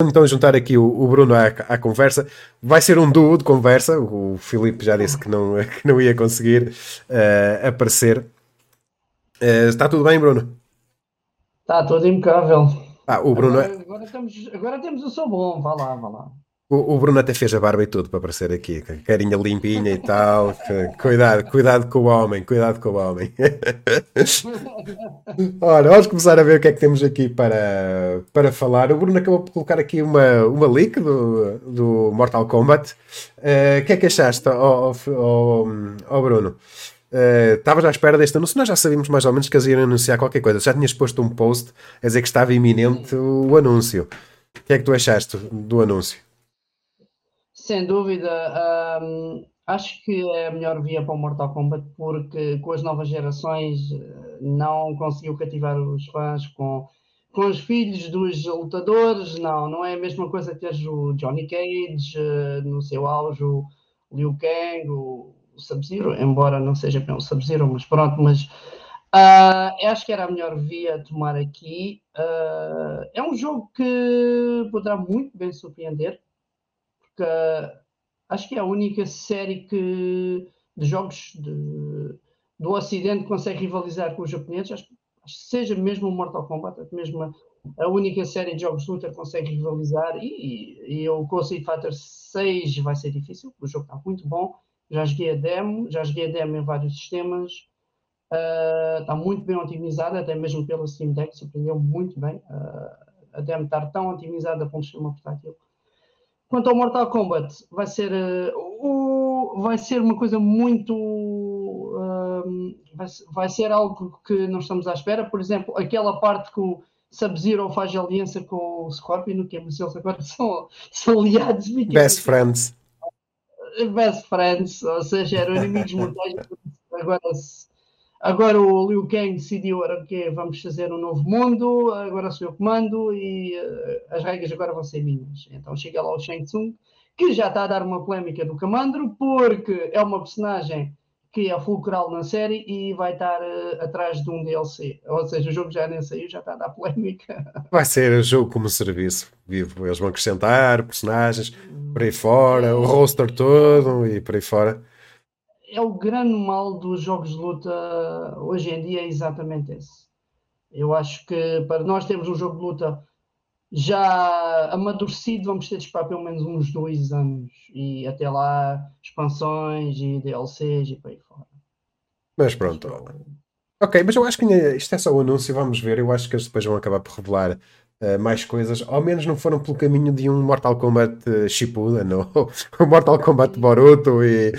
então juntar aqui o, o Bruno à, à, conversa. Vai ser um duo de conversa. O Filipe já disse que não, que não ia conseguir uh, aparecer. Uh, está tudo bem, Bruno? Está tudo impecável. Ah, o Bruno... agora, agora, temos, agora temos o som bom. Vá lá, vá lá. O, o, Bruno até fez a barba e tudo para aparecer aqui, carinha limpinha e tal. cuidado, cuidado com o homem, cuidado com o homem. Ora, vamos começar a ver o que é que temos aqui para, para falar. O Bruno acabou por colocar aqui uma, uma leak do, do Mortal Kombat. Uh, o que é que achaste, oh, oh, oh, oh Bruno? Uh, estavas à espera deste anúncio? Nós já sabíamos mais ou menos que eles iam anunciar qualquer coisa. Já tinhas posto um post a dizer que estava iminente o anúncio. O que é que tu achaste do anúncio? Sem dúvida, acho que é a melhor via para o Mortal Kombat porque com as novas gerações eh, não conseguiu cativar os fãs com, com os filhos dos lutadores, não, não é a mesma coisa que o Johnny Cage uh, no seu auge, o Liu Kang, o Sub-Zero, embora não seja bem o Sub-Zero, mas pronto, mas uh, acho que era a melhor via a tomar aqui. Uh, é um jogo que poderá muito bem surpreender acho que é a única série que, de jogos de, do Ocidente consegue rivalizar com os japoneses. Acho, acho que seja mesmo o Mortal Kombat, mesmo a, a, única série de jogos de luta consegue rivalizar. E, e, o Street Fighter 6 vai ser difícil, o jogo está muito bom. Já joguei a demo, já joguei a demo em vários sistemas. Uh, está muito bem otimizada, até mesmo pela Steam Deck, surpreendeu muito bem. Uh, a demo estar tão otimizada para um sistema portátil Quanto ao Mortal Kombat, vai ser, uh, uh, vai ser uma coisa muito. Uh, vai, vai, ser algo que não estamos à espera. Por exemplo, aquela parte que o Sub-Zero faz aliança com o Scorpion, que é, mas eles agora são, são aliados. Best friends. Best friends, ou seja, eram inimigos mortais. Agora Agora o Liu Kang decidiu era que vamos fazer um novo mundo, agora sou eu que mando e uh, as regras agora vão ser minhas. Então chega lá o Shang Tsung, que já está a dar uma polémica do Camandro, porque é uma personagem que é fulcral na série e vai estar uh, atrás de um DLC. Ou seja, o jogo já nem saiu, já está a dar polémica. Vai ser jogo como serviço vivo. Eles vão acrescentar personagens por aí fora, o roster todo e por aí fora é o grande mal dos jogos de luta hoje em dia é exatamente esse. Eu acho que para nós termos um jogo de luta já amadurecido, vamos ter de esperar pelo menos uns dois anos e até lá expansões e DLCs e para aí fora. Mas pronto. Ok, mas eu acho que isto é só o anúncio, vamos ver. Eu acho que eles depois vão acabar por revelar uh, mais coisas. Ao menos não foram pelo caminho de um Mortal Kombat uh, Shippuden, não. o Mortal Kombat Boruto e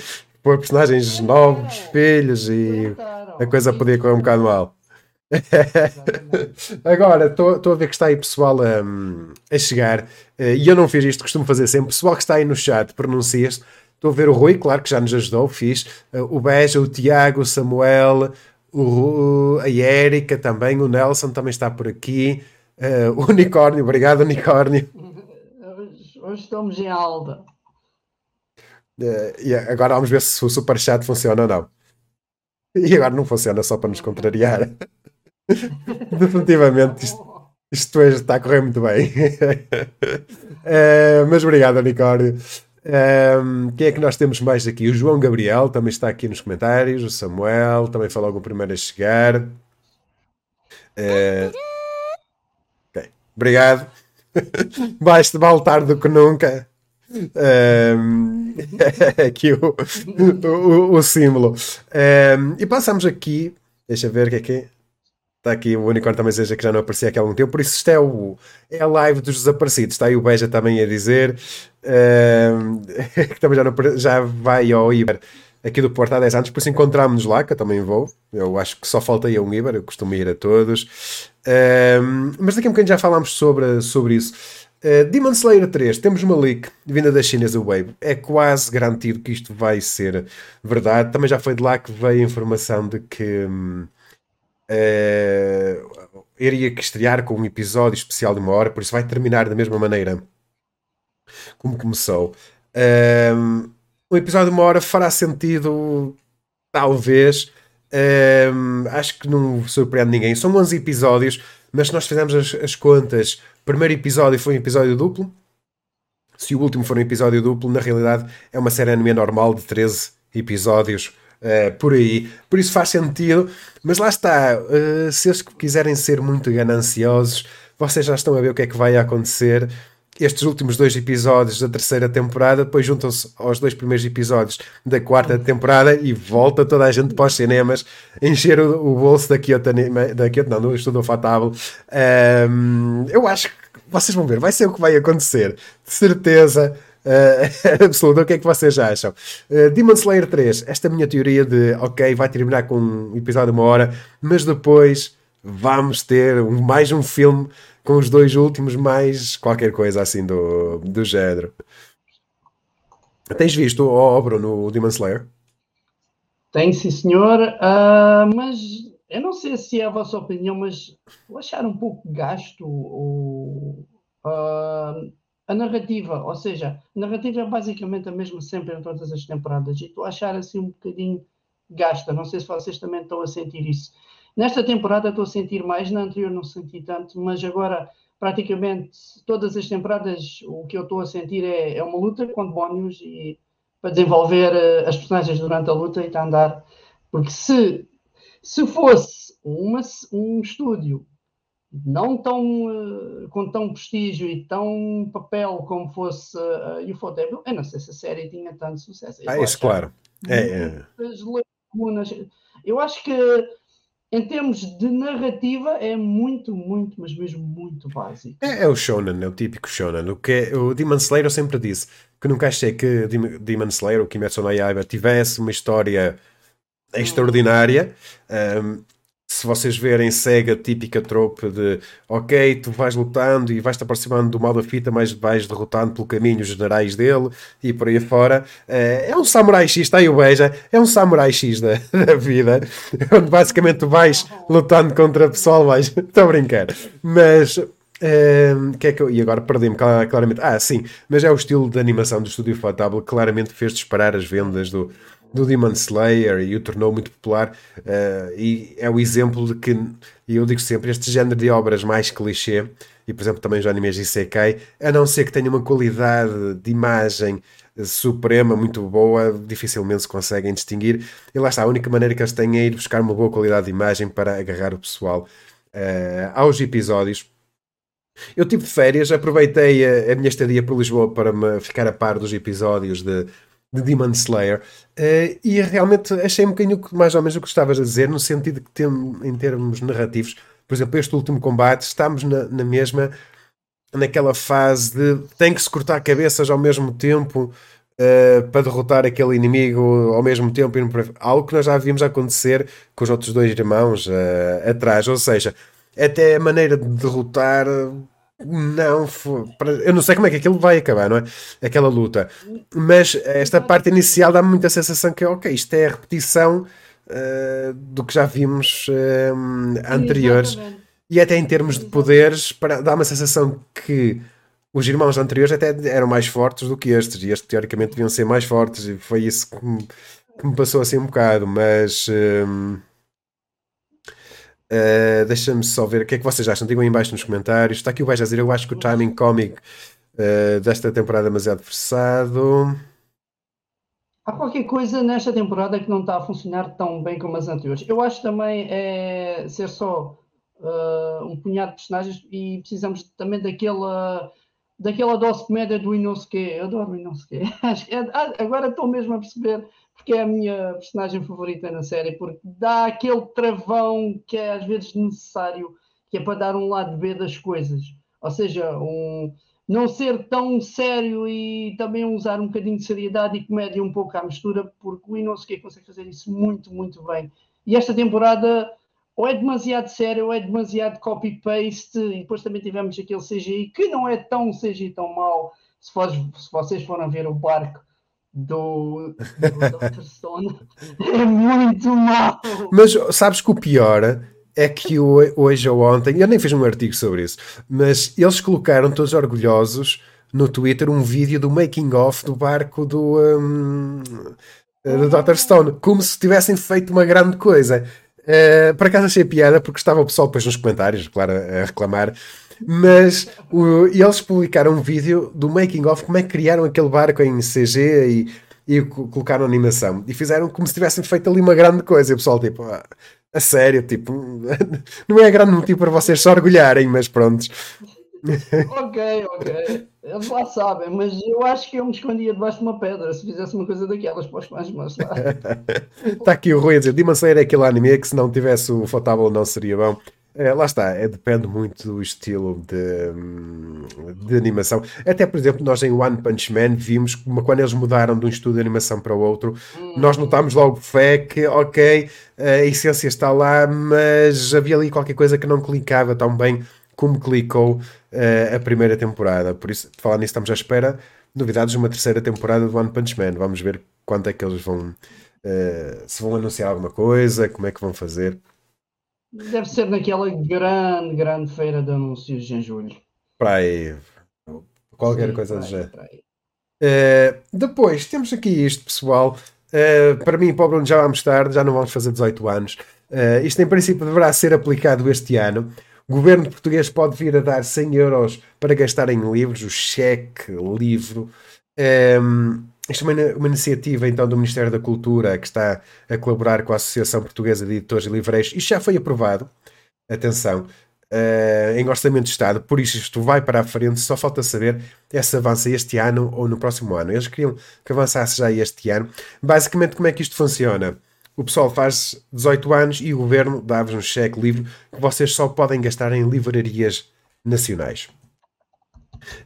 pôr personagens novos, filhos e a coisa podia correr um bocado mal. Agora, estou a ver que está aí pessoal a, a chegar eh, e eu não fiz isto, costumo fazer sempre. Pessoal que está aí no chat, pronuncia-se. Estou a ver o Rui, claro que já nos ajudou, fiz. Eh, o Beja, o Tiago, o Samuel, o, a Érica também, o Nelson também está por aqui. Uh, o Unicórnio, obrigado, Unicórnio. Hoje, hoje estamos em alta. Uh, e agora vamos ver se o Superchat funciona ou não. E agora não funciona só para nos contrariar. Definitivamente isto, isto está a correr muito bem. uh, mas obrigado, Unicórnio. Um, quem é que nós temos mais aqui? O João Gabriel também está aqui nos comentários. O Samuel também falou o primeiro a chegar. Okay. Obrigado. Mais vale tarde do que nunca. Um, aqui o, o, o símbolo. Um, e passamos aqui. Deixa ver o que é que é. Está aqui o unicórnio também seja que já não aparecia aqui há algum tempo, por isso isto é, o, é a live dos desaparecidos. Está aí o Beja também a dizer um, que também já, não, já vai ao Iber aqui do Porto há 10 anos, por isso encontramos-nos lá, que eu também vou. Eu acho que só falta aí um Iber, eu costumo ir a todos. Um, mas daqui a um bocadinho já falámos sobre, sobre isso. Uh, Demon Slayer 3, temos uma leak vinda da chinesa Wave. É quase garantido que isto vai ser verdade. Também já foi de lá que veio a informação de que uh, iria estrear com um episódio especial de uma hora, por isso vai terminar da mesma maneira como começou. Uh, um episódio de uma hora fará sentido, talvez. acho que não surpreende ninguém. São 11 episódios mas se nós fizermos as, as contas, primeiro episódio foi um episódio duplo. Se o último for um episódio duplo, na realidade é uma série anime normal de 13 episódios uh, por aí. Por isso faz sentido. Mas lá está, uh, se eles quiserem ser muito gananciosos, vocês já estão a ver o que é que vai acontecer estes últimos dois episódios da terceira temporada, depois juntam-se aos dois primeiros episódios da quarta temporada e volta toda a gente para os cinemas encher o, o bolso da Kyoto, da Kyoto não, do Estudo Fatável. Um, eu acho que vocês vão ver, vai ser o que vai acontecer, de certeza. Uh, absoluta, o que é que vocês acham? Uh, Demon Slayer 3, esta minha teoria de ok, vai terminar com um episódio de uma hora, mas depois vamos ter mais um filme com os dois últimos, mais qualquer coisa assim do, do género. Tens visto, oh, oh Bruno, o Demon Slayer? Tenho, sim, senhor. Uh, mas eu não sei se é a vossa opinião, mas vou achar um pouco gasto o, uh, a narrativa. Ou seja, a narrativa é basicamente a mesma sempre em todas as temporadas. E estou a achar assim um bocadinho gasta. Não sei se vocês também estão a sentir isso. Nesta temporada estou a sentir mais, na anterior não senti tanto, mas agora praticamente todas as temporadas o que eu estou a sentir é, é uma luta com demónios e para desenvolver uh, as personagens durante a luta e está a andar. Porque se, se fosse uma, um estúdio não tão uh, com tão prestígio e tão papel como fosse uh, uh, Ufotable, eu não sei se a série tinha tanto sucesso. Eu ah, isso claro. É, é. Eu acho que em termos de narrativa, é muito, muito, mas mesmo muito básico. É, é o shonen, é o típico shonen. O, que é, o Demon Slayer eu sempre disse que nunca achei que Demon Slayer, o Kimetsu no Yaiba, tivesse uma história extraordinária. Um, se vocês verem, segue a típica trope de ok, tu vais lutando e vais-te aproximando do mal da fita, mas vais derrotando pelo caminho os generais dele e por aí fora. É um samurai X, está aí o beija, é um samurai X da, da vida, onde basicamente tu vais lutando contra o pessoal, vais, estou a brincar. Mas um, que é que eu, e agora perdi-me claramente. Ah, sim, mas é o estilo de animação do Estúdio Fatable que claramente fez disparar as vendas do, do Demon Slayer e o tornou muito popular uh, e é o exemplo de que, e eu digo sempre, este género de obras mais clichê, e por exemplo também os animes Isekai, a não ser que tenha uma qualidade de imagem suprema, muito boa, dificilmente se conseguem distinguir, e lá está, a única maneira que eles têm é ir buscar uma boa qualidade de imagem para agarrar o pessoal uh, aos episódios. Eu tive férias, aproveitei a, a minha estadia por Lisboa para me ficar a par dos episódios de de Demon Slayer. Uh, e realmente achei um bocadinho mais ou menos o que estavas a dizer, no sentido que tem, em termos narrativos, por exemplo, este último combate, estamos na, na mesma naquela fase de tem que se cortar cabeças ao mesmo tempo uh, para derrotar aquele inimigo ao mesmo tempo, algo que nós já vimos acontecer com os outros dois irmãos uh, atrás, ou seja, até a maneira de derrotar não, eu não sei como é que aquilo vai acabar, não é? Aquela luta. Mas esta parte inicial dá-me muita sensação que, ok, isto é a repetição uh, do que já vimos uh, anteriores. Exatamente. E até em termos de poderes, dá-me a sensação que os irmãos anteriores até eram mais fortes do que estes. E estes, teoricamente, deviam ser mais fortes. E foi isso que me, que me passou assim um bocado. Mas. Uh, Uh, Deixa-me só ver o que é que vocês acham. Digam aí embaixo nos comentários. Está aqui o Vais a dizer. Eu acho que o timing cómic uh, desta temporada é demasiado forçado. Há qualquer coisa nesta temporada que não está a funcionar tão bem como as anteriores. Eu acho também é ser só uh, um punhado de personagens e precisamos também daquela daquela dose comédia do Inosuke. Eu adoro o Inosuke. É, agora estou mesmo a perceber porque é a minha personagem favorita na série, porque dá aquele travão que é às vezes necessário, que é para dar um lado B das coisas. Ou seja, um, não ser tão sério e também usar um bocadinho de seriedade e comédia um pouco à mistura, porque o Inosuke consegue fazer isso muito, muito bem. E esta temporada ou é demasiado sério ou é demasiado copy-paste, e depois também tivemos aquele CGI que não é tão CGI tão mau. Se, for, se vocês forem ver o barco do, do Dr. Stone é muito mau. Mas sabes que o pior é que hoje ou ontem, eu nem fiz um artigo sobre isso, mas eles colocaram todos orgulhosos no Twitter um vídeo do making of do barco do, um, do Dr. Stone, como se tivessem feito uma grande coisa. Uh, por achei piada porque estava o pessoal depois nos comentários, claro, a reclamar. Mas o, eles publicaram um vídeo do making of como é que criaram aquele barco em CG e, e colocaram animação. E fizeram como se tivessem feito ali uma grande coisa. E o pessoal, tipo, ah, a sério, tipo, não é grande motivo para vocês se orgulharem, mas pronto. ok, ok. Eles lá sabem, mas eu acho que eu me escondia debaixo de uma pedra se fizesse uma coisa daquelas para os fãs, mas está. está aqui o Rui a dizer: Slayer é aquele anime que se não tivesse o Fotable não seria bom. É, lá está, é, depende muito do estilo de, de animação. Até, por exemplo, nós em One Punch Man vimos como quando eles mudaram de um estúdio de animação para o outro, hum. nós notámos logo fé que, ok, a essência está lá, mas havia ali qualquer coisa que não clicava tão bem como clicou uh, a primeira temporada. Por isso, falar nisso, estamos à espera novidades de uma terceira temporada do One Punch Man. Vamos ver quanto é que eles vão. Uh, se vão anunciar alguma coisa, como é que vão fazer. Deve ser naquela grande, grande feira de anúncios em julho. Para aí. Qualquer Sim, coisa do género. Uh, depois, temos aqui isto, pessoal. Uh, para mim, para o Bruno, já vamos tarde, já não vamos fazer 18 anos. Uh, isto, em princípio, deverá ser aplicado este ano. O governo português pode vir a dar 100 euros para gastar em livros, o cheque, livro. Um, isto é uma, iniciativa então do Ministério da Cultura que está a colaborar com a Associação Portuguesa de Editores e Livreiros. Isto já foi aprovado, atenção, uh, em Orçamento de Estado, por isso isto vai para a frente. Só falta saber se avança este ano ou no próximo ano. Eles queriam que avançasse já este ano. Basicamente, como é que isto funciona? O pessoal faz 18 anos e o governo dá-vos um cheque livre que vocês só podem gastar em livrarias nacionais.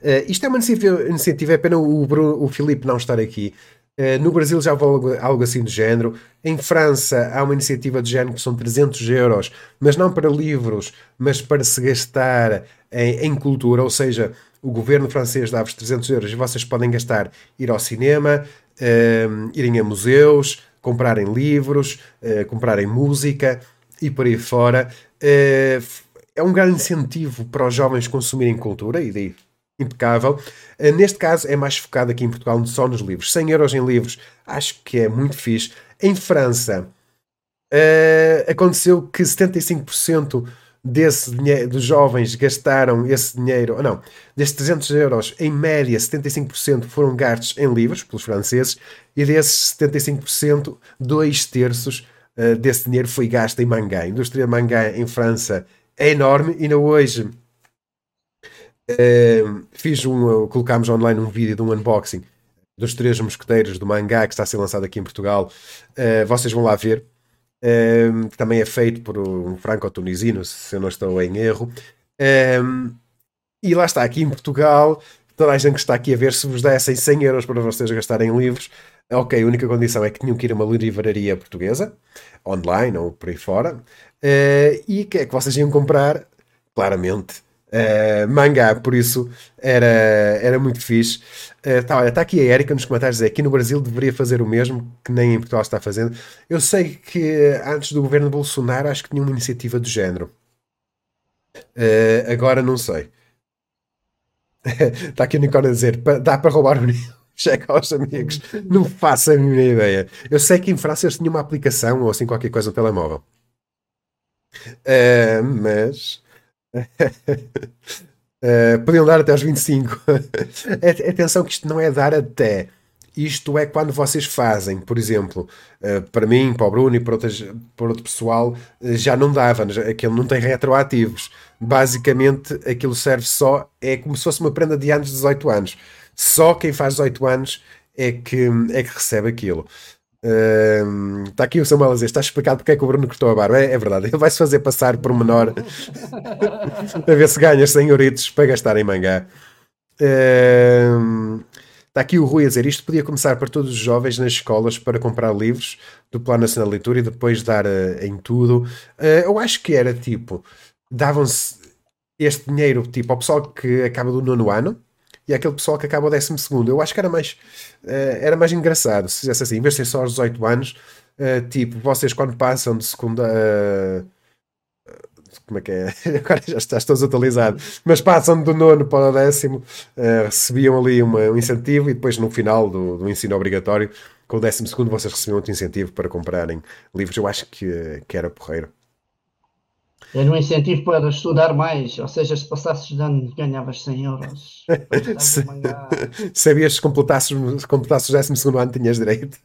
Uh, isto é uma iniciativa, é pena o, Bruno, o Filipe não estar aqui. Uh, no Brasil já houve algo, algo, assim do género. Em França há uma iniciativa do género que são 300 euros, mas não para livros, mas para se gastar em, em cultura. Ou seja, o governo francês dá-vos 300 euros e vocês podem gastar ir ao cinema, uh, irem a museus, comprarem livros, comprarem música e por aí fora. é um grande incentivo para os jovens consumirem cultura e daí impecável. Uh, neste caso é mais focado aqui em Portugal só nos livros. 100 euros em livros acho que é muito fixe. Em França uh, aconteceu que 75% desse dinheiro, dos jovens gastaram esse dinheiro, não, desses 300 euros, em média 75% foram gastos em livros pelos franceses e desses 75%, dois terços uh, desse dinheiro foi gasto em mangá. A indústria de mangá em França é enorme e ainda hoje Fiz um, colocámos online um vídeo de um unboxing dos Três Mosqueteiros do mangá que está a ser lançado aqui em Portugal. Uh, vocês vão lá ver. Que também é feito por um franco-tunisino, se eu não estou em erro. e lá está, aqui em Portugal, toda a gente que está aqui a ver, se vos dessem 100 euros para vocês gastarem em livros, ok, a única condição é que tinham que ir a uma livraria portuguesa, online ou por aí fora, uh, e que é que vocês iam comprar, claramente, uh, mangá, por isso era, era muito fixe. Uh, tá, está aqui a Erika nos comentários a dizer que no Brasil deveria fazer o mesmo que nem em Portugal está fazendo. Eu sei que antes do governo Bolsonaro acho que tinha uma iniciativa do género. Uh, agora não sei. Está aqui o Nicole a dizer: dá para roubar o cheque aos amigos. Não faço a mínima ideia. Eu sei que em França eles tinham uma aplicação ou assim qualquer coisa no telemóvel. Uh, mas uh, podiam dar até aos 25. Atenção que isto não é dar até. Isto é quando vocês fazem, por exemplo, uh, para mim, para o Bruno e para, outras, para outro pessoal, uh, já não dava, aquilo não tem retroativos. Basicamente, aquilo serve só, é como se fosse uma prenda de anos de 18 anos. Só quem faz 18 anos é que, é que recebe aquilo está aqui o Samuel a dizer: está explicado porque é que o Bruno cortou a barba. É, é verdade, ele vai se fazer passar por menor a ver se ganha 100 euritos para gastar em mangá. está aqui o Rui a dizer: isto podia começar para todos os jovens nas escolas para comprar livros do Plano Nacional de Leitura e depois dar uh, em tudo. Uh, eu acho que era tipo: davam-se este dinheiro tipo ao pessoal que acaba do nono ano e aquele pessoal que acaba o décimo segundo. Eu acho que era mais, uh, era mais engraçado se fizesse assim, em vez de ser só aos 18 anos, uh, tipo, vocês quando passam de segunda. Uh, como é que é? Agora já estás todos mas passam do nono para o décimo, recebiam ali uma, um incentivo e depois no final do, do ensino obrigatório com o 12 vocês recebiam outro incentivo para comprarem livros. Eu acho que, que era porreiro. Era um incentivo para estudar mais, ou seja, se passasses de ano ganhavas 100 euros. Sabias que completasses, completasses o 12 ano tinhas direito?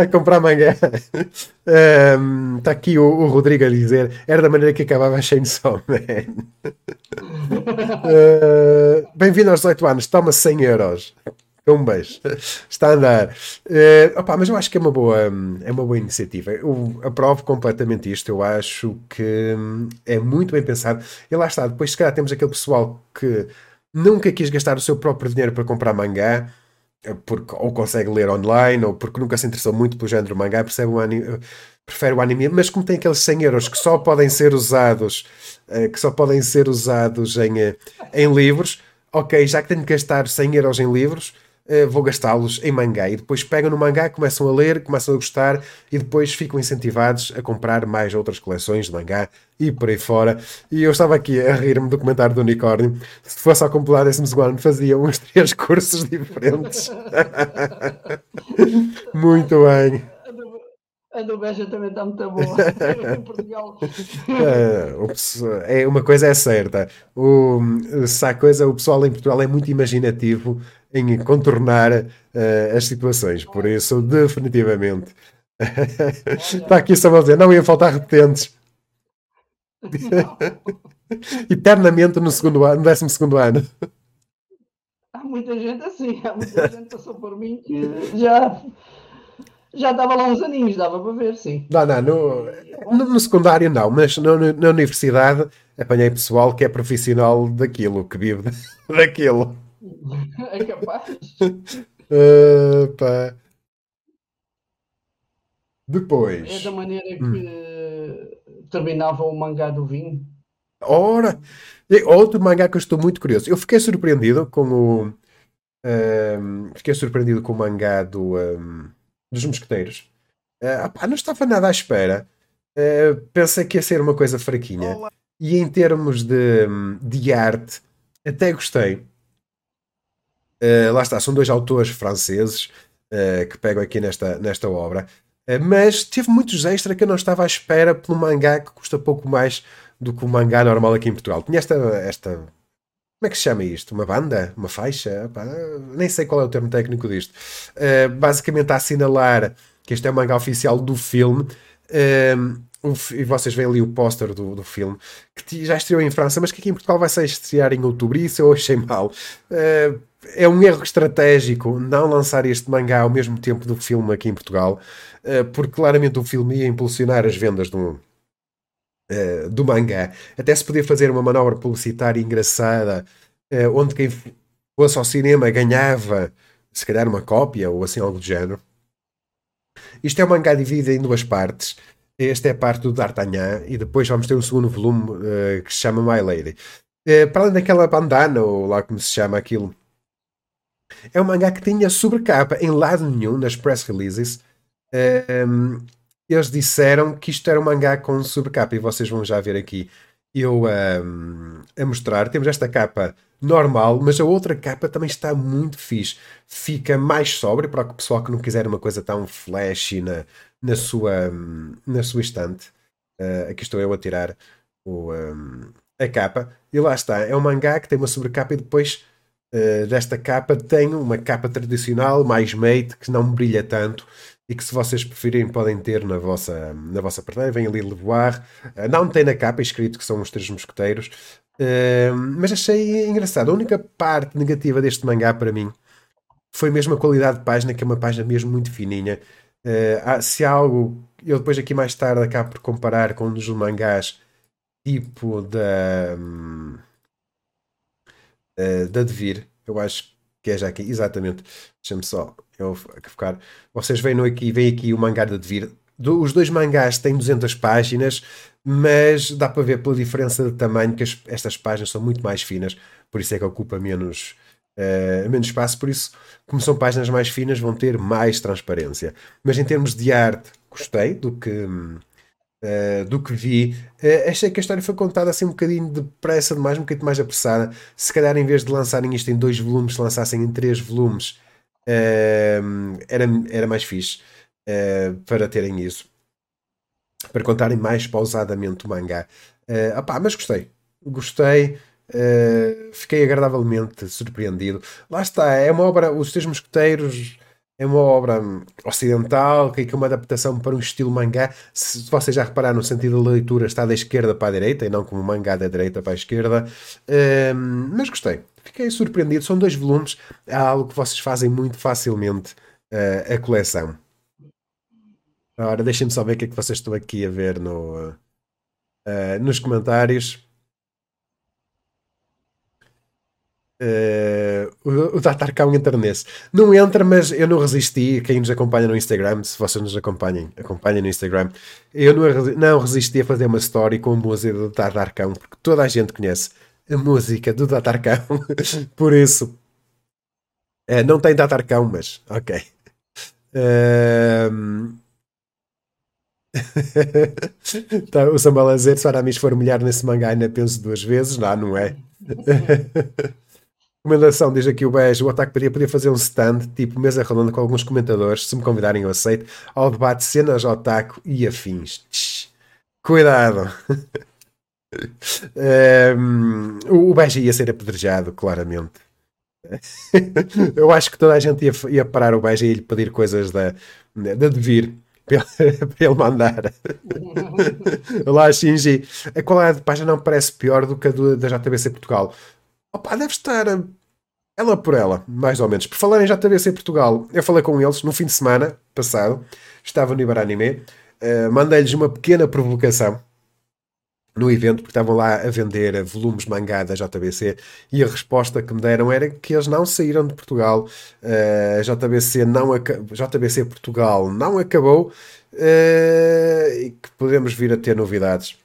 a comprar mangá. Está um, aqui o, o, Rodrigo a dizer: era da maneira que acabava a Chainsaw Man. uh, Bem-vindo aos 18 anos, toma 100 euros. Um beijo. Está a andar. Uh, opa, mas eu acho que é uma boa, é uma boa iniciativa. Eu aprovo completamente isto. Eu acho que hum, é muito bem pensado. E lá está. Depois, se calhar, temos aquele pessoal que nunca quis gastar o seu próprio dinheiro para comprar mangá eh, porque ou consegue ler online ou porque nunca se interessou muito pelo género mangá, percebe o anime, prefere o anime, mas como tem aqueles 100 euros que só podem ser usados, eh, que só podem ser usados em, eh, em livros, ok, já que tenho que gastar 100 euros em livros, vou gastá-los em mangá. E depois pegam no mangá, começam a ler, começam a gostar e depois ficam incentivados a comprar mais outras coleções de mangá e por aí fora. E eu estava aqui a rir-me do comentário do unicórnio. Se fosse ao completar esse segundo fazia uns três cursos diferentes. Muito bem. A do Beja também está muito boa. em Portugal. É, uma coisa é certa. O, se há coisa, o pessoal em Portugal é muito imaginativo em contornar uh, as situações. Por isso, definitivamente. Está aqui só a dizer, não ia faltar repetentes. Eternamente no, segundo ano, no décimo segundo ano. Há muita gente assim, há muita gente que passou por mim que já, já dava lá uns aninhos, dava para ver, sim. Não, não, no, no, no secundário não, mas no, na universidade apanhei pessoal que é profissional daquilo, que vive daquilo. É capaz. uh, pá. Depois. É da maneira que hum. terminava o mangá do vinho. Ora! Outro mangá que eu estou muito curioso. Eu fiquei surpreendido com o. Um, fiquei surpreendido com o mangá do, um, dos Mosqueteiros. Uh, não estava nada à espera. Uh, pensei que ia ser uma coisa fraquinha. Olá. E em termos de, de arte, até gostei. Uh, lá está, são dois autores franceses uh, que pegam aqui nesta, nesta obra. Uh, mas teve muitos extras que eu não estava à espera pelo mangá que custa pouco mais do que o mangá normal aqui em Portugal. Tinha esta, esta como é que se chama isto? Uma banda? Uma faixa? Nem sei qual é o termo técnico disto. Basicamente a assinalar que este é o mangá oficial do filme. Uh, e vocês veem ali o póster do, do filme que já estreou em França, mas que aqui em Portugal vai ser estrear em outubro. E isso eu achei mal. Uh, é um erro estratégico não lançar este mangá ao mesmo tempo do filme aqui em Portugal, uh, porque claramente o filme ia impulsionar as vendas do, uh, do mangá. Até se podia fazer uma manobra publicitária engraçada, onde quem fosse ao cinema ganhava, se calhar, uma cópia ou assim algo do género. Isto é um mangá dividido em duas partes. Esta é a parte do D'Artagnan e depois vamos ter um segundo volume que se chama My Lady. Para além daquela bandana, ou lá como se chama aquilo, é um mangá que tinha sobrecapa em lado nenhum nas press releases. Uh, eles disseram que isto era um mangá com sobrecapa e vocês vão já ver aqui eu um, a mostrar. Temos esta capa normal, mas a outra capa também está muito fixe. Fica mais sóbrio para o pessoal que não quiser uma coisa tão flashy na, na sua, na sua estante. Uh, aqui estou eu a tirar o, um, a capa. E lá está. É um mangá que tem uma sobrecapa e depois uh, desta capa tem uma capa tradicional, mais mate, que não brilha tanto. E que se vocês preferirem podem ter na vossa, na vossa prateleira. Vem ali Levoar. Uh, não tem na capa escrito que são os três mosqueteiros. Uh, mas achei engraçado. A única parte negativa deste mangá para mim foi mesmo a qualidade de página, que é uma página mesmo muito fininha. Uh, se há algo, eu depois aqui mais tarde acabo por comparar com um dos mangás tipo da da Devir, eu acho que é já aqui, exatamente. Deixa-me só eu ficar. Vocês veem aqui, veem aqui o mangá da Devir. Do, os dois mangás têm 200 páginas, mas dá para ver pela diferença de tamanho que as, estas páginas são muito mais finas, por isso é que ocupa menos, uh, menos espaço. Por isso, como são páginas mais finas, vão ter mais transparência. Mas em termos de arte, gostei do que, uh, do que vi. Uh, achei que a história foi contada assim um bocadinho depressa demais, um bocadinho mais apressada. Se calhar, em vez de lançarem isto em dois volumes, se lançassem em três volumes. Uh, era, era mais fixe para terem isso. Para contarem mais pausadamente o mangá. Uh, opá, mas gostei. Gostei. Fiquei agradavelmente surpreendido. Lá está, é uma obra. Os Três Mosqueteiros é uma obra ocidental que é uma adaptação para um estilo mangá. Se vocês já repararam, no sentido da leitura está da esquerda para a direita e não como mangá da direita para a esquerda. Uh, mas gostei. Fiquei surpreendido. São dois volumes. É algo que vocês fazem muito facilmente uh, a coleção. Ora, deixem-me só ver o que é que vocês estão aqui a ver no, uh, nos comentários. Uh, o, o Tatarcão entra nesse. Não entra, mas eu não resisti. Quem nos acompanha no Instagram, se vocês nos acompanhem, acompanhem no Instagram. Eu não, não resisti a fazer uma story com a música do Tatarcão, porque toda a gente conhece a música do Tatarcão. Por isso, uh, não tem Tatarcão, mas ok. Uh, tá, o dizer, se Aramis for mulher nesse mangá ainda penso duas vezes. Não, não é. Recomendação, diz aqui o Beijo, o Ataque podia, podia fazer um stand, tipo mesa redonda com alguns comentadores, se me convidarem eu aceito, ao debate cenas otaku e afins. Tch, cuidado! um, o Beijo ia ser apedrejado, claramente. eu acho que toda a gente ia, ia parar o Beijo e lhe pedir coisas da, da devir para ele mandar. Olá, Shinji. A qualidade de página não parece pior do que a do, da JBC Portugal. Opa, deve estar ela por ela, mais ou menos. Por falar em JBC Portugal, eu falei com eles no fim de semana passado, estava no Ibaranime, uh, mandei-lhes uma pequena provocação no evento, porque estavam lá a vender volumes mangá da JBC e a resposta que me deram era que eles não saíram de Portugal, uh, a JBC, não JBC Portugal não acabou uh, e que podemos vir a ter novidades.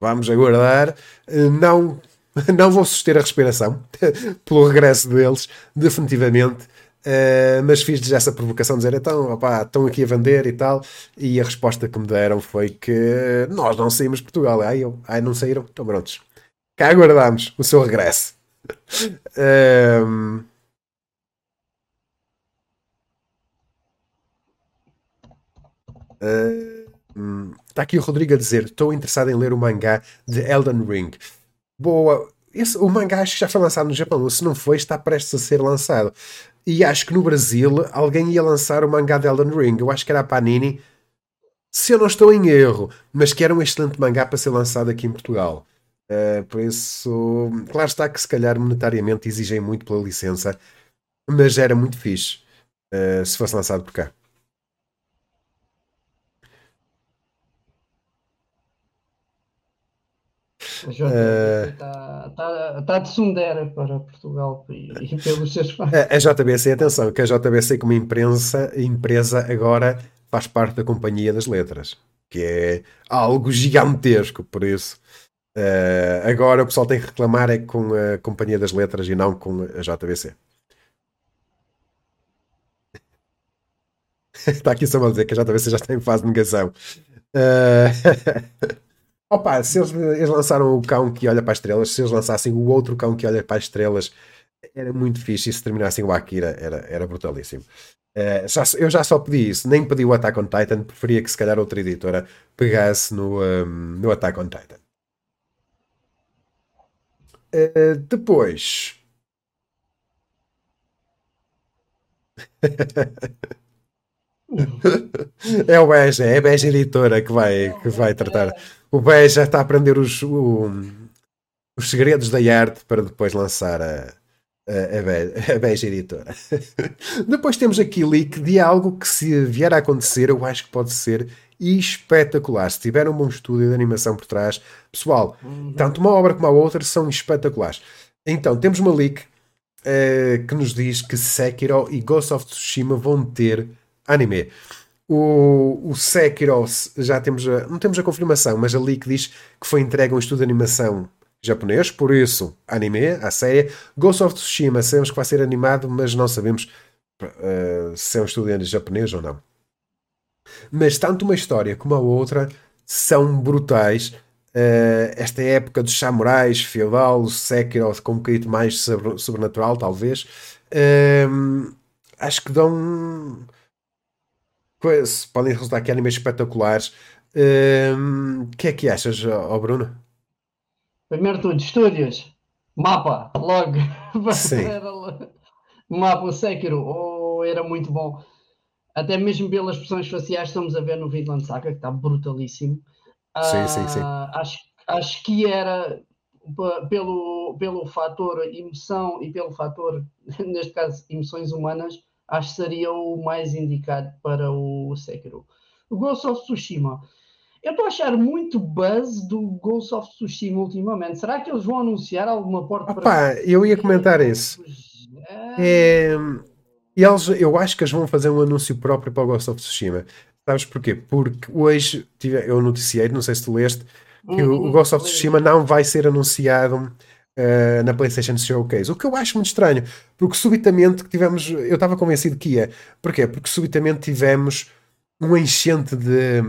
Vamos aguardar. Uh, não, não vou suster a respiração pelo regresso deles, definitivamente. Uh, mas fiz-lhes essa provocação de dizer então, opá, estão aqui a vender e tal, e a resposta que me deram foi que nós não saímos de Portugal. Ai, eu, ai não saíram? Então prontos. Cá aguardamos o seu regresso. Uh, está aqui o Rodrigo a dizer: Estou interessado em ler o mangá de Elden Ring. Boa, esse, o mangá acho que já foi lançado no Japão, se não foi, está prestes a ser lançado. E acho que no Brasil alguém ia lançar o mangá de Elden Ring. Eu acho que era a Panini, se eu não estou em erro, mas que era um excelente mangá para ser lançado aqui em Portugal. Uh, por isso, claro está que se calhar monetariamente exigem muito pela licença, mas era muito fixe uh, se fosse lançado por cá. A JBC está tá, tá de sondera para Portugal e, e pelos seus fãs. A, a JBC, atenção, que a JBC como imprensa, empresa agora faz parte da Companhia das Letras, que é algo gigantesco, por isso. Uh, agora o pessoal tem que reclamar é com a Companhia das Letras e não com a JBC. está aqui só a dizer que a JBC já está em fase de negação. Uh... Opa, se eles, eles, lançaram o cão que olha para as estrelas, se eles lançassem o outro cão que olha para as estrelas, era muito fixe. E se terminassem o Akira, era, era brutalíssimo. Uh, já, eu já só pedi isso, nem pedi o Attack on Titan, preferia que se calhar outra editora pegasse no, um, no Attack on Titan. Uh, depois. é o BEJ, é a BEJ Editora que vai, que vai tratar o Bé já está a aprender os, o, os segredos da arte para depois lançar a, a, a, Beja Editora. depois temos aqui leak de algo que, se vier a acontecer, eu acho que pode ser espetacular. Se tiver um bom estúdio de animação por trás, pessoal, uhum. tanto uma obra como a outra são espetaculares. Então, temos uma leak uh, que nos diz que Sekiro e Ghost of Tsushima vão ter anime. O, o Sekiro, já temos a, não temos a confirmação, mas ali que diz que foi entregue a um estudo de animação japonês, por isso, anime, a série. Ghost of Tsushima, sabemos que vai ser animado, mas não sabemos uh, se é um estudo japonês ou não. Mas tanto uma história como a outra são brutais. Uh, esta época dos samurais, feudal, Sekiro com um bocadinho mais sobrenatural, talvez. Uh, acho que dão. Podem resultar aqui animes espetaculares. O uh, que é que achas, ó Bruno? Primeiro tudo, estúdios. Mapa, logo. Sim. Mapa, o Sekiro. Oh, era muito bom. Até mesmo pelas expressões faciais estamos a ver no Vinland Saga, que está brutalíssimo. Sim, uh, sim, sim. Acho, acho que era pelo, pelo fator emoção e pelo fator, neste caso, emoções humanas, acho que seria o mais indicado para o Sekiro. O Ghost of Tsushima. Eu estou a achar muito buzz do Ghost of Tsushima ultimamente. Será que eles vão anunciar alguma porta Opa, para. Eu ia comentar isso. É... Eles, eu acho que eles vão fazer um anúncio próprio para o Ghost of Tsushima. Sabes porquê? Porque hoje eu noticiei, não sei se tu leste, que uhum, o Ghost of Tsushima não vai ser anunciado uh, na PlayStation Showcase. O que eu acho muito estranho, porque subitamente tivemos. Eu estava convencido que ia. Porquê? Porque subitamente tivemos um enchente de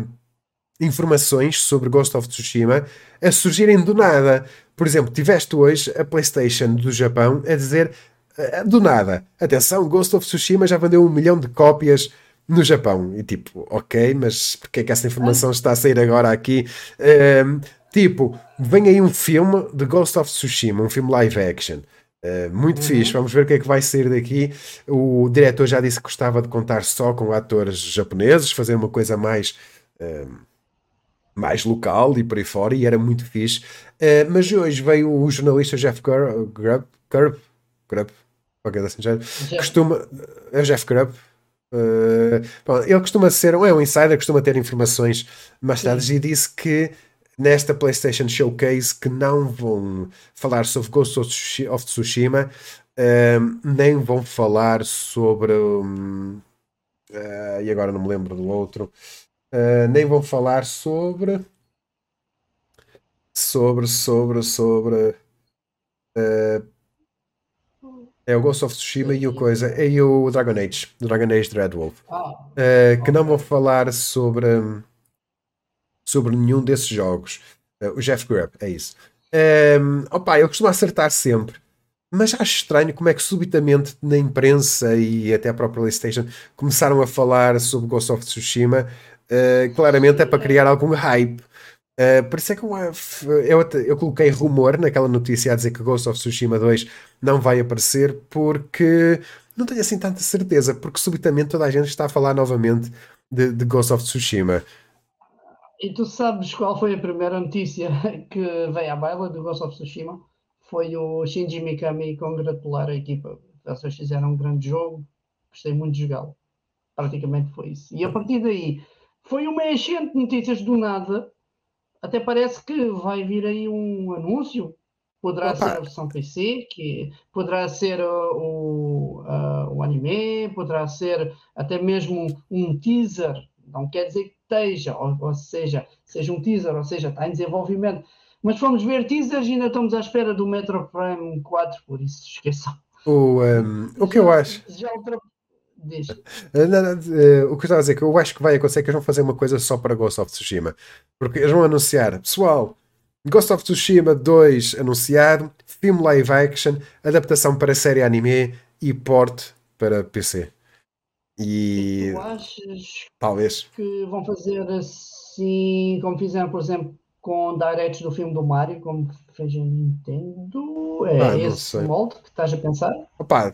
informações sobre Ghost of Tsushima a surgirem do nada. Por exemplo, tiveste hoje a PlayStation do Japão a dizer uh, do nada: atenção, Ghost of Tsushima já vendeu um milhão de cópias no Japão. E tipo, ok, mas porque é que essa informação está a sair agora aqui? Um, tipo, vem aí um filme de Ghost of Tsushima, um filme live action. Uh, muito uhum. fixe, vamos ver o que é que vai sair daqui. O diretor já disse que gostava de contar só com atores japoneses, fazer uma coisa mais, uh, mais local e por aí fora, e era muito fixe. Uh, mas hoje veio o jornalista Jeff Grubb, Grubb, Grubb, Grubb, qualquer assim, já, costuma, é Jeff Grubb, Uh, bom, ele costuma ser, é um insider, costuma ter informações mais tarde e disse que nesta PlayStation Showcase que não vão falar sobre Ghost of Tsushima, uh, nem vão falar sobre. Um, uh, e agora não me lembro do outro. nem vão falar sobre. Sobre, sobre, sobre. É o Ghost of Tsushima e o coisa. E o Dragon Age. Dragon Age Dreadwolf. Uh, que não vou falar sobre, sobre nenhum desses jogos. Uh, o Jeff Grubb, é isso. Um, ehm, opa, ele costuma acertar sempre. Mas acho estranho como é que subitamente na imprensa e até a própria PlayStation começaram a falar sobre Ghost of Tsushima. Uh, claramente é para criar algum hype. Uh, por isso é que eu, eu, eu, coloquei rumor naquela notícia a dizer que Ghost of Tsushima 2 não vai aparecer porque não tenho assim tanta certeza, porque subitamente toda a gente está a falar novamente de, de Ghost of Tsushima. E tu sabes qual foi a primeira notícia que veio à baila do Ghost of Tsushima? Foi o Shinji Mikami congratular a equipa. Vocês fizeram um grande jogo, gostei muito de jogá-lo. Praticamente foi isso. E a partir daí foi uma enchente de notícias do nada até parece que vai vir aí um anúncio. Poderá Opa. ser a versão PC, que poderá ser uh, o, uh, o anime, poderá ser até mesmo um teaser. Não quer dizer que esteja, ou, ou seja, seja um teaser, ou seja, está em desenvolvimento. Mas fomos ver teasers e ainda estamos à espera do Metro Prime 4, por isso esqueçam. O, um, o que eu acho. Já. Eh, não, não, uh, o que eu estava a dizer é que eu acho que vai acontecer que eles vão fazer uma coisa só para Ghost of Tsushima. Porque eles vão anunciar, pessoal, Ghost of Tsushima 2 anunciado, filme live action, adaptação para série anime e port para PC. E. Tu achas talvez que vão fazer assim, como fizeram, por exemplo, com directs do filme do Mario, como fez a Nintendo? É ah, esse molde que estás a pensar? Opa,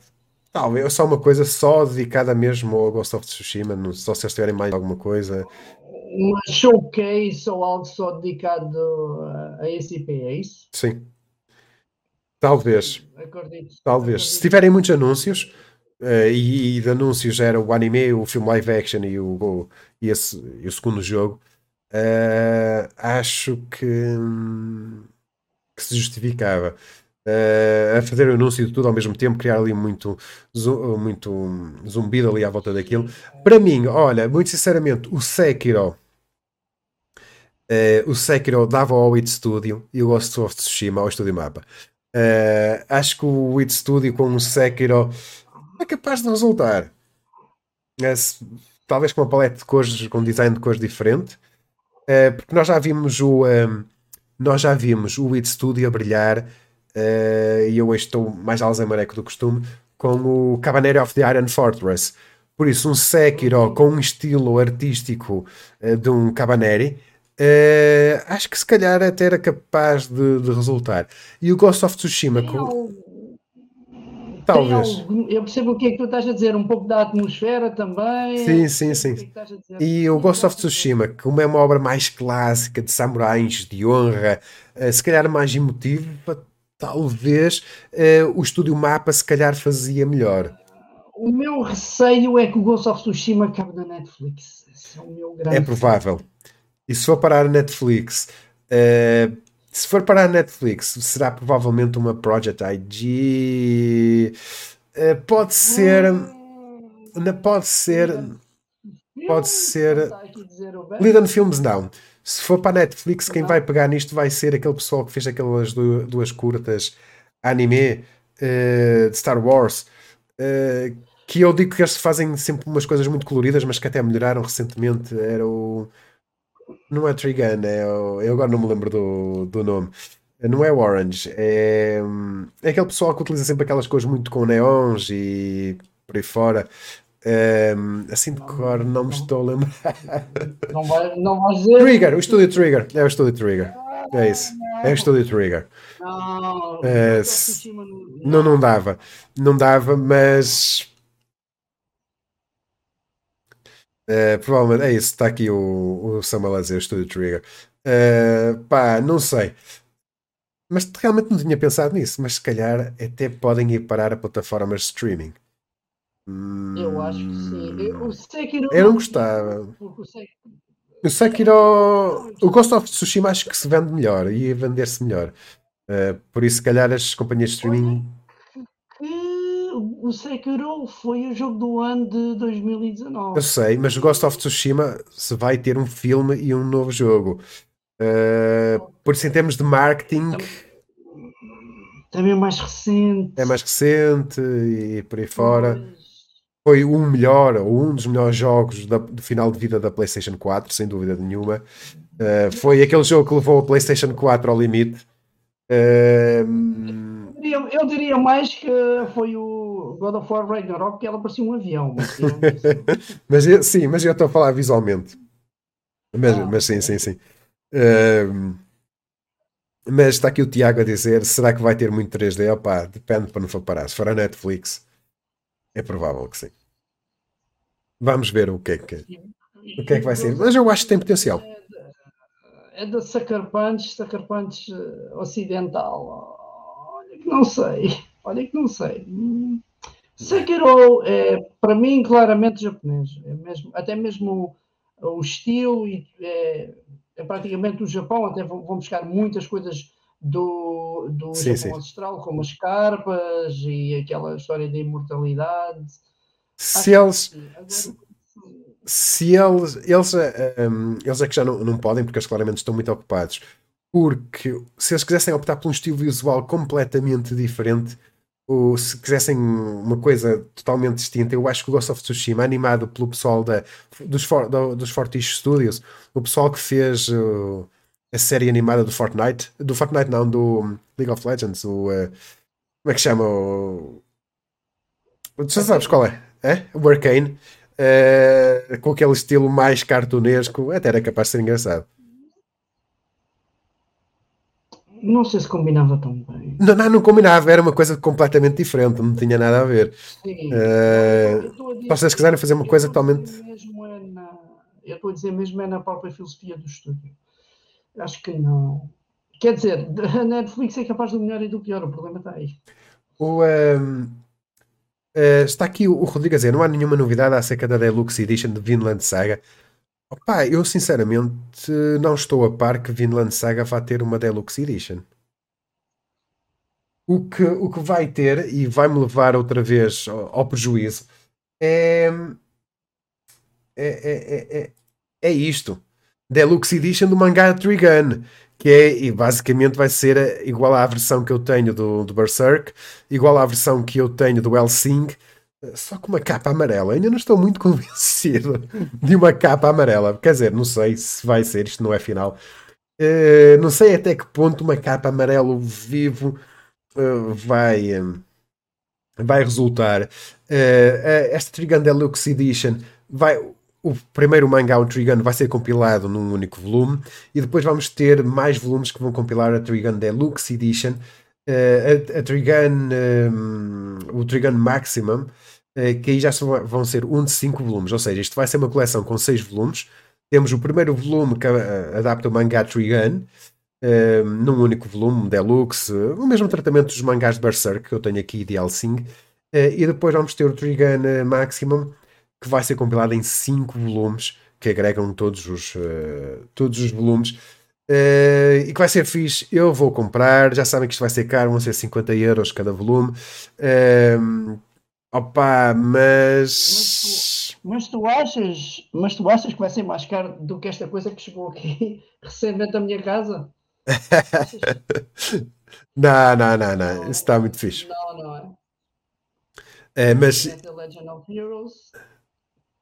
Talvez só uma coisa só dedicada mesmo ao Ghost of Tsushima, não, só se eles tiverem mais alguma coisa. Uma showcase ou algo só dedicado a esse IP, é isso? Sim. Talvez. Acredito. Talvez. Se tiverem muitos anúncios, uh, e, e, de anúncios era o anime, o filme live action e o, o, e esse, e o segundo jogo, uh, acho que, que se justificava uh, a fazer o anúncio de tudo ao mesmo tempo, criar ali muito, muito zumbido ali à volta daquilo. Para mim, olha, muito sinceramente, o Sekiro. O Sekiro dava ao It Studio e o Ghost of Tsushima ao Studio Mapa. Acho que o It Studio com o Sekiro é capaz de resultar. talvez com uma paleta de cores, com um design de cores diferente. porque nós já vimos o. Um, nós já vimos o It Studio a brilhar uh, e eu hoje estou mais alzheimer do costume, com o Cabaneri of the Iron Fortress. Por isso, um Sekiro com um estilo artístico uh, de um Cabaneri, uh, acho que se calhar até era capaz de, de resultar. E o Ghost of Tsushima. Com... Talvez. Algo, eu percebo o que é que tu estás a dizer, um pouco da atmosfera também. Sim, sim, sim. É e o Ghost of Tsushima, como é uma obra mais clássica de samurais, de honra, uh, se calhar mais emotiva, talvez uh, o estúdio Mapa se calhar fazia melhor. O meu receio é que o Ghost of Tsushima cabe na Netflix. Esse é o meu grande. É provável. E se for parar a Netflix, uh, se for para a Netflix, será provavelmente uma Project IG. Uh, pode ser. Hum, pode ser. Pode ser. Lida Films não. Se for para a Netflix, quem vai pegar nisto vai ser aquele pessoal que fez aquelas duas curtas anime uh, de Star Wars. Uh, que eu digo que eles fazem sempre umas coisas muito coloridas, mas que até melhoraram recentemente. Era o. Não é Trigun, é o, eu agora não me lembro do, do nome. Não é Orange, é, é aquele pessoal que utiliza sempre aquelas cores muito com neons e por aí fora. Um, assim de cor, não me estou a lembrar. Não vai, não vai dizer. Trigger, o estúdio Trigger. É o estúdio Trigger. É isso. É o estúdio Trigger. Não, uh, não, não dava. Não dava, mas Uh, provavelmente é isso, está aqui o, o Samuel a dizer, Studio Trigger. Uh, pá, não sei. Mas realmente não tinha pensado nisso, mas se calhar até podem ir parar a plataformas de streaming. Eu acho que sim. Eu, o Sekiro eu não gostava. O Sekiro, o Ghost of Tsushima acho que se vende melhor, ia vender-se melhor. Uh, por isso, se calhar as companhias de streaming o Sekiro foi o jogo do ano de 2019. Eu sei, mas Ghost of Tsushima se vai ter um filme e um novo jogo. Uh, por isso, em termos de marketing. Também é mais recente. É mais recente e por aí fora. Foi o melhor, ou um dos melhores jogos da, do final de vida da PlayStation 4, sem dúvida nenhuma. Uh, foi aquele jogo que levou a PlayStation 4 ao limite. Uh, diria, eu diria mais que foi o God of War Ragnarok que ela parecia um avião. Mas, mas eu, sim, mas eu estou a falar visualmente. Mas, ah, mas sim, sim, sim. Uh, mas está aqui o Tiago a dizer: será que vai ter muito 3D? Opa, depende para não for parar. Se for a Netflix, é provável que sim. Vamos ver o que é que, o que, é que vai ser. Mas eu acho que tem potencial. É da Sucker Punch, Sucker Punch eh, ocidental. Que não sei. Olha que não sei. Sekiro é, para mim, claramente japonês. É mesmo, até mesmo o, o estilo e, é, é, praticamente do Japão. Até vão, vão buscar muitas coisas do, do sim, Japão sim. ancestral, como as carpas e aquela história da imortalidade. Se eles. Agora, se, eles, eles, um, eh, eles é que já não, não podem, porque eles claramente estão muito ocupados. Porque se eles quisessem optar por um estilo visual completamente diferente, ou se quisessem uma coisa totalmente distinta, eu acho que o Ghost of Tsushima, animado pelo pessoal da, dos, For, do, dos Studios, o pessoal que fez uh, a série animada do Fortnite, do Fortnite não, do League of Legends, o, uh, como é que chama? O, já sabes qual é? é? O Arcane, uh, com aquele estilo mais cartunesco, até era capaz de ser engraçado. Não sei se combinava tão bem. Não, não, não combinava, era uma coisa completamente diferente, não tinha nada a ver. Sim. Uh, se vocês quiserem fazer uma coisa totalmente. É na, eu estou a dizer mesmo é na própria filosofia do estúdio. Acho que não. Quer dizer, a Netflix é capaz do melhor e do pior, o problema está aí. O, um, uh, eh, está aqui o, o Rodrigo a dizer: não há nenhuma novidade acerca da Deluxe Edition de Vinland Saga. Opa, eu sinceramente não estou a par que Vinland Saga vá ter uma Deluxe Edition. O que, o que vai ter, e vai-me levar outra vez ao, ao prejuízo, é, é, é, é, é isto. Deluxe Edition do mangá Trigun, que é, e basicamente vai ser igual à versão que eu tenho do, do Berserk, igual à versão que eu tenho do Helsing, só com uma capa amarela. Ainda não estou muito convencido de uma capa amarela. Quer dizer, não sei se vai ser, isto não é final. Uh, não sei até que ponto uma capa amarelo vivo uh, vai, um, vai resultar. Uh, esta Trigun Deluxe Edition vai. O primeiro mangá, o Trigun, vai ser compilado num único volume e depois vamos ter mais volumes que vão compilar a Trigun Deluxe Edition. A, a Trigun, um, o Trigun Maximum, que aí já vão ser um de cinco volumes, ou seja, isto vai ser uma coleção com seis volumes. Temos o primeiro volume que adapta o mangá Trigun, um, num único volume, Deluxe, o mesmo tratamento dos mangás de Berserk que eu tenho aqui de Helsing. Uh, e depois vamos ter o Trigun Maximum, que vai ser compilado em 5 volumes, que agregam todos os, uh, todos os volumes. Uh, e que vai ser fixe. Eu vou comprar. Já sabem que isto vai ser caro, vão ser 50 euros cada volume. Uh, opa, mas. Mas tu, mas tu, achas, mas tu achas que vai ser mais caro do que esta coisa que chegou aqui recentemente à minha casa? não, não, não, não. Isso está muito fixe. Não, não é. é mas.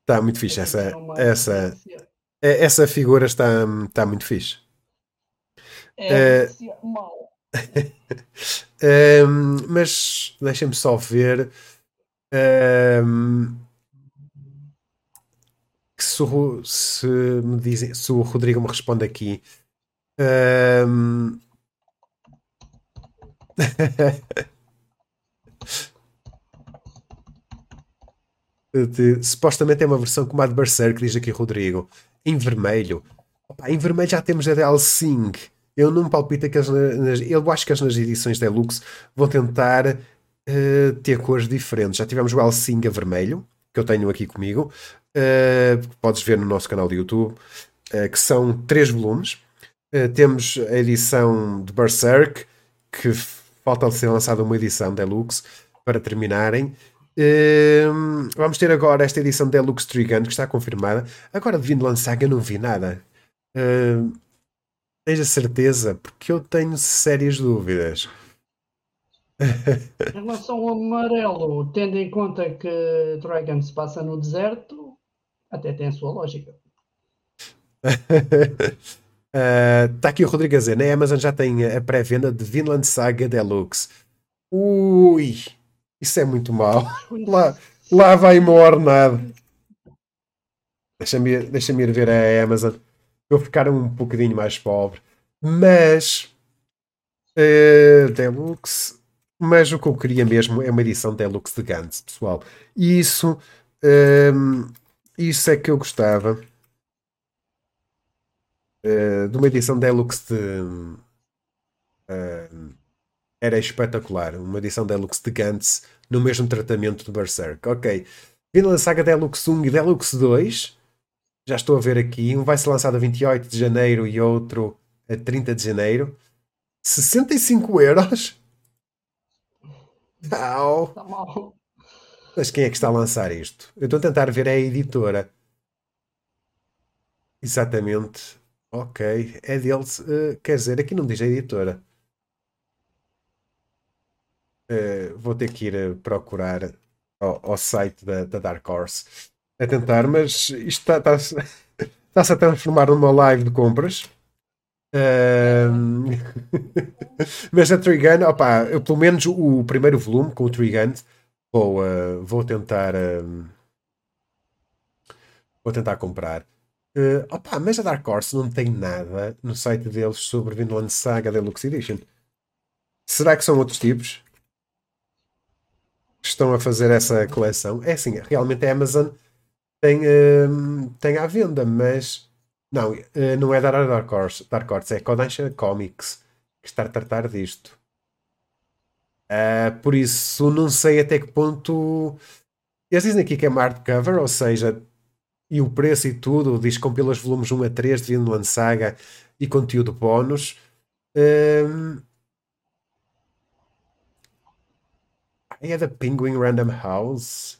Está muito fixe essa, essa, é, essa figura está, está muito fixe. É, uh, mal. um, mas deixem-me só ver um, que se, se, me dizem, se o Rodrigo me responde aqui. Um, supostamente é uma versão como a de Berserk, diz aqui Rodrigo. Em vermelho. Opa, em vermelho já temos a de Sing. Eu não palpito que as, nas, eu acho que as nas edições Deluxe vão tentar uh, ter cores diferentes. Já tivemos o Elsing a vermelho, que eu tenho aqui comigo. Uh, podes ver no nosso canal de YouTube, uh, que são três volumes. temos a edição de Berserk, que falta ser lançada uma edição Deluxe para terminarem. Uh, vamos ter agora esta edição de Deluxe Trigun que está confirmada. Agora de Vinland Saga não vi nada. Uh, tens a certeza? Porque eu tenho sérias dúvidas. Em relação ao amarelo, tendo em conta que Dragon se passa no deserto, até tem a sua lógica. Está uh, aqui o Rodrigo a dizer: na Amazon já tem a pré-venda de Vinland Saga Deluxe. Ui! Isso é muito mau. Lá, lá vai uma ornada. Deixa-me deixa ir ver a Amazon. Eu ficar um bocadinho mais pobre. Mas. Uh, Deluxe. Mas o que eu queria mesmo é uma edição Deluxe de Gantz, pessoal. E isso. Um, isso é que eu gostava. Uh, de uma edição Deluxe de. Uh, era espetacular. Uma edição Deluxe de Gantz no mesmo tratamento do Berserk. Ok. Vinland Saga Deluxe 1 e Deluxe 2. Já estou a ver aqui. Um vai ser lançado a 28 de janeiro e outro a 30 de janeiro. 65 euros. Não. Está mal. Mas quem é que está a lançar isto? Eu estou a tentar ver a editora. Exatamente. Ok. É deles. Uh, quer dizer, aqui não diz a editora. Uh, vou ter que ir a procurar ao, ao site da, da, Dark Horse a tentar, mas isto está-se está a transformar numa live de compras. Mas a Trigun, opa, eu, pelo menos o primeiro volume com o Trigun vou, uh, vou tentar vou tentar comprar. Uh, opa, mas a Dark Horse não tem nada no site deles sobre Vinland Saga Deluxe Edition. Será que são outros tipos? estão a fazer essa coleção. É assim, realmente a Amazon tem, uh, tem à venda, mas não, uh, não é da Dark Horse, Dark Horse é Kodansha Comics que está a tratar disto. Uh, por isso, não sei até que ponto. Eles dizem aqui que é hardcover, ou seja, e o preço e tudo, diz que compila os volumes 1 a 3 de Vinland Saga e conteúdo bónus. Uh, É da Penguin Random House.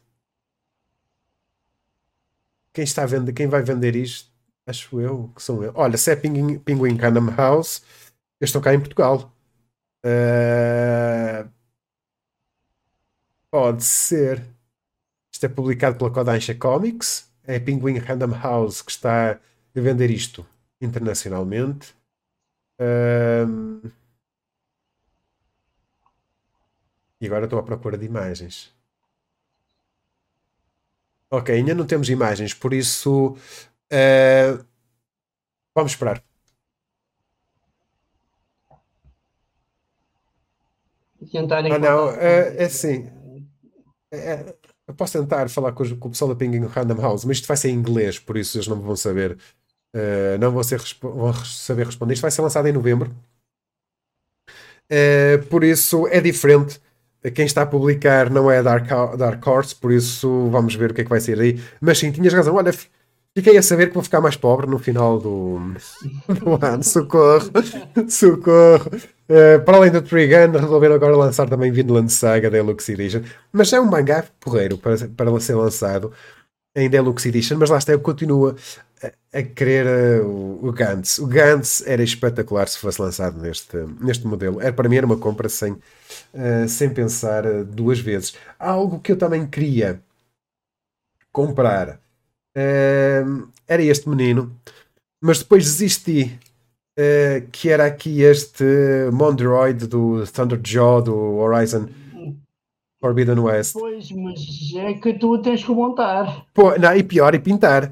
Quem está a vender, quem vai vender isto? Acho eu que são eu. Olha, se é Penguin, Penguin Random House, eu estou cá em Portugal. Uh... Pode ser. Isto é publicado pela Kodansha Comics. É Penguin Random House que está a vender isto internacionalmente. Uh... E agora estou à procura de imagens. Ok, ainda não temos imagens, por isso uh, vamos esperar. Tentar ah, não, é, é assim. É, eu posso tentar falar com, com o pessoal da Ping Random House, mas isto vai ser em inglês, por isso eles não vão saber. Uh, não vão, ser, vão saber responder. Isto vai ser lançado em novembro. Uh, por isso é diferente quem está a publicar não é Dark, Dark Horse, por isso vamos ver o que é que vai ser aí. Mas sim, tinhas razão. Olha, fiquei a saber que vou ficar mais pobre no final do, do ano. Socorro, socorro. Uh, para além do Trigun, resolveram agora lançar também Vinland Saga Deluxe Edition. Mas é um mangá porreiro para, para ser lançado em Deluxe Edition. Mas lá está, eu continuo a, a querer uh, o, Gantz. O Gantz era espetacular se fosse lançado neste, neste modelo. Era, para mim era uma compra sem uh, sem pensar duas vezes. Algo que eu também queria comprar uh, era este menino, mas depois desisti. que era aqui este Mondroid do Thunderjaw do Horizon Forbidden West. Pois, mas é que tu tens que montar. Pô, não, e pior, e pintar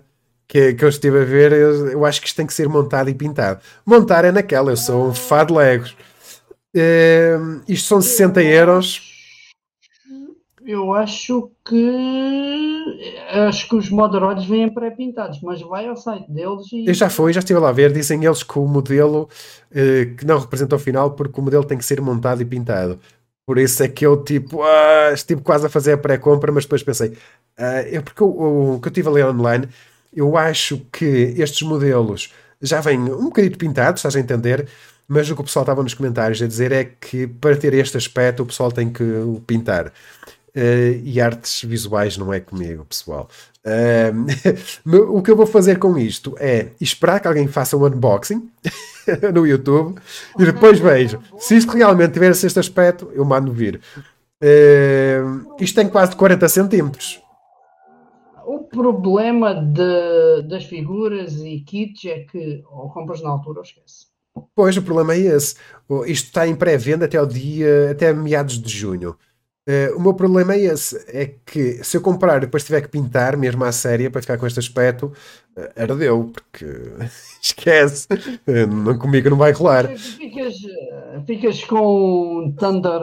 que, que eu estive a ver, eu, eu, acho que isto tem que ser montado e pintado. Montar é naquela, eu sou um fã de Legos. Uh, isto são 60 euros. Eu acho que acho que os moderóides vêm pré-pintados, mas vai ao site deles e. Eu já fui, já estive lá a ver. Dizem eles que o modelo uh, que não representa o final, porque o modelo tem que ser montado e pintado. Por isso é que eu tipo, ah, estive quase a fazer a pré-compra, mas depois pensei, uh, eu, porque o que eu estive a ler online, eu acho que estes modelos já vêm um bocadinho pintados, estás a entender? Mas o que o pessoal estava nos comentários a dizer é que para ter este aspecto o pessoal tem que o pintar. Uh, e artes visuais não é comigo, pessoal. Uh, o que eu vou fazer com isto é esperar que alguém faça um unboxing no YouTube e depois vejo. Se isto realmente tiver este aspecto, eu mando vir. Uh, isto tem quase 40 centímetros. O problema de, das figuras e kits é que ou compras na altura ou esquece. Pois, o problema é esse. Isto está em pré-venda até o dia, até meados de junho. Uh, o meu problema é esse, é que se eu comprar e depois tiver que pintar, mesmo à séria, para ficar com este aspecto, uh, ardeu, porque esquece, uh, comigo não vai rolar. Ficas, ficas com um Thunder,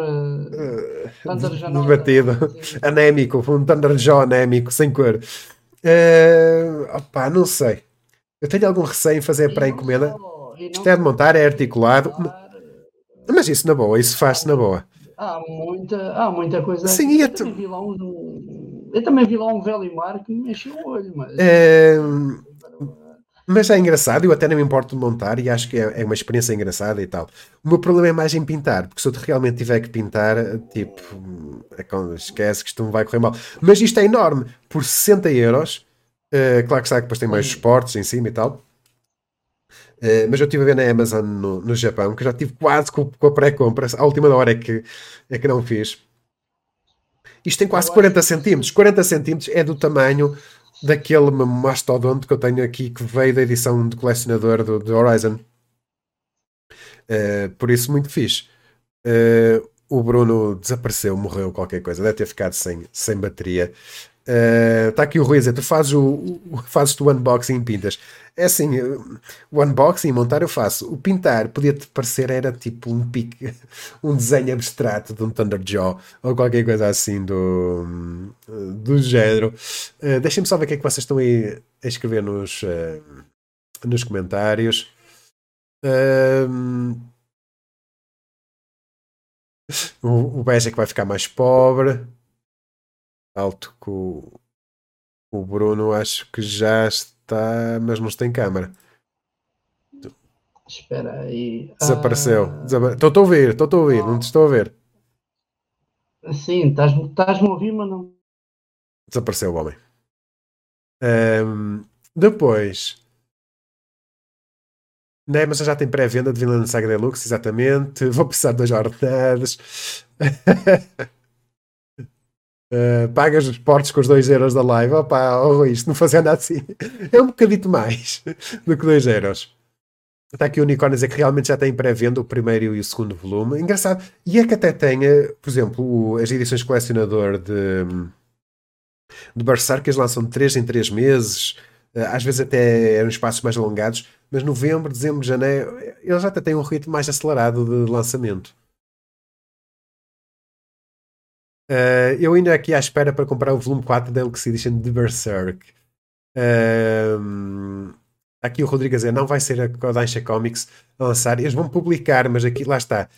thunder debatido, anémico, um Thunder Jaw anémico, sem cor. Uh, opa, não sei. Eu tenho algum receio em fazer pré-encomenda. Isto é de montar, é articulado. Mas isso na boa, isso faz-se na boa. Há muita, há muita coisa. Sim, eu, também vi lá um, eu também vi lá um velho mar que me encheu o olho. Mas... É... Mas é engraçado, eu até não me importo de montar e acho que é, é, uma experiência engraçada e tal. O meu problema é mais em pintar, porque se eu realmente tiver que pintar, tipo, é esquece que isto não vai correr mal. Mas isto é enorme, por 60 euros. Uh, claro que está, que depois tem mais esportes em cima e tal. Uh, mas eu estive a ver na Amazon no, no Japão, que já tive quase com, com a pré-compra. A última hora é que, é que não fiz. Isto tem quase 40 centímetros. 40 centímetros é do tamanho daquele mastodonte que eu tenho aqui, que veio da edição de colecionador do, do Horizon. Uh, por isso, muito fixe. Uh, o Bruno desapareceu, morreu, qualquer coisa. Deve ter ficado sem, sem bateria. Está uh, aqui o Rui a dizer: tu fazes o, o, fazes o unboxing e pintas. É assim, o unboxing, montar eu faço. O pintar, podia-te parecer, era tipo um pique, um desenho abstrato de um Thunderjaw ou qualquer coisa assim do, do género. Uh, Deixem-me só ver o que é que vocês estão aí a escrever nos, uh, nos comentários. Uh, o, o Beja é que vai ficar mais pobre alto que o, o Bruno acho que já está, mas não tem câmara. Espera aí. Desapareceu. Ah... Estou a ouvir, estou a ouvir, não te estou a ver. Sim, estás-me a ouvir, mas não. Desapareceu o homem. Um, depois. Né, mas já tem pré-venda de Vinland Saga Deluxe, exatamente. Vou precisar de duas jornadas. Uh, pagas os portos com os 2 euros da live. Opa, oh, isto não fazia nada assim. É um bocadito mais do que 2 euros. Está aqui o unicórnio dizer que realmente já tem pré-venda o primeiro e o segundo volume. Engraçado. E é que até tenha, por exemplo, as edições colecionador de, de Berserk, eles lançam de 3 em 3 meses. Eh, às vezes até eram espaços mais alongados. Mas novembro, dezembro, janeiro, eles até têm um ritmo mais acelerado de lançamento. Uh, eu ainda aqui à espera para comprar o volume 4 da Deluxe Edition de Berserk. Uh, aqui o a dizer, não vai ser a Kodansha Comics a lançar. Eles vão publicar, mas aqui, lá está.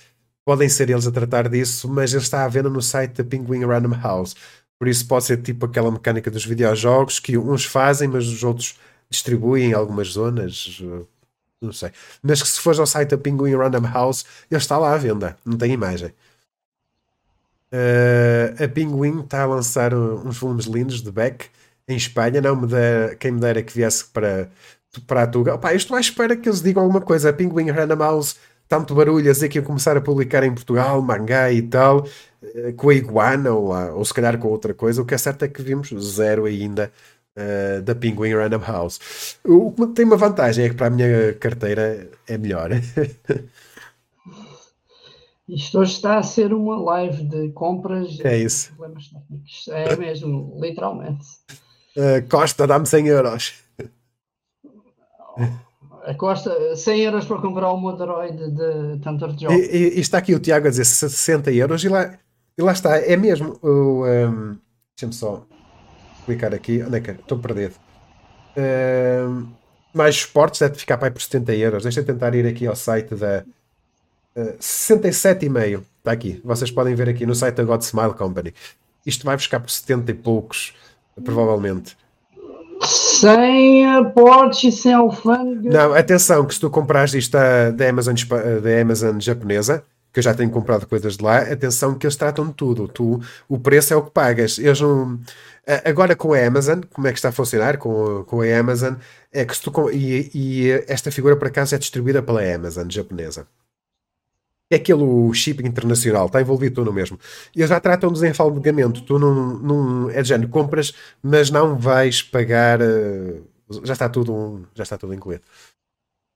Podem ser eles a tratar disso, mas ele está à venda no site da Penguin Random House. Por isso pode ser tipo aquela mecânica dos videojogos que uns fazem, mas os outros distribuem em algumas zonas. Não sei. Mas que se fores ao site da Penguin Random House, ele está lá à venda. Não tem imagem. Uh, a Pinguim está a lançar uns volumes lindos de Beck em Espanha. Não me dá, quem me dera que viesse para, para a Tuga. Opa, eu estou à espera que eles digam alguma coisa. A Pinguim Random House, tanto barulho a dizer que iam começar a publicar em Portugal, mangá e tal, uh, com a Iguana ou, ou se calhar com outra coisa. O que é certo é que vimos zero ainda. Uh, da Penguin Random House. O que tem uma vantagem é que para a minha carteira é melhor. Isto hoje está a ser uma live de compras é isso. problemas técnicos. É mesmo, literalmente. Uh, Costa, dá-me 100 euros. A Costa, 100 euros para comprar um Moderoid de Tantor Job. E, e, e, está aqui o Tiago a dizer 60 euros e lá, e lá está, é mesmo. O, um, Deixa-me só clicar aqui. Onde é que é? Estou perdido. Um, mais esportes deve ficar para aí por 70 euros. Deixa eu tentar ir aqui ao site da 67,5. Está aqui. Vocês podem ver aqui no site da God Smile Company. Isto vai buscar por 70 e poucos, provavelmente. Sem aportes e sem alfândega. Não, atenção, que se tu comprares isto da, da, Amazon, da Amazon japonesa, que eu já tenho comprado coisas de lá, atenção que eles tratam de tudo. Tu, o preço é o que pagas. Eles não... Agora com a Amazon, como é que está a funcionar com, com a Amazon? É que se tu, e, e esta figura por acaso é distribuída pela Amazon japonesa é aquele shipping internacional, está envolvido tu no mesmo. Eles já tratam de desenfaldegamento, tu não, não é de género, compras, mas não vais pagar, uh, já está tudo, já está tudo incluído.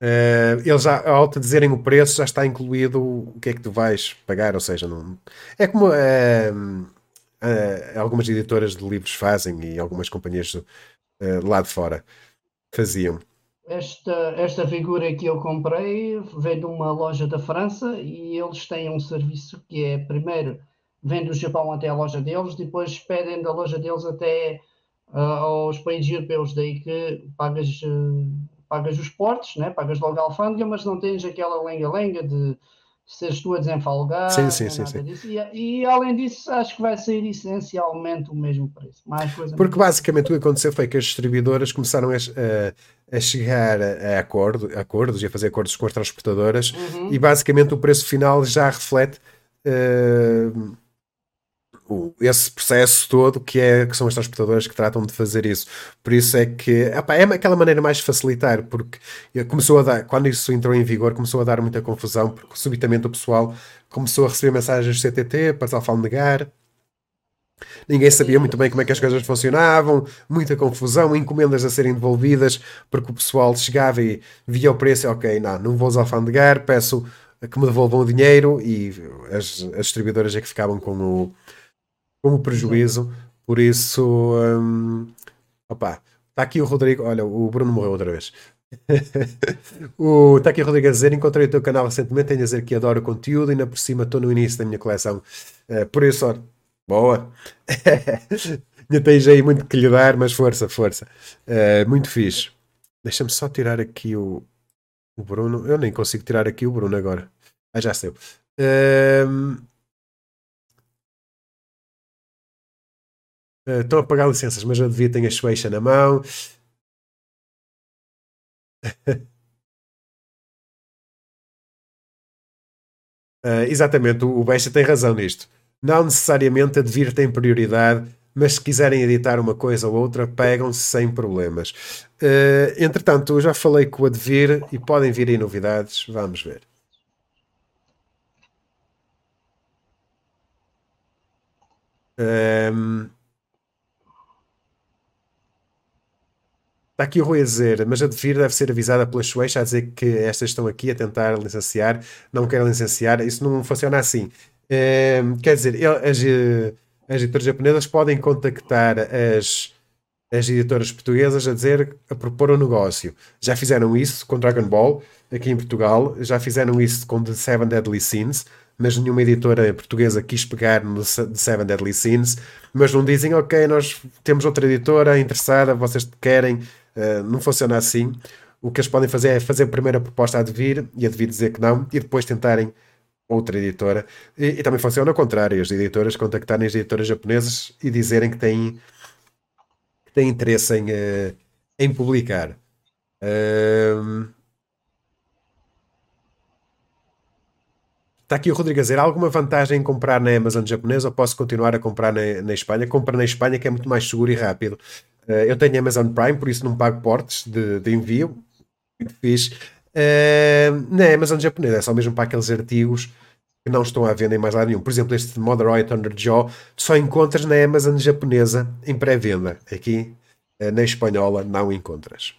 Uh, eles já, ao te dizerem o preço, já está incluído o que é que tu vais pagar, ou seja, não, é como uh, algumas editoras de livros fazem e algumas companhias lá de fora faziam. Esta, esta figura que eu comprei vem de uma loja da França e eles têm um serviço que é, primeiro, vem do Japão até a loja deles, depois pedem da loja deles até uh, aos países europeus, daí que pagas, uh, pagas os portos, né? pagas logo a alfândega, mas não tens aquela lenga-lenga de seres tu a desenfalgar. Sim, sim, sim. sim. E, e, além disso, acho que vai sair essencialmente o mesmo preço. Mais coisa Porque basicamente o que aconteceu foi que as distribuidoras começaram a, a, a chegar a, acordo, a acordos e a fazer acordos com as transportadoras uhum. e basicamente o preço final já reflete. Uh, esse processo todo que, é, que são as transportadoras que tratam de fazer isso. Por isso é que opa, é aquela maneira mais facilitar, porque começou a dar, quando isso entrou em vigor, começou a dar muita confusão, porque subitamente o pessoal começou a receber mensagens do CTT para alfandegar. Ninguém sabia muito bem como é que as coisas funcionavam, muita confusão, encomendas a serem devolvidas, porque o pessoal chegava e via o preço, ok, não, não vou alfandegar, peço que me devolvam o dinheiro e as, as distribuidoras é que ficavam com o, como prejuízo. Por isso, um, opa, está aqui o Rodrigo. Olha, o Bruno morreu outra vez. Está aqui o Rodrigo a dizer: Encontrei o teu canal recentemente. Tenho a dizer que adoro o conteúdo. Ainda por cima, estou no início da minha coleção. Uh, por isso, olha, boa. Ainda tens aí muito que lhe dar, mas força, força. Uh, muito fixe. Deixa-me só tirar aqui o, o Bruno. Eu nem consigo tirar aqui o Bruno agora. Ah, já sei. Uh, Estão a pagar licenças, mas eu devia ter a Shueisha na mão. Uh, exatamente, o, o Baixa tem razão nisto. Não necessariamente a Devir tem prioridade, mas se quiserem editar uma coisa ou outra, pegam-se sem problemas. Uh, entretanto, eu já falei com o Advir e podem vir aí novidades. Vamos ver. Um, Está aqui o Rui a dizer, mas a Devir deve ser avisada pela Shueisha a dizer que estas estão aqui a tentar licenciar, não querem licenciar. Isso não funciona assim. É, quer dizer, as, as editoras japonesas podem contactar as, as editoras portuguesas a dizer, a propor um negócio. Já fizeram isso com Dragon Ball aqui em Portugal, já fizeram isso com The Seven Deadly Sins mas nenhuma editora portuguesa quis pegar no The Seven Deadly Sins, mas não dizem, ok, nós temos outra editora interessada, vocês querem, uh, não funciona assim. O que eles podem fazer é fazer a primeira proposta a Devir e a Devir dizer que não, e depois tentarem outra editora. E, e, também funciona ao contrário, as editoras contactarem as editoras japonesas e dizerem que têm, que têm interesse em, uh, em publicar. Uh, Está aqui o Rodrigo a dizer: alguma vantagem em comprar na Amazon japonesa ou posso continuar a comprar na, na Espanha? Compra na Espanha que é muito mais seguro e rápido. Uh, eu tenho Amazon Prime, por isso não pago portes de, de envio. Muito fixe. Uh, na Amazon japonesa é só mesmo para aqueles artigos que não estão à venda em mais lado nenhum. Por exemplo, este Mother Eye Thunder Jaw só encontras na Amazon japonesa em pré-venda. Aqui uh, na espanhola não encontras.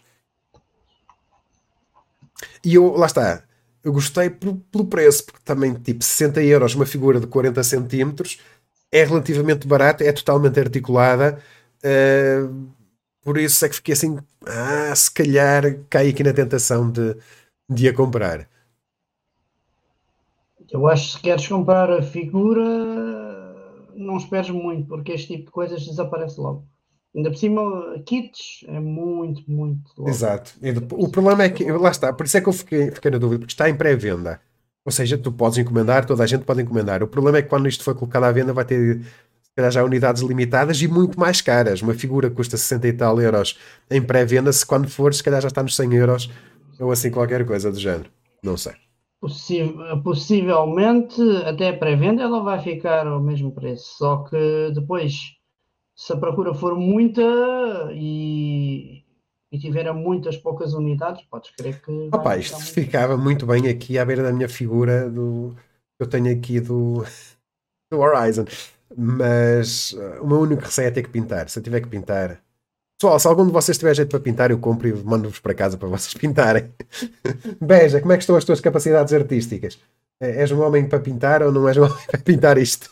E eu, lá está, eu gostei pelo preço, porque também, tipo, 60 euros uma figura de 40 centímetros é relativamente barata, é totalmente articulada. Por isso é que fiquei assim, ah, se calhar cai aqui na tentação de, de a comprar. Eu acho que se queres comprar a figura, não esperes muito, porque este tipo de coisas desaparece logo. Ainda por cima, kits é muito, muito logo. Exato. O problema é que, lá está, por isso é que eu fiquei, fiquei na dúvida, porque está em pré-venda. Ou seja, tu podes encomendar, toda a gente pode encomendar. O problema é que quando isto for colocado à venda vai ter já unidades limitadas e muito mais caras. Uma figura custa 60 e tal euros em pré-venda, se quando for, se calhar já está nos 100 euros ou assim qualquer coisa do género. Não sei. possivelmente, até a pré-venda ela vai ficar ao mesmo preço. Só que depois se a procura for muita e, e tiver muitas poucas unidades, podes crer que. Opa, isto muito... ficava muito bem aqui à beira da minha figura do que eu tenho aqui do, do Horizon. Mas uh, o meu único receio é ter que pintar. Se eu tiver que pintar. Pessoal, se algum de vocês tiver jeito para pintar, eu compro e mando-vos para casa para vocês pintarem. Beja, como é que estão as tuas capacidades artísticas? É, és um homem para pintar ou não és um homem para pintar isto?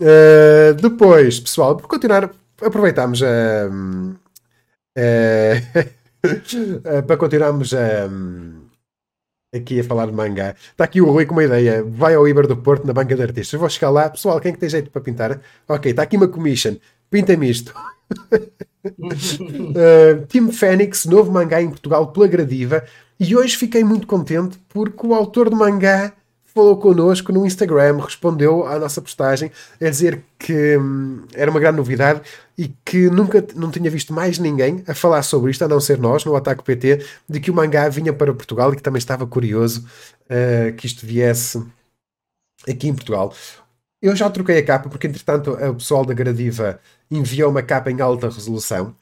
Uh, depois, pessoal, por continuar, aproveitámos a. Uh, uh, para continuarmos a. aqui a falar de mangá. Está aqui o Rui com uma ideia. Vai ao Iber do Porto na banca de artistas. Vou chegar lá. Pessoal, quem é que tem jeito para pintar? Ok, está aqui uma commission. Pinta-me isto. uh, Team Fênix, novo mangá em Portugal pela Gradiva. E hoje fiquei muito contente porque o autor do mangá falou connosco no Instagram, respondeu à nossa postagem a dizer que hum, era uma grande novidade e que nunca não tinha visto mais ninguém a falar sobre isto, a não ser nós, no Ataque PT, de que o mangá vinha para Portugal e que também estava curioso uh, que isto viesse aqui em Portugal. Eu já troquei a capa, porque entretanto o pessoal da Gradiva enviou uma capa em alta resolução.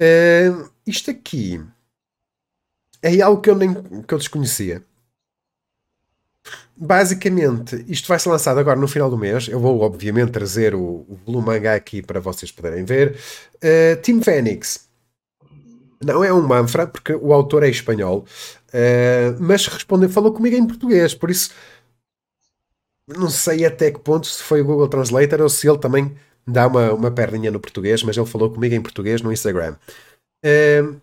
Uh, isto aqui é algo que eu, nem, que eu desconhecia basicamente, isto vai ser lançado agora no final do mês. Eu vou, obviamente, trazer o, o volume mangá aqui para vocês poderem ver. Uh, Team Phoenix não é um manfra, porque o autor é espanhol, uh, mas respondeu, falou comigo em português, por isso não sei até que ponto se foi o Google Translator ou se ele também dá uma, uma perninha no português, mas ele falou comigo em português no Instagram. Uh,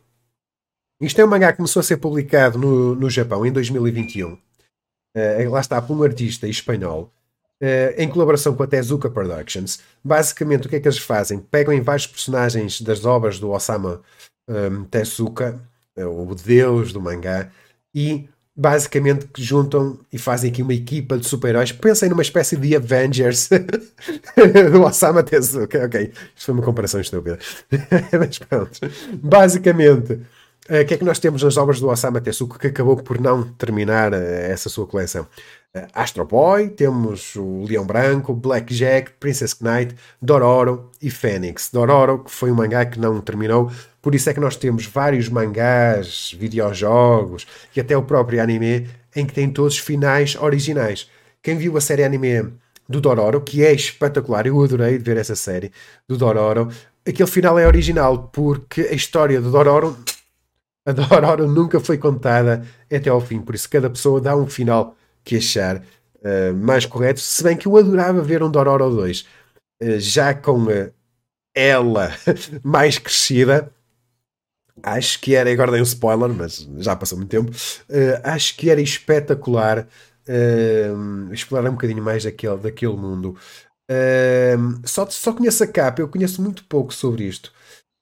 isto é um mangá que começou a ser publicado no, no Japão em 2021 uh, lá está, por um artista espanhol, uh, em colaboração com a Tezuka Productions. Basicamente, o que é que eles fazem? Pegam em vários personagens das obras do Osama um, Tezuka, uh, o deus do mangá, e basicamente juntam e fazem aqui uma equipa de super-heróis. Pensem numa espécie de Avengers do Osama Tezuka. Ok, isto foi uma comparação estúpida. Mas pronto. Basicamente o que é que nós temos nas obras do Osamu Tezuka que acabou por não terminar eh, essa sua coleção? Uh, Astro Boy, temos o Leão Branco, Black Jack, Princess Knight, Dororo e Fênix. Dororo, que foi um mangá que não terminou, por isso é que nós temos vários mangás, videojogos e até o próprio anime em que tem todos finais originais. Quem viu a série anime do Dororo, que é espetacular, eu adorei ver essa série do Dororo, aquele final é original, porque a história do Dororo, a Dororo nunca foi contada até ao fim, por isso cada pessoa dá um final que achar uh, mais correto, se bem que eu adorava ver um Dororo 2, uh, já com uh, ela mais crescida, acho que era, agora dei um spoiler, mas já passou muito tempo, acho que era espetacular explorar um bocadinho mais daquele, daquele mundo. Só, só conheço a capa, eu conheço muito pouco sobre isto.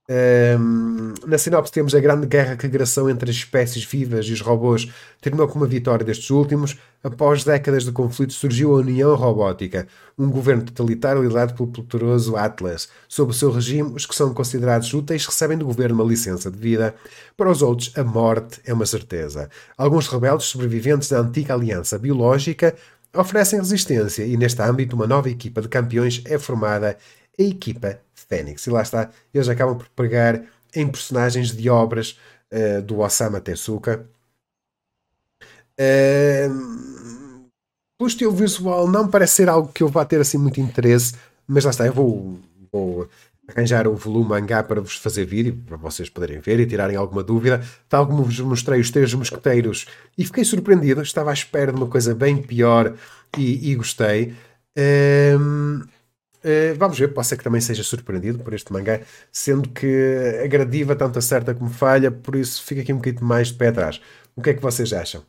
Um, na sinopse temos a grande guerra que agressão entre as espécies vivas e os robôs terminou com uma vitória destes últimos. Após décadas de conflito surgiu a União Robótica, um governo totalitário liderado pelo poderoso Atlas. Sob o seu regime, os que são considerados úteis recebem do governo uma licença de vida. Para os outros, a morte é uma certeza. Alguns rebeldes sobreviventes da antiga aliança biológica oferecem resistência e neste âmbito uma nova equipa de campeões é formada, a equipa Fênix. E lá está, eles acabam por pegar em personagens de obras uh, do Osama Tezuka. Uh, pelo estilo visual, não parece ser algo que eu vá ter assim muito interesse, mas lá está, eu vou, vou arranjar o volume mangá para vos fazer vídeo, para vocês poderem ver e tirarem alguma dúvida, tal como vos mostrei os três mosqueteiros e fiquei surpreendido, estava à espera de uma coisa bem pior e, e gostei. Um, Uh, vamos ver, pode ser que também seja surpreendido por este mangá, sendo que agradiva tanto acerta como falha, por isso fica aqui um bocadinho mais de pé atrás. O que é que vocês acham?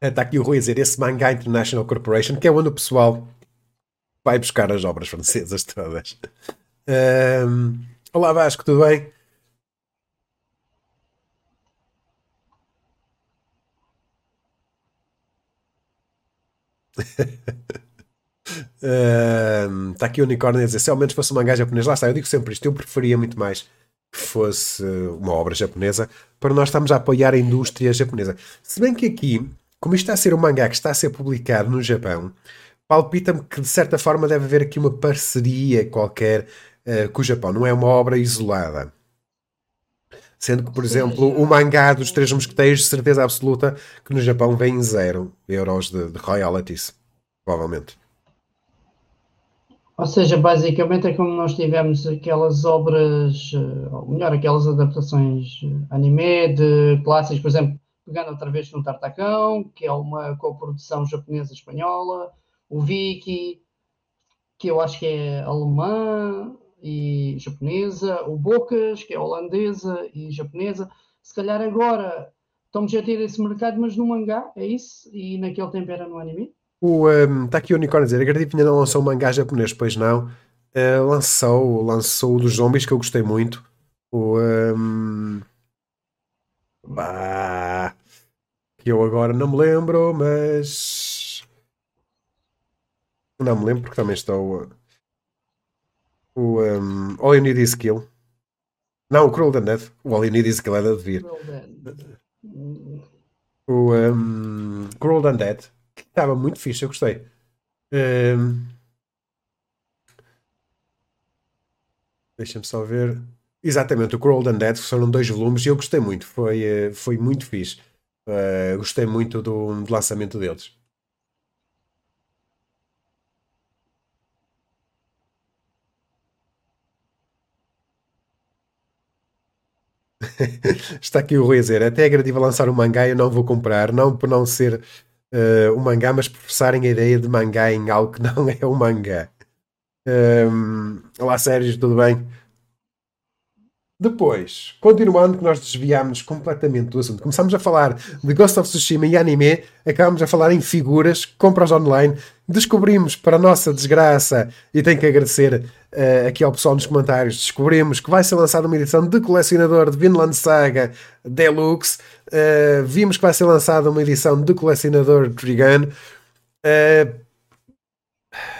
Está aqui o Rui a dizer esse Manga International Corporation, que é onde o pessoal vai buscar as obras francesas todas. Um, olá Vasco, tudo bem? uh, está aqui o unicórnio a dizer: se ao menos fosse um mangá japonês, lá está. Eu digo sempre isto. Eu preferia muito mais que fosse uma obra japonesa para nós estarmos a apoiar a indústria japonesa. Se bem que aqui, como isto está a ser um mangá que está a ser publicado no Japão, palpita-me que de certa forma deve haver aqui uma parceria qualquer uh, com o Japão. Não é uma obra isolada. Sendo que, por exemplo, o mangá dos Três Mosqueteiros, de certeza absoluta que no Japão vem zero euros de, de royalties. Provavelmente. Ou seja, basicamente é como nós tivemos aquelas obras, eh, ou melhor, aquelas adaptações eh, anime de clássicos, por exemplo, pegando outra vez no Tartacão, que é uma coprodução japonesa-espanhola, o Viki, que eu acho que é alemã, e japonesa, o Bocas, que é holandesa e japonesa. Se calhar agora estamos a ter esse mercado, mas no mangá, é isso? E naquele tempo era no anime? O, um, está aqui o unicórnio a dizer, a Gradiv ainda não lançou um mangá japonês, pois não. Uh, lançou, lançou o dos zombies, que eu gostei muito. O, um, bah, que eu agora não me lembro, mas... Não me lembro porque também estou o um, All You Need Is Kill. Não, o Cruel Dead. O All You Need Is Kill é de vir. O um, Cruel Dead. Que estava muito fixe, eu gostei. Um, Deixa-me só ver. Exatamente, o Cruel Dead foram dois volumes e eu gostei muito. Foi, eh, foi muito fixe. Uh, gostei muito do, do lançamento deles. Está aqui o Rui a dizer: até é agradível lançar um mangá, eu não vou comprar, não por não ser uh, um mangá, mas por forçarem a ideia de mangá em algo que não é um mangá. Um, olá, Sérgio, tudo bem? Depois, continuando, que nós desviámos completamente do assunto. Começámos a falar de Ghost of Tsushima e anime, acabámos a falar em figuras, compras online. Descobrimos, para nossa desgraça, e tenho que agradecer uh, aqui ao pessoal nos comentários, descobrimos que vai ser lançada uma edição de colecionador de Vinland Saga Deluxe. Uh, vimos que vai ser lançada uma edição de colecionador Trigun. Uh,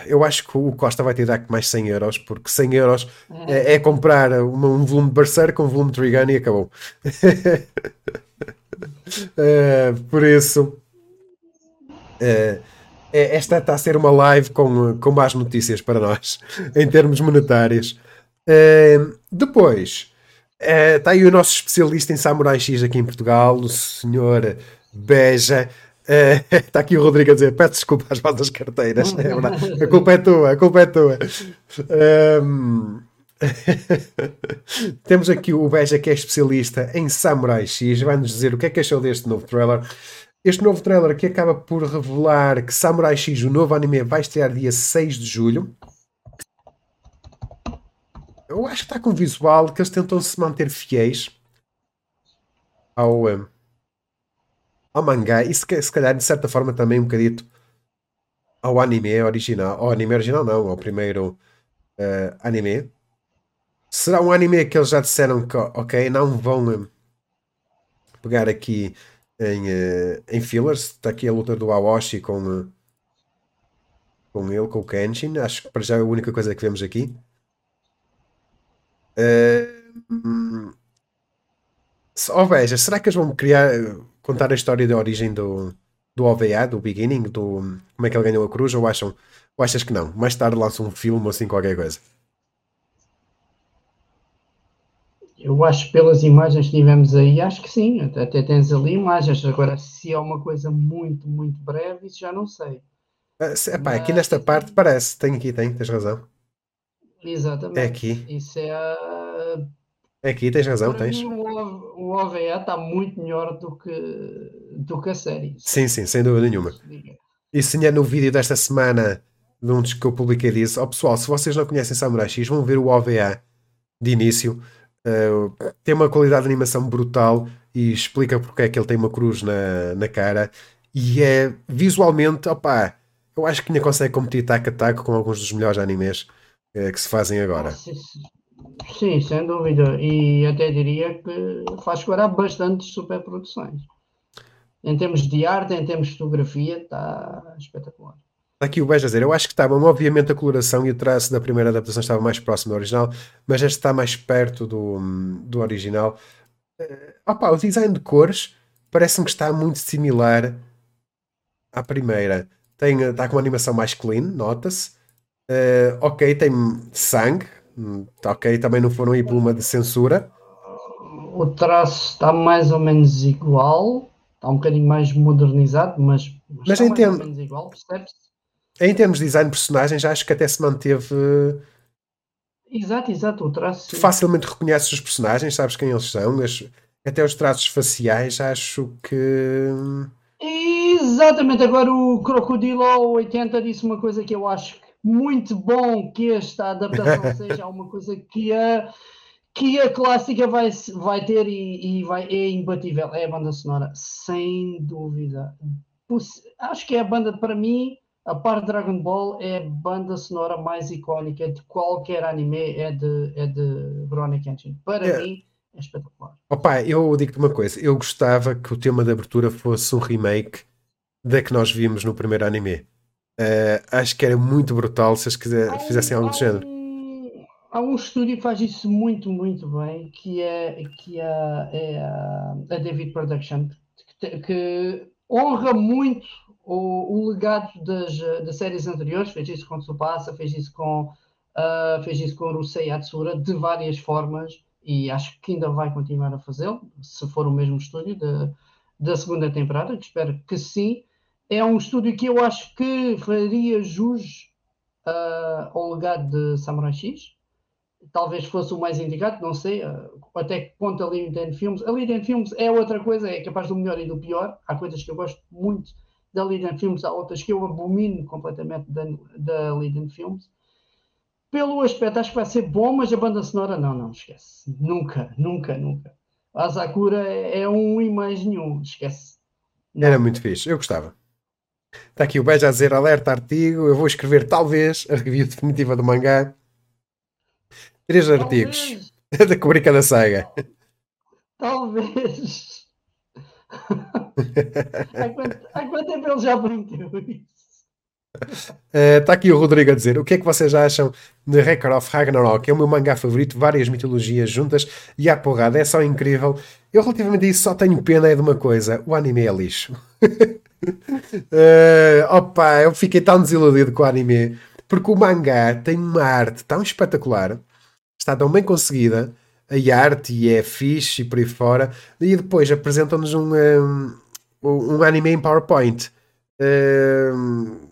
eu acho que o Costa vai ter dar mais 100 euros, porque 100 euros é, é comprar um volume de Berserk, um volume de Trigun e acabou. por isso, uh, esta está a ser uma live com, com más notícias para nós, em termos monetários. Uh, depois, está aí o nosso especialista em Samurai X aqui em Portugal, o senhor Beja. Está aqui o Rodrigo a dizer: peço desculpa às vossas carteiras. É. A culpa é tua, a culpa é tua. Um... Temos aqui o Beja que é especialista em Samurai X. Vai-nos dizer o que é que achou deste novo trailer. Este novo trailer que acaba por revelar que Samurai X, o novo anime, vai estrear dia 6 de julho. Eu acho que está com visual que eles tentam se manter fiéis ao, um, ao mangá e se, se, calhar de certa forma também um bocadito ao anime original. Ao anime original não, ao primeiro uh, anime. Será um anime que eles já disseram que ok, não vão um, pegar aqui em, uh, em fillers. Está aqui a luta do Aoshi com, uh, com ele, com o Kenshin. Acho que para já é a única coisa que vemos aqui. Uh, oh, veja, será que eles vão criar, contar a história da origem do, do OVA, do beginning, do como é que ele ganhou a cruz, ou acham, ou achas que não? Mais tarde lançam um filme ou assim qualquer coisa? Eu acho pelas imagens que tivemos aí, acho que sim, até tens ali imagens. Agora, se é uma coisa muito, muito breve, isso já não sei. Ah, epá, Mas... Aqui nesta parte parece, tem aqui, tem, tens razão. Exatamente. É aqui. Isso é a... É aqui, tens razão, tens. Mim, o OVA está muito melhor do que, do que a série. Sim, sim, sem dúvida nenhuma. E se é no vídeo desta semana, de um dos que eu publiquei, disse: Ó oh, pessoal, se vocês não conhecem Samurai X, vão ver o OVA de início. Uh, tem uma qualidade de animação brutal e explica porque é que ele tem uma cruz na, na cara. E é visualmente, opá, eu acho que ainda consegue competir taco a taco com alguns dos melhores animes uh, que se fazem agora. sim, sem dúvida. E até diria que faz chorar bastante superproduções. Em termos de arte, em termos de fotografia, está espetacular. Está aqui o Beja a dizer, eu acho que estavam, obviamente, a coloração e o traço da primeira adaptação estava mais próximo do original, mas este está mais perto do, do original. Uh, opa, o design de cores parece-me que está muito similar à primeira. Tem, está com uma animação mais clean, nota-se. Uh, ok, tem sangue. Hum, ok, também não foram aí por uma de censura. O traço está mais ou menos igual. Está um bocadinho mais modernizado, mas, mas, mas está mais ou menos igual, percebe-se? Em termos de design de personagens, acho que até se manteve. Exato, exato, o traço. Facilmente reconheces os personagens, sabes quem eles são, as... até os traços faciais, acho que. Exatamente, agora o Crocodilo 80 disse uma coisa que eu acho muito bom que esta adaptação seja uma coisa que a, que a clássica vai, vai ter e, e vai, é imbatível. É a banda sonora, sem dúvida. Acho que é a banda, para mim, a par de Dragon Ball, é a banda sonora mais icónica de qualquer anime, é de, é de Rurouni Kenshin. Para é. mim, é espetacular. Opa, eu digo-te uma coisa, eu gostava que o tema de abertura fosse um remake da que nós vimos no primeiro anime. Uh, acho que era muito brutal se eles quiser, fizessem algo do género. Há um estúdio que faz isso muito, muito bem, que é, que é, é a, a David Production, que, que honra muito o, o legado das, das séries anteriores, fez isso com Tsubasa, fez isso com, uh, fez isso com Rusei Atsura, de várias formas, e acho que ainda vai continuar a fazê-lo, se for o mesmo estúdio da, da segunda temporada, que espero que sim. É um estúdio que eu acho que faria jus uh, ao legado de Samurai X. Talvez fosse o mais indicado, não sei uh, até que ponto a Liden Films. A Liden Films é outra coisa, é capaz do melhor e do pior. Há coisas que eu gosto muito da Liden Films, há outras que eu abomino completamente da, da Liden Films. Pelo aspecto, acho que vai ser bom, mas a banda sonora não, não, esquece. Nunca, nunca, nunca. A Sakura é, é um e mais nenhum, esquece. Não. Era muito fixe, eu gostava. Está aqui o Beja a dizer alerta artigo. Eu vou escrever talvez a review definitiva do mangá. Três talvez. artigos da Kubrika da Saga. Talvez há, quanto, há quanto tempo ele já prometeu isso? Está uh, aqui o Rodrigo a dizer o que é que vocês acham de Record of Ragnarok? É o meu mangá favorito, várias mitologias juntas e a porrada, é só incrível. Eu, relativamente a isso, só tenho pena é de uma coisa: o anime é lixo. uh, opa, eu fiquei tão desiludido com o anime porque o mangá tem uma arte tão espetacular, está tão bem conseguida a arte é fixe e por aí fora, e depois apresentam-nos um, um, um anime em PowerPoint. Uh,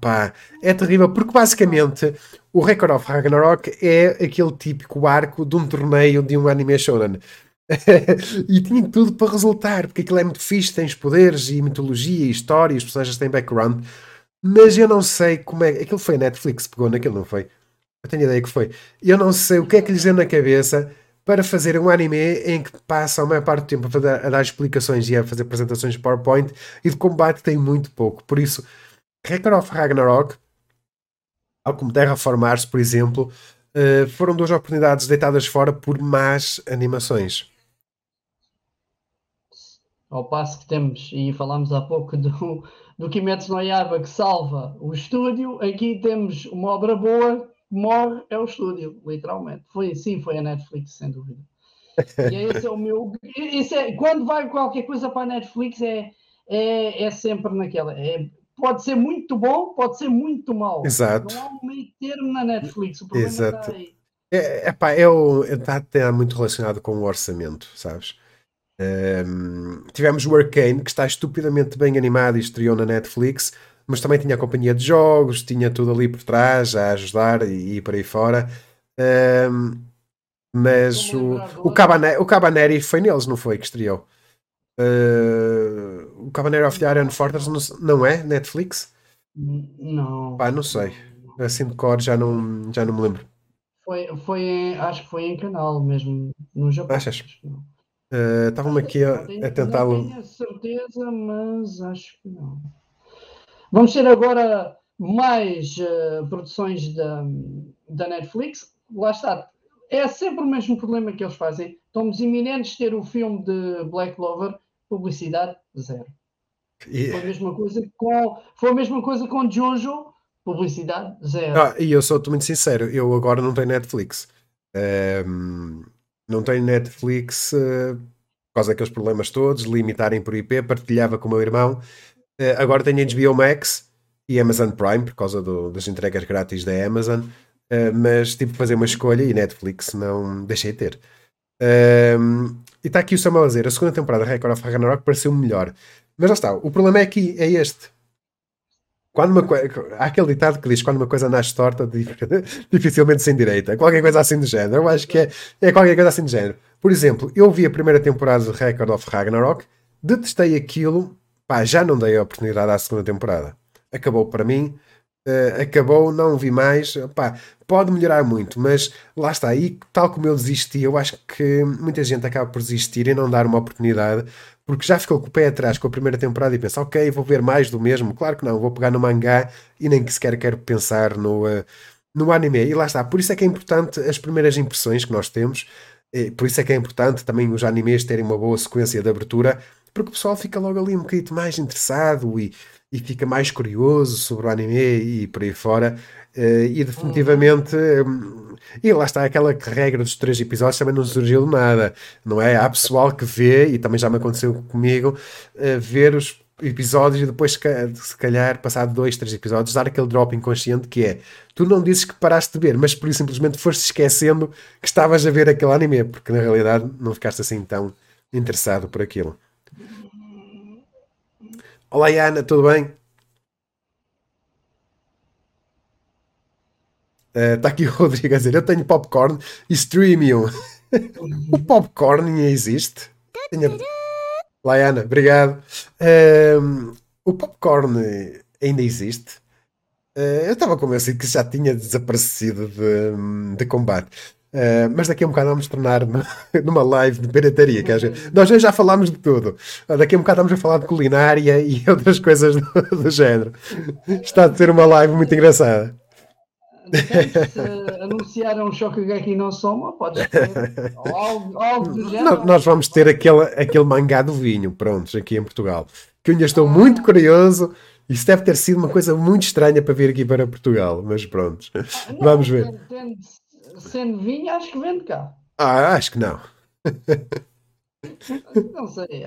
pá, é terrível, porque basicamente o Record of Ragnarok é aquele típico arco de um torneio de um anime shonen. e tinha tudo para resultar, porque aquilo é muito fixe, tens poderes e mitologia e história, os personagens têm background, mas eu não sei como é. Aquilo foi a Netflix, pegou naquilo, não foi? Eu tenho ideia que foi. Eu não sei o que é que lhes deu na cabeça para fazer um anime em que passa a maior parte do tempo a, dar, a dar explicações e a fazer apresentações de PowerPoint e de combate tem muito pouco. Por isso, Record of Ragnarok, ao como Terraformars, por exemplo, uh, foram duas oportunidades deitadas fora por más animações. Ao passo que temos, e falámos há pouco do, do Kimetsu no Yaiba que salva o estúdio, aqui temos uma obra boa morre é o estúdio, literalmente. Foi assim, foi a Netflix, sem dúvida. E é esse é o meu. Esse é, quando vai qualquer coisa para a Netflix, é, é, é sempre naquela. É, pode ser muito bom, pode ser muito mau. Exato. Não há um meio termo na Netflix. O problema Exato. está aí. É, epá, é o, está até muito relacionado com o orçamento, sabes? Um, tivemos o Arcane, que está estupidamente bem animado e estreou na Netflix mas também tinha a companhia de jogos, tinha tudo ali por trás a ajudar e, e por aí fora. Um, mas o, o, Cabaneri, o Cabaneri foi neles, não foi? Que estreou. Uh, o Cabaneri of the Iron Fortress não, não é Netflix? Não. Pá, não sei. Assim de cor já não, já não me lembro. Foi, foi em, acho que foi em canal mesmo, no Japão. Achas? Estavam-me uh, aqui a, a tentar. Não tenho certeza, mas acho que não. Vamos ter agora mais uh, produções da, da Netflix. Lá está. É sempre o mesmo problema que eles fazem. Estamos iminentes de ter o filme de Black Clover, publicidade zero. Foi a mesma coisa com foi a mesma coisa com Jojo, publicidade zero. Ah, e eu sou-te muito sincero, eu agora não tenho Netflix. Um, ehm, não tenho Netflix uh, por causa daqueles problemas todos, limitarem por IP, partilhava com o meu irmão agora tenho HBO Max e Amazon Prime por causa do, das entregas grátis da Amazon, uh, mas tive que fazer uma escolha e Netflix não deixei de ter. Uh, e está aqui o Samuel a dizer: a segunda temporada de Record of Ragnarok pareceu melhor. Mas lá está, o problema é aqui, é este. Quando uma Há aquele ditado que diz quando uma coisa nasce torta, dificilmente sem direita. Qualquer coisa assim do género. Eu acho que é, é qualquer coisa assim do género. Por exemplo, eu vi a primeira temporada de Record of Ragnarok, detestei aquilo pá, já não dei a oportunidade à segunda temporada. Acabou para mim, uh, acabou, não vi mais. Pá, pode melhorar muito, mas lá está. E tal como eu desisti, eu acho que muita gente acaba por desistir e não dar uma oportunidade porque já ficou com o pé atrás com a primeira temporada e pensa, ok, vou ver mais do mesmo. Claro que não, vou pegar no mangá e nem sequer quero pensar no, uh, no anime. E lá está. Por isso é que é importante as primeiras impressões que nós temos. Por isso é que é importante também os animes terem uma boa sequência de abertura porque o pessoal fica logo ali um bocadinho mais interessado e, e fica mais curioso sobre o anime e por aí fora. Uh, e definitivamente, um, e lá está aquela regra dos três episódios também não surgiu de nada, não é? Há pessoal que vê, e também já me aconteceu comigo, uh, ver os episódios e depois, se calhar, passado dois, três episódios, dar aquele drop inconsciente que é tu não dizes que paraste de ver, mas por isso simplesmente foste esquecendo que estavas a ver aquele anime, porque na realidade não ficaste assim tão interessado por aquilo. Olá, Ana, tudo bem? Está uh, aqui o Rodrigo a dizer: Eu tenho popcorn e streamium. o popcorn existe. Tenho... Laiana, obrigado. O popcorn ainda existe. Uh, eu estava convencido que já tinha desaparecido de, de combate. Uh, mas daqui a um bocado vamos tornar numa live de pirataria. Que gente, nós já falámos de tudo. Daqui a um bocado vamos a falar de culinária e outras coisas do, do género. Está a ser uma live muito engraçada. Se anunciar um Shokugeki no Soma, pode ser algo, algo do género. Nós vamos ter aquele, aquele mangá do vinho, prontos, aqui em Portugal. Que eu ainda estou muito curioso. Isso deve ter sido uma coisa muito estranha para vir aqui para Portugal, mas pronto, vamos ver. Sendo vinho, acho que vende cá. Ah, acho que não. não sei.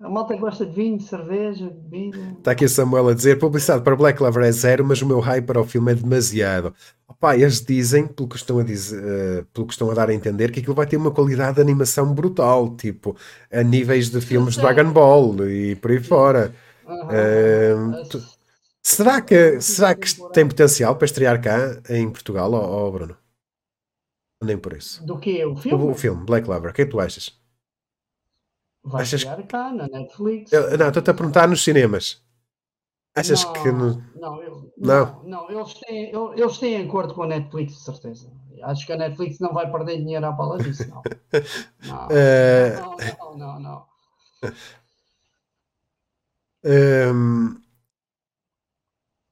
A malta gosta de vinho, de cerveja, de bebida. Está aqui o Samuel a dizer: publicidade para Black Clover é zero, mas o meu hype para o filme é demasiado. Opa, eles dizem, pelo que, estão a dizer, uh, pelo que estão a dar a entender, que aquilo vai ter uma qualidade de animação brutal, tipo, a níveis de filmes de Dragon Ball e por aí fora. Uh, tu, será que, será que tem potencial para estrear cá em Portugal, oh, Bruno? Nem por isso. Do que? O filme? O, o filme, Black Clover. O que é que tu achas? Vai Achas... chegar cá na Netflix. Eu, não, estou-te a perguntar nos cinemas. Achas não, que. No... Não, eu, não, não, eles, têm, eles têm acordo com a Netflix, de certeza. Acho que a Netflix não vai perder dinheiro à pala disso, não. Não, uh... não, não, não, não. Um...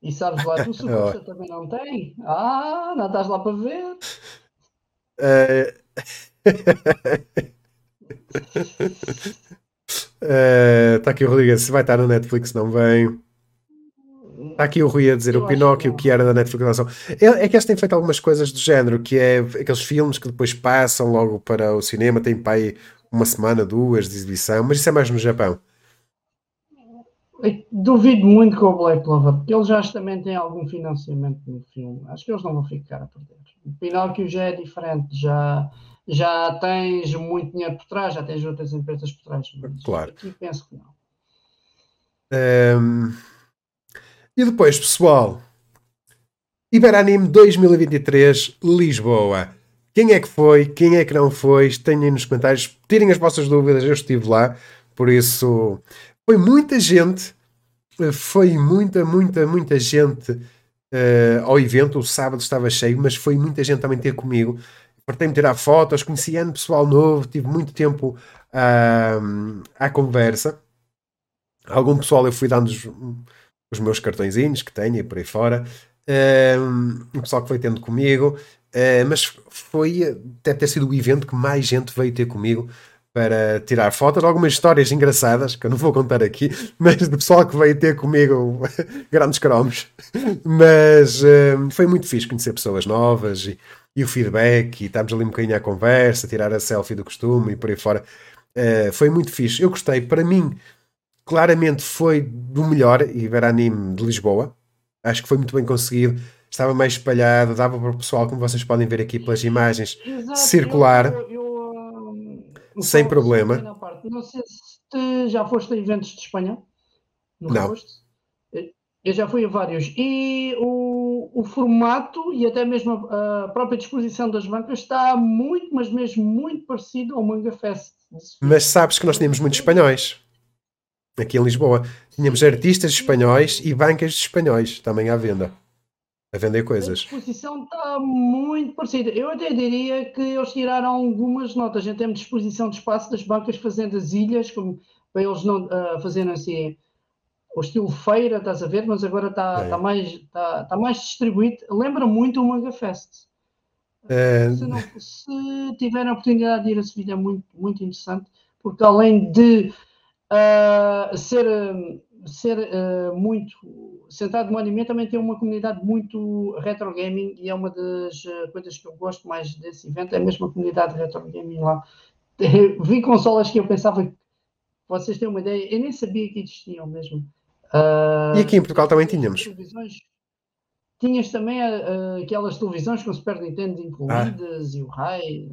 E sabes lá, tu Sucusta também não tem? Ah, não estás lá para ver. Está uh, aqui o Rodrigues, se vai estar na Netflix, não vem. Está aqui o Rui a dizer Eu o Pinóquio que, que era da Netflix. É, é que eles têm feito algumas coisas do género, que é aqueles filmes que depois passam logo para o cinema, tem para aí uma semana, duas de exibição, mas isso é mais no Japão. Eu duvido muito com o Black Clover, porque eles já também têm algum financiamento no filme. Acho que eles não vão ficar a perder. O Pinóquio já é diferente, já já tens muito dinheiro por trás, já tens outras empresas por trás. claro. Aqui penso que não. Um, e depois, pessoal, Iberanime 2023 Lisboa. Quem é que foi? Quem é que não foi? Tenham nos comentários, tirem as vossas dúvidas. Eu estive lá, por isso foi muita gente. Foi muita, muita, muita gente uh, ao evento. O sábado estava cheio, mas foi muita gente também ter comigo partei-me tirar fotos, conheci ano pessoal novo, tive muito tempo uh, à conversa. Algum pessoal eu fui dando os, os meus cartõezinhos que tenho e por aí fora. Uh, o pessoal que foi tendo comigo, uh, mas foi deve ter sido o evento que mais gente veio ter comigo para tirar fotos, algumas histórias engraçadas que eu não vou contar aqui, mas do pessoal que veio ter comigo grandes cromos. Mas uh, foi muito fixe conhecer pessoas novas e, e o feedback, e estávamos ali um bocadinho à conversa, tirar a selfie do costume e por aí fora. Uh, foi muito fixe. Eu gostei. Para mim, claramente foi do melhor Iberanime de Lisboa. Acho que foi muito bem conseguido. Estava mais espalhado, dava para o pessoal, como vocês podem ver aqui pelas imagens, Exato, circular eu, eu, sem problema. Não sei se já foste a eventos de Espanha. Não. não. Eu já fui a vários. E o o, formato e até mesmo a, a, própria disposição das bancas está muito, mas mesmo muito parecido ao Manga Fest. Mas sabes que nós tínhamos muitos espanhóis aqui em Lisboa. Tínhamos artistas espanhóis e bancas de espanhóis também à venda. A vender coisas. A disposição está muito parecida. Eu até diria que eles tiraram algumas notas em termos de disposição de espaço das bancas fazendo as ilhas, como, para eles não uh, fazerem assim o estilo feira, estás a ver, mas agora está, é. tá mais, está, tá mais distribuído. Lembra muito o Manga Fest. É... Se, não, se tiverem a oportunidade de ir a Sevilha, é muito, muito interessante, porque além de uh, ser, ser uh, muito centrado no anime, também tem uma comunidade muito retro gaming e é uma das ah, coisas que eu gosto mais desse evento, é mesmo a comunidade retro gaming lá. Vi consolas que eu pensava que vocês têm uma ideia, eu nem sabia que existiam mesmo. Uh, e aqui em Portugal também tínhamos. Tinhas também uh, aquelas televisões com Super Nintendo incluídas ah. e o raio.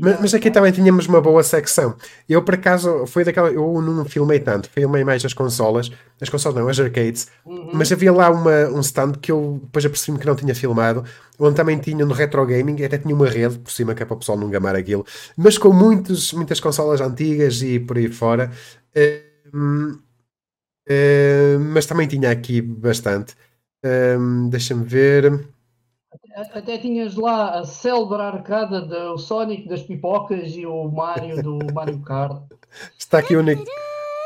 mas, mas, aqui também tínhamos uma boa secção. Eu, por acaso, foi daquela. Eu não filmei tanto, filmei mais as consolas, as consolas não, as arcades, uhum. mas havia lá uma, um stand que eu depois apercebi-me que não tinha filmado, onde também tinha no retro gaming, até tinha uma rede por cima que é para o pessoal não gamar aquilo, mas com muitos, muitas consolas antigas e por aí fora. Uh, Uh, mas também tinha aqui bastante. Uh, Deixa-me ver. Até, até, tinhas lá a célebre arcada do Sonic das pipocas e o Mario do Mario Kart. Está aqui o Nick.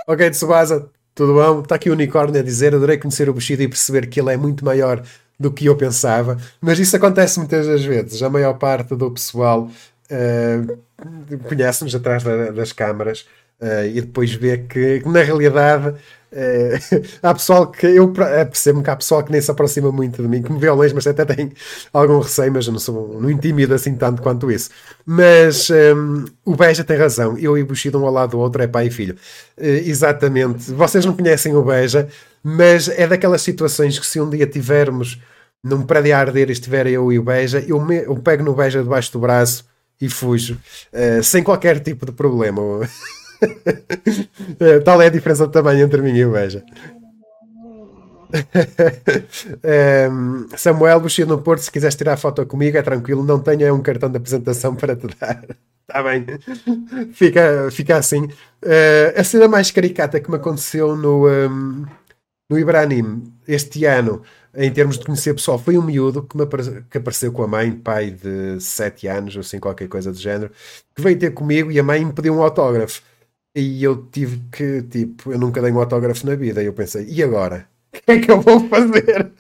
Ok, Tsubasa, tudo bom? Está aqui o unicórnio a dizer: adorei conhecer o Bushido e perceber que ele é muito maior do que eu pensava. Mas isso acontece muitas das vezes. A maior parte do pessoal uh, conhece-nos atrás da, das câmaras Uh, e depois vê que, que na realidade uh, há pessoal que eu percebo que há pessoal que nem se aproxima muito de mim, que me vê ao longe, mas até tem algum receio, mas eu não sou não intimido assim tanto quanto isso. Mas um, o Beja tem razão, eu e o Bushido um ao lado do outro é pai e filho. Uh, exatamente, vocês não conhecem o Beja, mas é daquelas situações que se um dia tivermos num prédio a arder e estiver eu e o Beja, eu, me, eu pego no Beja debaixo do braço e fujo, sem qualquer tipo de problema. Tal é a diferença de tamanho entre mim e o Beja. um, Samuel Buxia no Porto, se quiseres tirar foto comigo, é tranquilo, não tenho é um cartão de apresentação para te dar. Está bem, fica, fica assim. Uh, a cena mais caricata que me aconteceu no, um, no Ibranim este ano, em termos de conhecer pessoal, foi um miúdo que, me apare que apareceu com a mãe, pai de 7 anos, ou assim, qualquer coisa do género, que veio ter comigo e a mãe me pediu um autógrafo. E eu tive que, tipo, eu nunca dei um autógrafo na vida. E eu pensei, e agora? O que é que eu vou fazer?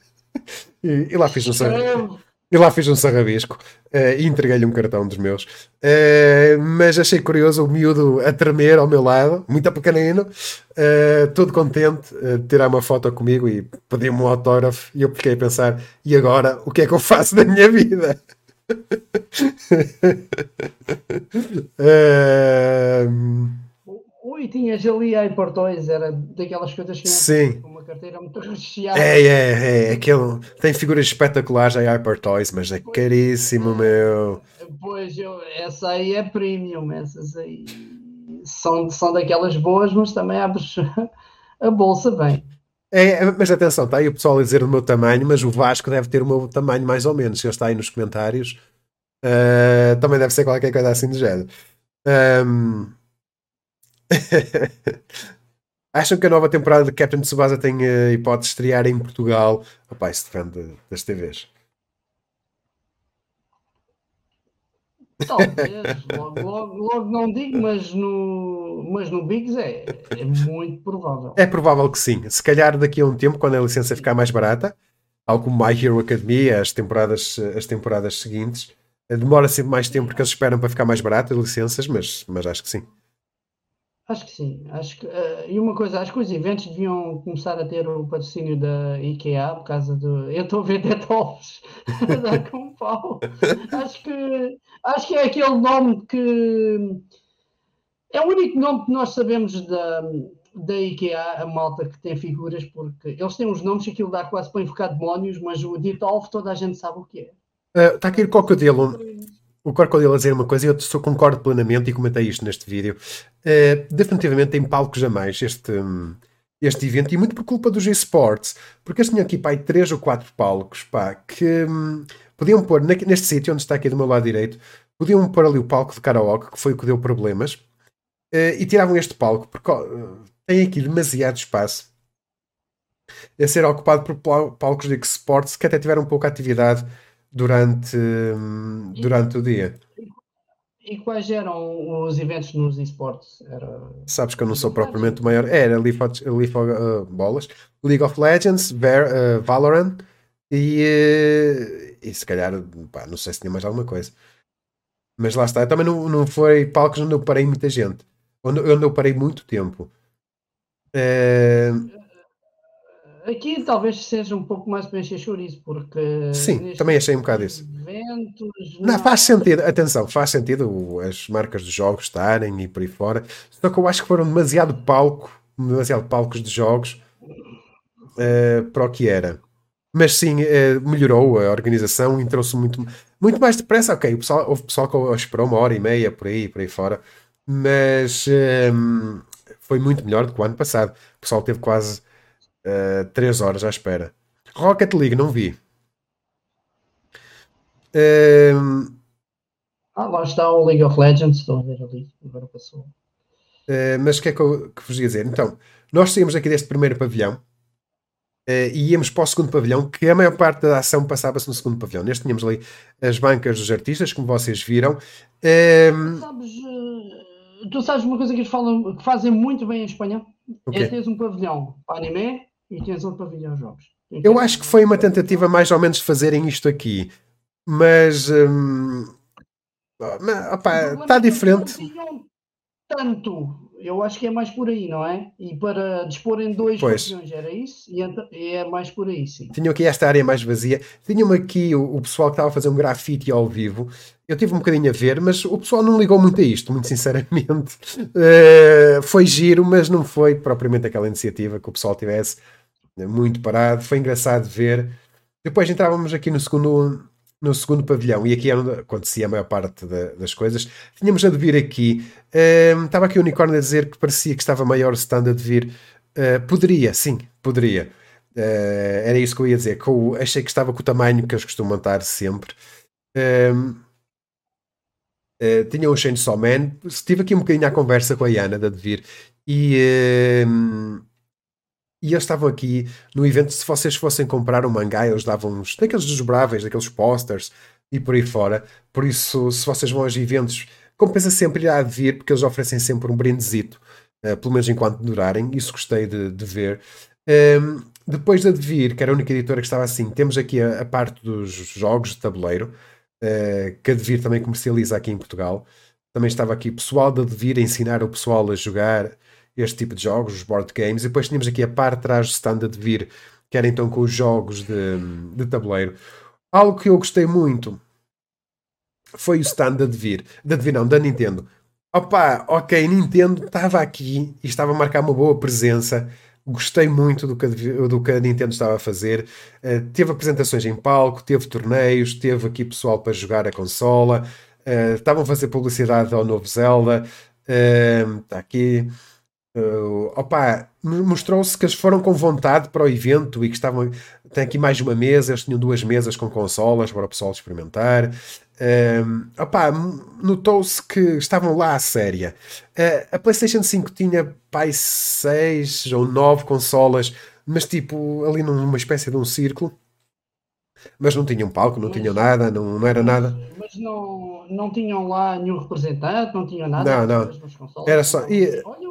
E, e lá fiz um sarrabisco. E lá fiz um sarrabisco uh, e entreguei-lhe um cartão dos meus. Uh, mas achei curioso o miúdo a tremer ao meu lado, muito pequenino, uh, todo contente de tirar uma foto comigo e pediu-me um autógrafo. E eu fiquei a pensar: e agora? O que é que eu faço da minha vida? uh, Ui, tinhas ali a Portois, era daquelas coisas que Sim. uma carteira muito recheada. É, é, é. Aquele, tem figuras espetaculares a Hypertoys, mas é caríssimo, meu. Pois, eu, essa aí é premium, essas aí são, são daquelas boas, mas também abres a bolsa bem. É, mas atenção, está aí o pessoal a dizer o meu tamanho, mas o Vasco deve ter o meu tamanho mais ou menos. Se ele está aí nos comentários, uh, também deve ser qualquer coisa assim do género. Um, Acham que a nova temporada de Captain Tsubasa tem uh, hipótese de estrear em Portugal? Opa, isso depende das TVs. Talvez, logo, logo, logo, não digo, mas no, mas no Bigs é, é muito provável. É provável que sim. Se calhar daqui a um tempo, quando a licença ficar mais barata, algo como My Hero Academia, as temporadas, as temporadas seguintes, demora sempre mais tempo porque eles esperam para ficar mais barato as licenças, mas, mas acho que sim. Acho que sim. Acho que, uh, e uma coisa, acho que os eventos deviam começar a ter o patrocínio da IKEA por causa do. Eu estou a ver Detovs a dar com pau. Acho que, acho que é aquele nome que. É o único nome que nós sabemos da, da IKEA, a malta que tem figuras, porque eles têm uns nomes que aquilo dá quase para invocar demónios, mas o Detolf toda a gente sabe o que é. Está uh, aqui o crocodilo o Crocodile a dizer uma coisa eu concordo plenamente e comentei isto neste vídeo. Uh, definitivamente tem palcos a mais este, este evento e muito por culpa dos esportes, porque eles tinham aqui pá, três ou quatro palcos pá, que um, podiam pôr neste sítio onde está aqui do meu lado direito, podiam pôr ali o palco de karaoke, que foi o que deu problemas, uh, e tiravam este palco porque uh, tem aqui demasiado espaço a ser ocupado por palcos de esportes que até tiveram pouca atividade durante, durante o dia. E quais eram os eventos nos esportes? Era... Sabes que eu não sou propriamente o maior. Era Leaf of, Leaf of uh, Bolas, League of Legends, Ver, uh, Valorant e, uh, e se calhar, pá, não sei se tinha mais alguma coisa. Mas lá está. Também não, não foi palcos onde eu parei muita gente. Onde, onde eu parei muito tempo. Uh, Aqui talvez seja um pouco mais para encher chouriço, porque. Sim, também achei um bocado isso. Eventos, não, não, faz sentido, atenção, faz sentido as marcas de jogos estarem e por aí fora. Só que eu acho que foram demasiado palco, demasiado palcos de jogos uh, para o que era. Mas sim, uh, melhorou a organização, entrou-se muito, muito mais depressa. Ok, o pessoal, houve pessoal que esperou uma hora e meia por aí, por aí fora, mas um, foi muito melhor do que o ano passado. O pessoal teve quase uh, eh, 3 horas à espera. Rocket League, não vi. Uh, ah, lá está o League of Legends, estou a ver ali, agora passou. Uh, mas o que é que eu que vos ia dizer? Então, nós saímos aqui deste primeiro pavilhão uh, e íamos para o segundo pavilhão, que a maior parte da ação passava-se no segundo pavilhão. Neste tínhamos ali as bancas dos artistas, como vocês viram. Uh, sabes, tu sabes uma coisa que eles falam, que fazem muito bem em Espanha? Okay. É teres um pavilhão para anime e tens outro pavilhão jogos. Eu acho que foi uma tentativa mais ou menos de fazerem isto aqui, mas hum, está diferente. tanto. Eu acho que é mais por aí, não é? E para dispor em dois Pois. pavilhões era isso? E é mais por aí, sim. Tinham aqui esta área mais vazia. Tinham aqui o, o pessoal que estava a fazer um grafite ao vivo. Eu tive um bocadinho a ver, mas o pessoal não ligou muito a isto, muito sinceramente. Eh, foi giro, mas não foi propriamente aquela iniciativa que o pessoal tivesse muito parado. Foi engraçado ver. Depois entrávamos aqui no segundo, no segundo pavilhão e aqui é onde acontecia a maior parte da- das coisas. Tínhamos a de vir aqui. Eh, estava aqui o unicórnio a dizer que parecia que estava maior o stand a de vir. Eh, poderia, sim, poderia. Eh, era isso que eu ia dizer. Que eu achei que estava com o tamanho que eles costumam estar sempre. Eh, tinha um Chainsaw Man. Estive aqui um bocadinho à conversa com a Iana da Devir e, ehm, e eles estavam aqui no evento. Se vocês fossem comprar um mangá, eles davam uns daqueles desdobráveis, daqueles posters e por aí fora. Por isso, se vocês vão aos eventos, compensa sempre ir a Devir porque eles oferecem sempre um brindezito, eh, pelo menos enquanto durarem. Isso gostei de, de ver. Ehm, depois da Devir, que era a única editora que estava assim, temos aqui a, a parte dos jogos de tabuleiro, eh, que a Devir também comercializa aqui em Portugal. Também estava aqui pessoal da Devir a ensinar o pessoal a jogar este tipo de jogos, os board games. E depois tínhamos aqui a parte trás do stand da Devir, que era então com os jogos de, de tabuleiro. Algo que eu gostei muito foi o stand da Devir, da Devir não, da Nintendo. Opa, ok, Nintendo estava aqui e estava a marcar uma boa presença. Gostei muito do que a, do que a Nintendo estava a fazer. Eh, teve apresentações em palco, teve torneios, teve aqui pessoal para jogar a consola. eh, estavam a fazer publicidade ao novo Zelda. Está aqui. Uh, opa, mo- mostrou-se que eles foram com vontade para o evento e que estavam. Tem aqui mais uma mesa, eles tinham duas mesas com consolas para o pessoal experimentar. Um, opa, m- notou-se que estavam lá à séria. Uh, a PlayStation 5 tinha pai 6 ou 9 consolas, mas tipo ali numa espécie de um círculo. Mas não tinham palco, não Mas- tinham nada, não, não era nada. Mas não, não tinham lá nenhum representante, não tinham nada. Não, não. Era só- e- Olha,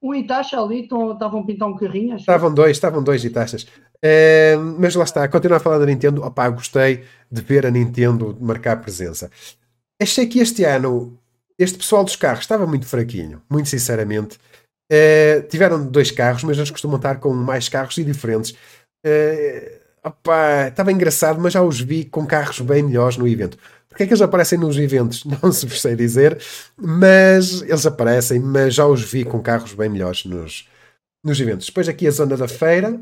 o Itacha ali estavam a pintar um carrinho. Estavam dois, estavam dois de taxas. Eh, mas lá está, continuar a falar da Nintendo. Opá, gostei de ver a Nintendo marcar presença. Achei que este ano este pessoal dos carros estava muito fraquinho, muito sinceramente. Eh, tiveram dois carros, mas eles costumam estar com mais carros e diferentes. Eh, opá, estava engraçado, mas já os vi com carros bem melhores no evento. Porque é que eles aparecem nos eventos? Não se vos sei dizer, mas eles aparecem, mas já os vi com carros bem melhores nos, nos eventos. Depois aqui a zona da feira.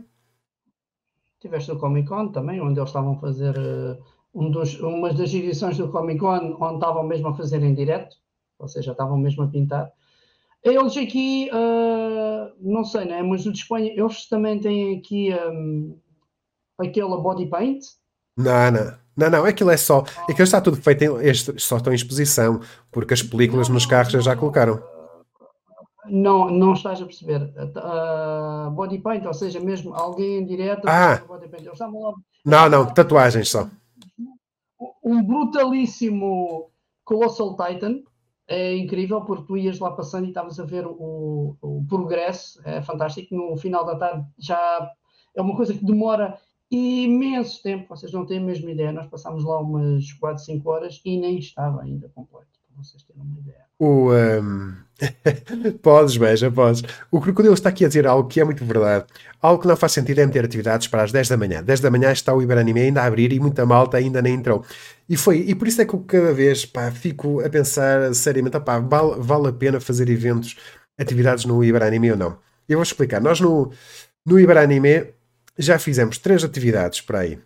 Tiveste o Comic Con também, onde eles estavam a fazer eh, um dos, umas das edições do Comic Con, onde estavam mesmo a fazer em direto, ou seja, estavam mesmo a pintar. Eles aqui, eh, não sei, né? mas o de Espanha, eles também têm aqui um, aquela body paint. Não, não, não, não, aquilo é só. Aquilo está tudo feito, em, só estão em exposição, porque as películas nos carros já colocaram. Não, não estás a perceber. A body paint, ou seja, mesmo alguém em direto Ah. body paint. Eles lá Não, não, tatuagens só. um brutalíssimo Colossal Titan. É incrível porque tu ias lá passando e estavas a ver o, o progresso. É fantástico. No final da tarde já é uma coisa que demora imenso tempo. Vocês não têm a mesma ideia. Nós passámos lá umas 4, 5 horas e nem estava ainda completo. Para vocês terem uma ideia. O. ehm, podes, beija, podes. O crocodilo está aqui a dizer algo que é muito verdade. Algo que não faz sentido é meter atividades para as 10 da manhã. 10 da manhã está o Iberanime ainda a abrir e muita malta ainda nem entrou. E foi, e por isso é que eu cada vez pá, fico a pensar seriamente, opá, vale, vale a pena fazer eventos, atividades no Iberanime ou não? Eu vou explicar. Nós no, no Iberanime já fizemos três atividades para aí.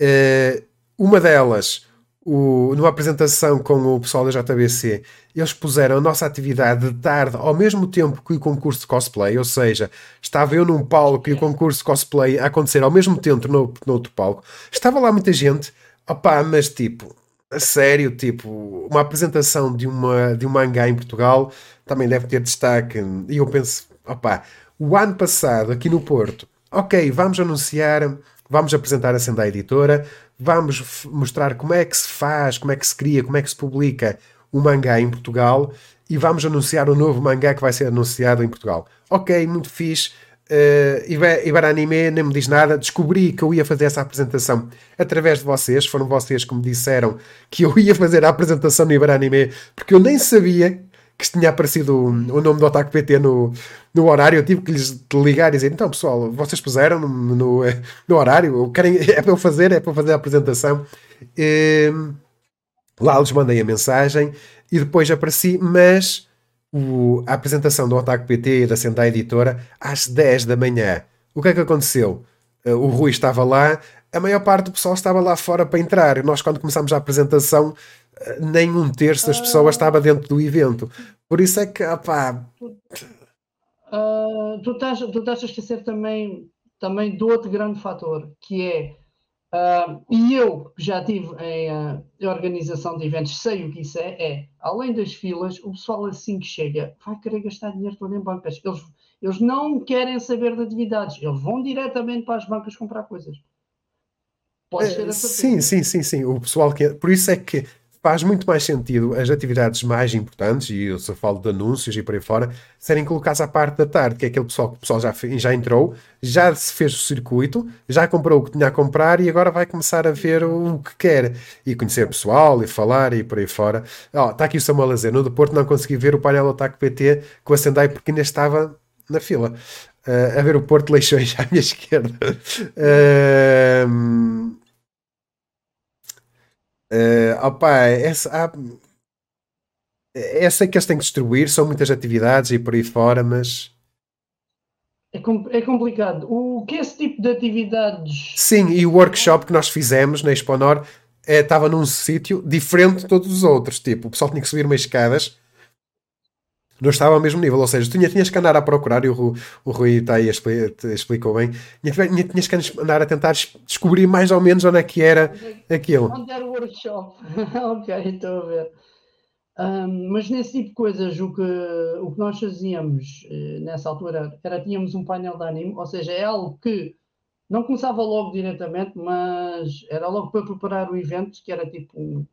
Eh, uma delas, o, numa apresentação com o pessoal da JBC, eles puseram a nossa atividade de tarde ao mesmo tempo que o concurso de cosplay, ou seja, estava eu num palco e o concurso de cosplay a acontecer ao mesmo tempo no, no outro palco. Estava lá muita gente, opá, mas tipo, a sério, tipo, uma apresentação de, uma, de um mangá em Portugal também deve ter destaque. E eu penso, opá, o ano passado aqui no Porto, ok, vamos anunciar, vamos apresentar a Sendai Editora, vamos mostrar como é que se faz, como é que se cria, como é que se publica o mangá em Portugal e vamos anunciar o novo mangá que vai ser anunciado em Portugal. Ok, muito fixe. uh, Iberanime nem me diz nada. Descobri que eu ia fazer essa apresentação através de vocês. Foram vocês que me disseram que eu ia fazer a apresentação no Iberanime, porque eu nem sabia que tinha aparecido o, nome do Otaku PT no, no horário. Eu tive que lhes ligar e dizer: então, pessoal, vocês puseram no, no, no horário, querem, é para eu fazer, é para fazer a apresentação. E, lá lhes mandei a mensagem e depois apareci, mas o, a apresentação do Otaku PT e da Sendai Editora às 10 da manhã. O que é que aconteceu? Uh, o Rui estava lá, a maior parte do pessoal estava lá fora para entrar. Nós, quando começámos a apresentação, nem um terço das pessoas estava dentro do evento. Por isso é que, opá... Uh, tu, estás, tu estás a esquecer também, também do outro grande fator, que é Uh, e eu, que já estive em, uh, em, organização de eventos, sei o que isso é, é, além das filas, o pessoal assim que chega vai querer gastar dinheiro todo em bancas. Eles, eles não querem saber de atividades, eles vão diretamente para as bancas comprar coisas. Pode ser uh, sim, sim, sim, sim. O pessoal que. Por isso é que faz muito mais sentido as atividades mais importantes, e eu só falo de anúncios e por aí fora, serem colocadas à parte da tarde, que é aquele pessoal que o pessoal já, já entrou, já se fez o circuito, já comprou o que tinha a comprar e agora vai começar a ver o que quer e conhecer pessoal e falar e por aí fora. Está aqui o Samuel a dizer, no Deporto não consegui ver o painel Otaku PT com a Sendai porque ainda estava na fila. Uh, a ver o Porto Leixões à minha esquerda. Uh, Uh, opa, essa, há, essa é que eles têm que distribuir, são muitas atividades e por aí fora, mas. É, é complicado. O que é esse tipo de atividades. Sim, e o workshop que nós fizemos na Exponor é, estava num sítio diferente de todos os outros. Tipo, o pessoal tinha que subir umas escadas não estava ao mesmo nível. Ou seja, tinha, tinhas que andar a procurar, e o, o Rui está aí, explicou bem, tinha, tinhas que andar a tentar descobrir mais ou menos onde é que era aquilo. Onde era o workshop? ok, estou a ver. Um, mas nesse tipo de coisas, o que, o que nós fazíamos eh, nessa altura era tínhamos um painel de anime, ou seja, é algo que não começava logo diretamente, mas era logo para preparar o evento, que era tipo um,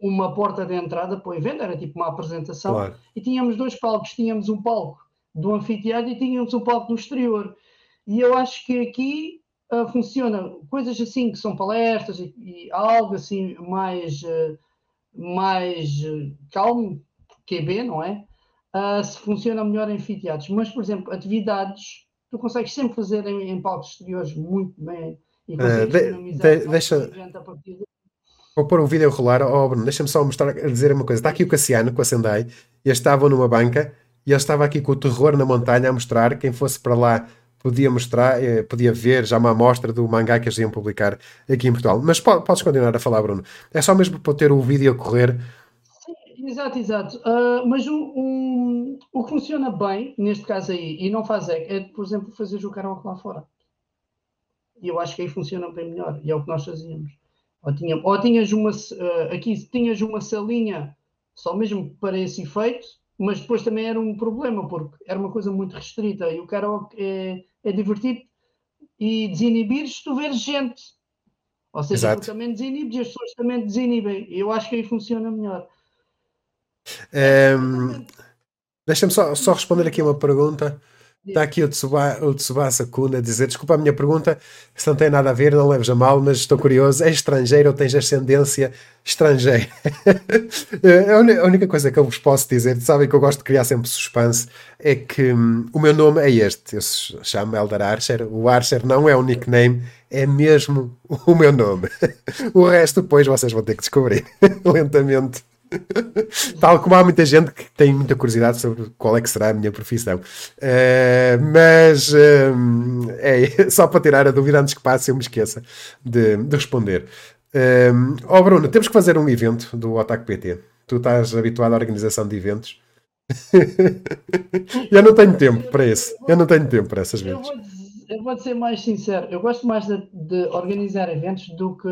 uma porta de entrada para o evento, era tipo uma apresentação, claro. e tínhamos dois palcos, tínhamos um palco do anfiteatro e tínhamos um palco do exterior. E eu acho que aqui uh, funciona coisas assim que são palestras e, e algo assim mais, uh, mais uh, calmo, QB, não é? se funciona melhor em anfiteatros. Mas, por exemplo, atividades tu consegues sempre fazer em, em palcos exteriores muito bem e consegues de, de, deixa, Vou pôr um vídeo a rolar. Oh, Bruno, deixa-me só mostrar, dizer uma coisa. Está aqui o Cassiano com a Sendai. Eles estavam numa banca e ele estava aqui com o terror na montanha a mostrar. Quem fosse para lá podia mostrar, eh, podia ver já uma amostra do mangá que eles iam publicar aqui em Portugal. Mas podes continuar a falar, Bruno. É só mesmo para ter o vídeo a correr. Sim, exato, exato. Uh, mas um, um, o que funciona bem, neste caso aí, e não faz é, é por exemplo, fazer o karaoke lá fora. E eu acho que aí funciona bem melhor. E é o que nós fazíamos. Ou, tinha, ou tinhas uma, uh, aqui tinhas uma salinha só mesmo para esse efeito, mas depois também era um problema, porque era uma coisa muito restrita e o karaoke é, é divertido e desinibir se tu veres gente. Ou seja, Exato. tu também desinibes e as pessoas também desinibem. Eu acho que aí funciona melhor. Um, ehm, Deixa-me só, só responder aqui uma pergunta. Está aqui o, Tsuba, o Tsubasa Kun a dizer: Desculpa a minha pergunta, se não tem nada a ver, não leves a mal, mas estou curioso. És estrangeiro ou tens ascendência estrangeira? a única coisa que eu vos posso dizer, sabem que eu gosto de criar sempre suspense, é que hum, o meu nome é este. Eu chamo Eldar Archer. O Archer não é um nickname, é mesmo o meu nome. o resto, depois vocês vão ter que descobrir lentamente. Tal como há muita gente que tem muita curiosidade sobre qual é que será a minha profissão. Uh, mas uh, é só para tirar a dúvida antes que passe, eu me esqueça de, de responder. Uh, oh Bruno, temos que fazer um evento do Otaku PT. Tu estás habituado à organização de eventos. eu não tenho tempo para isso. Eu não tenho tempo para essas vezes eu vou ser mais sincero, eu gosto mais de, de organizar eventos do que,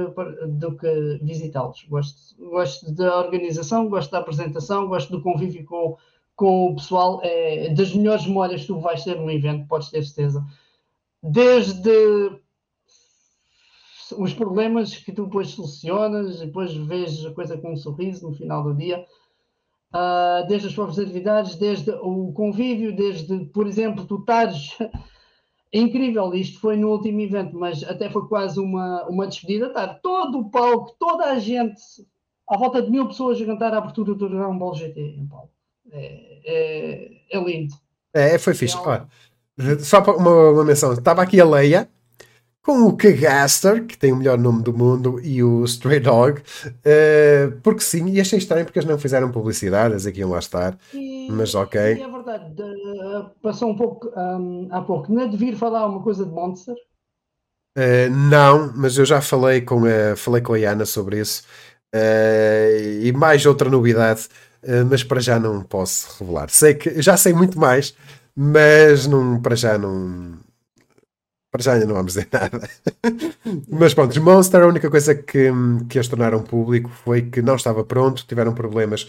do que visitá-los. Gosto, gosto da organização, gosto da apresentação, gosto do convívio com, com o pessoal. É das melhores memórias que tu vais ter num evento, podes ter certeza. Desde os problemas que tu depois solucionas, depois vês a coisa com um sorriso no final do dia. uh, desde as próprias atividades, desde o convívio, desde, por exemplo, tu estares. É incrível, isto foi no último evento, mas até foi quase uma, uma despedida. Estar todo o palco, toda a gente, à volta de mil pessoas a cantar a abertura do Dragon Ball GT em palco. É, é, é lindo. É, foi fixe. Olha, só uma, uma menção: estava aqui a Leia com o Kagaster, que tem o melhor nome do mundo, e o Stray Dog, uh, porque sim, e achei estranho porque eles não fizeram publicidade, eles aqui iam lá estar, e, mas ok. é verdade, de, passou um pouco um, há pouco, não é de vir falar uma coisa de Monster? Uh, não, mas eu já falei com a, falei com a Ana sobre isso, uh, e mais outra novidade, mas para já não posso revelar. Sei que já sei muito mais, mas não, para já não para já ainda não vamos dizer nada. Mas pronto, Monster, a única coisa que, que eles tornaram público foi que não estava pronto, tiveram problemas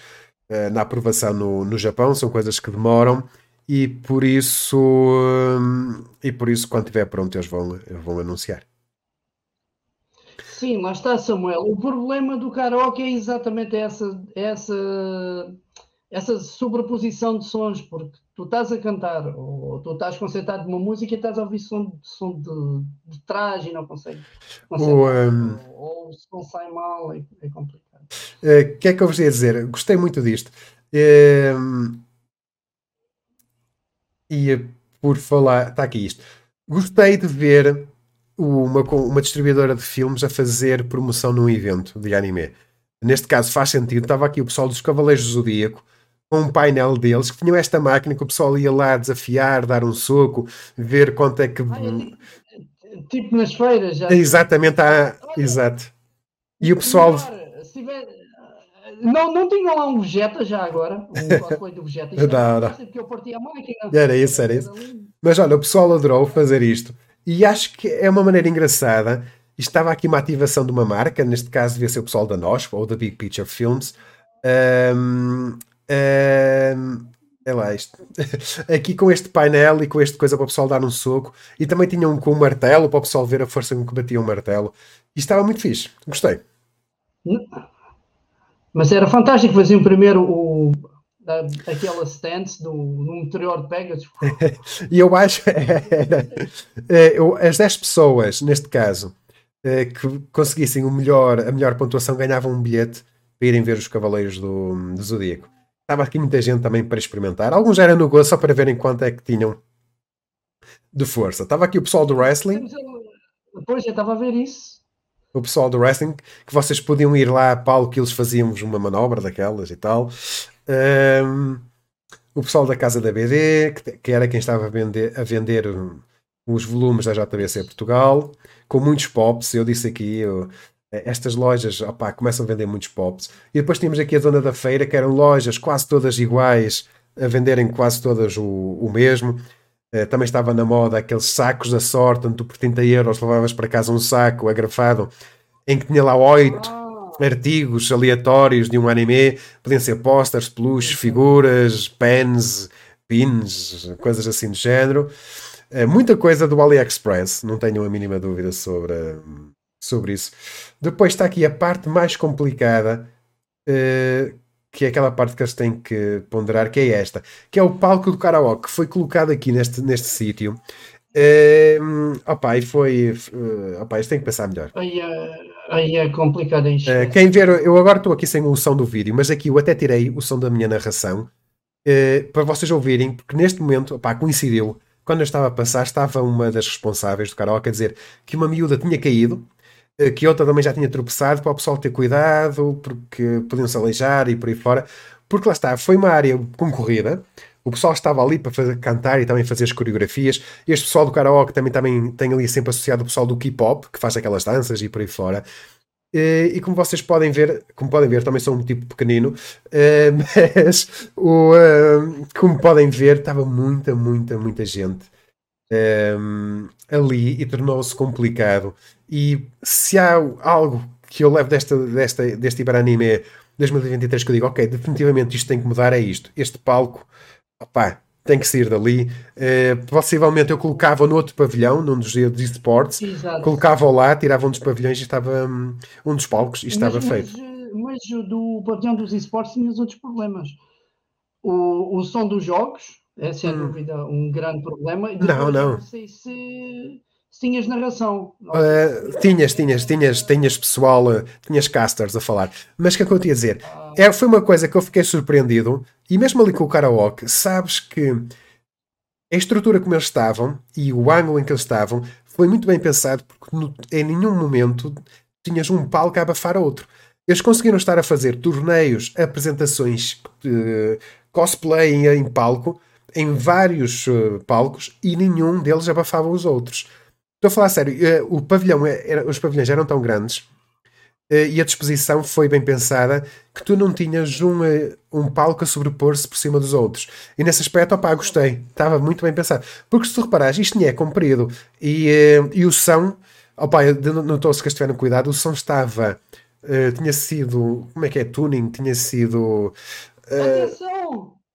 uh, na aprovação no, no Japão, são coisas que demoram e por isso um, e por isso quando estiver pronto eles vão, vão anunciar. Sim, lá está Samuel. O problema do karaoke é exatamente essa, essa essa sobreposição de sons, porque tu estás a cantar ou tu estás concentrado numa música e estás a ouvir som, som de, de trás e não consegues o, um... ou, o som sai mal, é, é complicado. O uh, que é que eu vos ia dizer? Gostei muito disto. Uh, e por falar, está aqui isto. Gostei de ver uma, uma distribuidora de filmes a fazer promoção num evento de anime. Neste caso faz sentido. Estava aqui o pessoal dos Cavaleiros do Zodíaco um painel deles que tinham esta máquina que o pessoal ia lá desafiar, dar um soco, ver quanto é que. Ah, tipo nas feiras já. Exatamente, ah, exato. E o pessoal. Tiver... Não, não tinha lá um Vegeta já agora? Um cosplay do Vegeta? não, não. Porque eu parti a máquina. Era isso, era isso. Mas olha, o pessoal adorou fazer isto. E acho que é uma maneira engraçada. Estava aqui uma ativação de uma marca, neste caso devia ser o pessoal da NOS ou da Big Picture Films, um, Uh, é lá isto. Aqui com este painel e com este coisa para o pessoal dar um soco. E também tinha um com um martelo para o pessoal ver a força com que batia um martelo. E estava muito fixe. Gostei. Mas era fantástico. Faziam primeiro o, aquela stance do, no interior de Pegasus. e eu acho era, é, eu, as 10 pessoas, neste caso, é, que conseguissem o melhor, a melhor pontuação ganhavam um bilhete para irem ver os Cavaleiros do, do Zodíaco. Estava aqui muita gente também para experimentar. Alguns eram no gosto só para verem quanto é que tinham de força. Estava aqui o pessoal do wrestling. Depois eu estava a ver isso. O pessoal do wrestling, que vocês podiam ir lá a palco que eles fazíamos uma manobra daquelas e tal. Um, o pessoal da casa da BD, que, que era quem estava a vender, a vender os volumes da JBC Portugal, com muitos pops. Eu disse aqui, eu, estas lojas opa, começam a vender muitos pops. E depois tínhamos aqui a zona da feira, que eram lojas quase todas iguais, a venderem quase todas o, o mesmo. Uh, também estava na moda aqueles sacos da sorte, onde tu por 30 euros levavas para casa um saco agrafado, em que tinha lá oito oh. artigos aleatórios de um anime. Podiam ser posters, peluches, figuras, pens, pins, coisas assim do género. Uh, muita coisa do AliExpress, não tenho a mínima dúvida sobre, sobre isso. Depois está aqui a parte mais complicada, uh, que é aquela parte que eles têm que ponderar, que é esta, que é o palco do karaoke, que foi colocado aqui neste, neste sítio. Uh, opa, e foi. Uh, opa, isto tem que pensar melhor. Aí é, aí é complicado isto. Uh, quem ver, eu agora estou aqui sem o som do vídeo, mas aqui eu até tirei o som da minha narração uh, para vocês ouvirem, porque neste momento, opa, coincidiu. Quando eu estava a passar, estava uma das responsáveis do karaoke a dizer que uma miúda tinha caído que outra também já tinha tropeçado para o pessoal ter cuidado, porque podiam se aleijar e por aí fora. Porque lá está, foi uma área concorrida, o pessoal estava ali para fazer, cantar e também fazer as coreografias. Este pessoal do karaoke também, também tem ali sempre associado o pessoal do K-pop, que faz aquelas danças e por aí fora. Eh, e como vocês podem ver, como podem ver, também sou um tipo pequenino, eh, mas o, como podem ver, estava muita, muita, muita gente ali e tornou-se complicado. E se há algo que eu levo desta, desta, deste Iberanime 2023 que eu digo, ok, definitivamente isto tem que mudar, é isto. Este palco, opá, tem que sair dali. Uh, possivelmente eu colocava no outro pavilhão, num dos esportes, colocava lá, tirava um dos pavilhões e estava um, um dos palcos e estava mas, feito. Mas, mas do pavilhão dos esportes tinha outros problemas. O, o som dos jogos é sem Hum. dúvida um grande problema. E Não, depois, não. Não sei se, tinhas narração. Uh, tinhas, tinhas, tinhas, tinhas pessoal, uh, tinhas casters a falar. Mas o que é que eu te ia dizer? Ah, É, foi uma coisa que eu fiquei surpreendido, e mesmo ali com o karaoke, sabes que a estrutura como eles estavam e o ângulo em que eles estavam foi muito bem pensado, porque no- em nenhum momento tinhas um palco a abafar outro. Eles conseguiram estar a fazer torneios, apresentações, eh, cosplay em palco, em vários eh, palcos, e nenhum deles abafava os outros. Estou a falar a sério, eh, o pavilhão é- era- os pavilhões eram tão grandes eh, e a disposição foi bem pensada que tu não tinhas um, um palco a sobrepor-se por cima dos outros. E nesse aspecto, opá, gostei. Estava muito bem pensado. Porque se tu reparares, isto nem é comprido. E, e o som, opá, notou-se que eles tiveram cuidado, o som estava. tinha sido. Como é que é? Tuning, tinha sido. eh,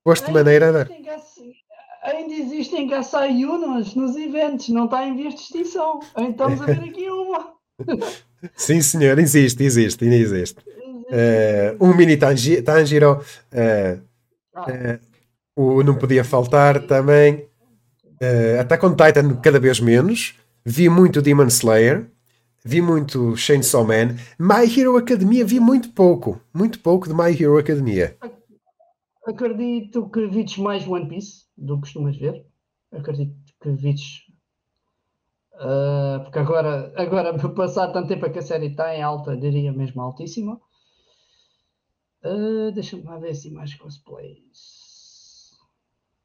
Posto de Ainda maneira. existem gas- Ainda existem Gassayunas nos eventos, não está em vias de extinção. Então Estamos a ver aqui uma. Sim, senhor, existe, existe, ainda existe. Eh, um mini Tanjiro. Ah, eh, o não podia faltar também. Uh, Attack on Titan cada vez menos. Vi muito Demon Slayer. Vi muito Chainsaw Man. My Hero Academia vi muito pouco. Muito pouco de My Hero Academia. Acredito que vides mais One Piece do que costumas ver. Acredito que vides. ah, porque agora, agora, por passar tanto tempo que a série está em alta, diria mesmo altíssima. Ah, Deixa-me lá ver assim mais cosplays.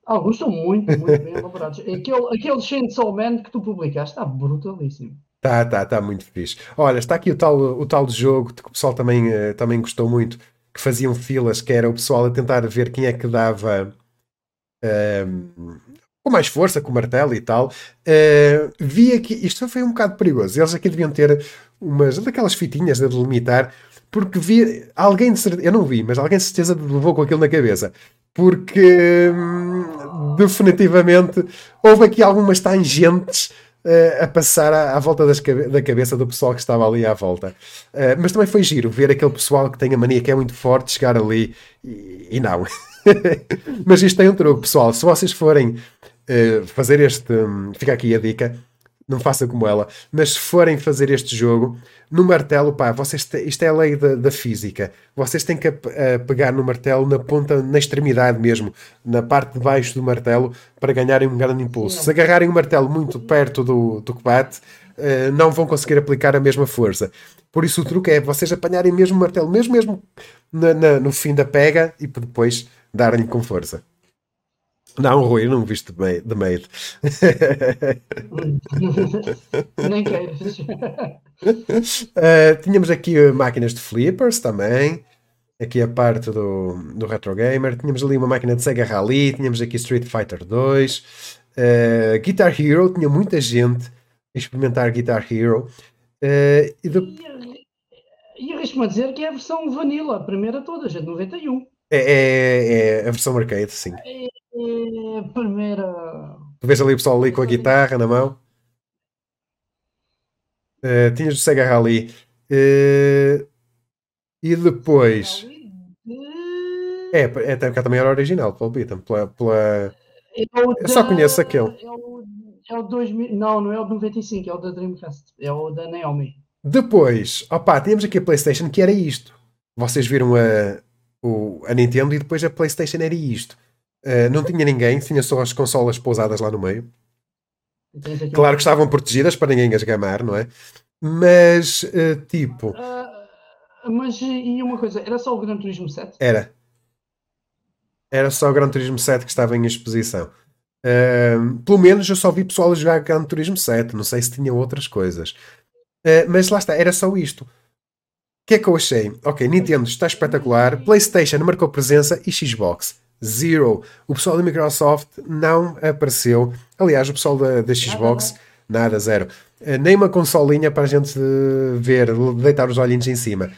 Alguns estão muito, muito bem elaborados. Aquele, aquele Chainsaw Man que tu publicaste está brutalíssimo. Tá, tá, tá muito fixe. Olha, está aqui o tal, o tal de jogo que o pessoal também, eh, também gostou muito, que faziam filas, que era o pessoal a tentar ver quem é que dava ehm, com mais força, com martelo e tal. Eh, vi aqui, isto foi um bocado perigoso. Eles aqui deviam ter umas daquelas fitinhas de delimitar, porque vi alguém de certeza, eu não vi, mas alguém de certeza levou com aquilo na cabeça. Porque hum, definitivamente houve aqui algumas tangentes eh, a passar à, à volta cabe- da cabeça do pessoal que estava ali à volta. Eh, mas também foi giro ver aquele pessoal que tem a mania que é muito forte chegar ali e, e não. mas isto tem um truque, pessoal. Se vocês forem eh, fazer este. hum, fica aqui a dica. Não faça como ela, mas se forem fazer este jogo, no martelo, pá, vocês te- isto é a lei da, da física. Vocês têm que ap- eh, pegar no martelo na ponta, na extremidade mesmo, na parte de baixo do martelo, para ganharem um grande impulso. Se agarrarem o martelo muito perto do, do que bate, eh, não vão conseguir aplicar a mesma força. Por isso o truque é vocês apanharem mesmo o martelo, mesmo, mesmo na- na- no fim da pega, e depois darem-lhe com força. Não, Rui, não viste de meio. Nem queiras. Uh, tínhamos aqui uh, máquinas de flippers também. Aqui a parte do, do Retro Gamer. Tínhamos ali uma máquina de Sega Rally. Tínhamos aqui Street Fighter 2. Uh, Guitar Hero. Tinha muita gente a experimentar Guitar Hero. Uh, e de- E arrisco-me a dizer que é a versão vanilla, a primeira de todas, a de 91. É, é- é a versão arcade, sim. É a primeira. Tu vês ali o pessoal ali com a guitarra na mão. Uh, tinhas o Sega Rally. Uh, e depois. É, é, também era original, pelo Beaton, pela, pela, É o Eu só conheço aquele. É o, é o 2000, não, não é o de 95, é o da Dreamcast. É o da Naomi. Depois, opá, tínhamos aqui a PlayStation que era isto. Vocês viram a, o- a Nintendo e depois a PlayStation era isto. Uh, não tinha ninguém, tinha só as consolas pousadas lá no meio. Claro que estavam protegidas para ninguém as gamar, não é? Mas, uh, tipo, Ah, mas e uma coisa, era só o Gran Turismo 7? era. Era só o Gran Turismo 7 que estava em exposição. Uh, pelo menos eu só vi pessoal a jogar Gran Turismo 7. Não sei se tinha outras coisas. Uh, mas lá está, era só isto. O que é que eu achei? Ok, Nintendo está espetacular, PlayStation marcou presença e Xbox. Zero. O pessoal da Microsoft não apareceu. Aliás, o pessoal da, da Xbox, nada, zero. Eh, Nem uma consolinha para a gente ver, deitar os olhinhos em cima.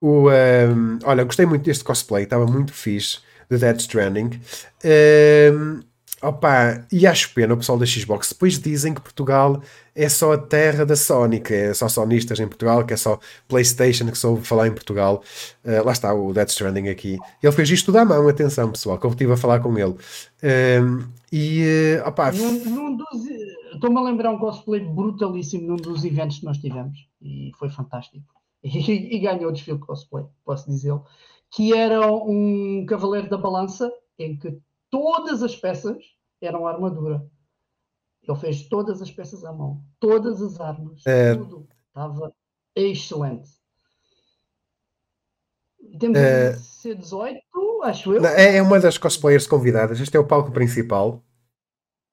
O, ehm, olha, gostei muito deste cosplay, estava muito fixe, de Dead Stranding. Ehm, Opa, e acho pena o pessoal da Xbox. Depois dizem que Portugal é só a terra da Sony, que é só sonistas em Portugal, que é só PlayStation que soube falar em Portugal. Uh, lá está o Dead Stranding aqui. Ele fez isto tudo à mão, atenção pessoal, que eu estive a falar com ele. Uh, e, uh, opa. Estou-me a lembrar um cosplay brutalíssimo num dos eventos que nós tivemos e foi fantástico. E, e ganhou o desfile de cosplay, posso dizê-lo. Que era um Cavaleiro da Balança em que todas as peças eram armadura. Ele fez todas as peças à mão, todas as armas, é... tudo. Estava excelente. Temos é... C18, acho eu. É, é uma das cosplayers convidadas. Este é o palco principal.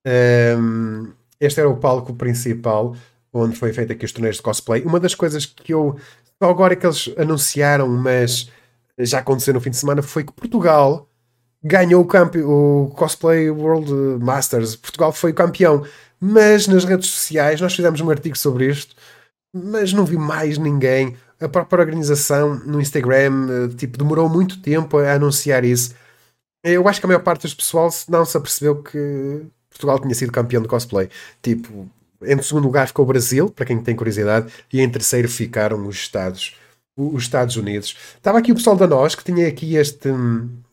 Um, este era o palco principal onde foi feito aqui os torneios de cosplay. Uma das coisas que eu. Só agora é que eles anunciaram, mas já aconteceu no fim de semana, foi que Portugal ganhou o, o Cosplay World Masters. Portugal foi campeão. Mas nas redes sociais nós fizemos um artigo sobre isto, mas não vi mais ninguém. A própria organização no Instagram eh, tipo, demorou muito tempo a anunciar isso. Eu acho que a maior parte das pessoas não se apercebeu que Portugal tinha sido campeão de cosplay. Tipo, em segundo lugar ficou o Brasil, para quem tem curiosidade, e em terceiro ficaram os Estados, os Estados Unidos. Estava aqui o pessoal da nós que tinha aqui este,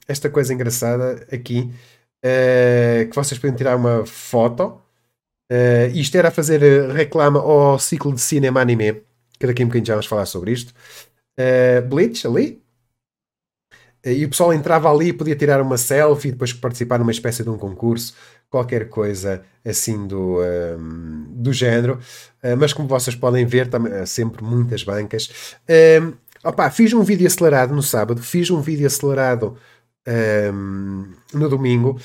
esta coisa engraçada aqui, uh, que vocês podem tirar uma foto. Uh, isto era fazer eh, reclama ao ciclo de cinema anime, que daqui a um bocadinho já vamos falar sobre isto. Uh, Bleach, ali. e o pessoal entrava ali e podia tirar uma selfie e depois participar numa espécie de um concurso, qualquer coisa assim do, um, do género. mas como vocês podem ver, também, sempre muitas bancas. opa, fiz um vídeo acelerado no sábado, fiz um vídeo acelerado um, no domingo.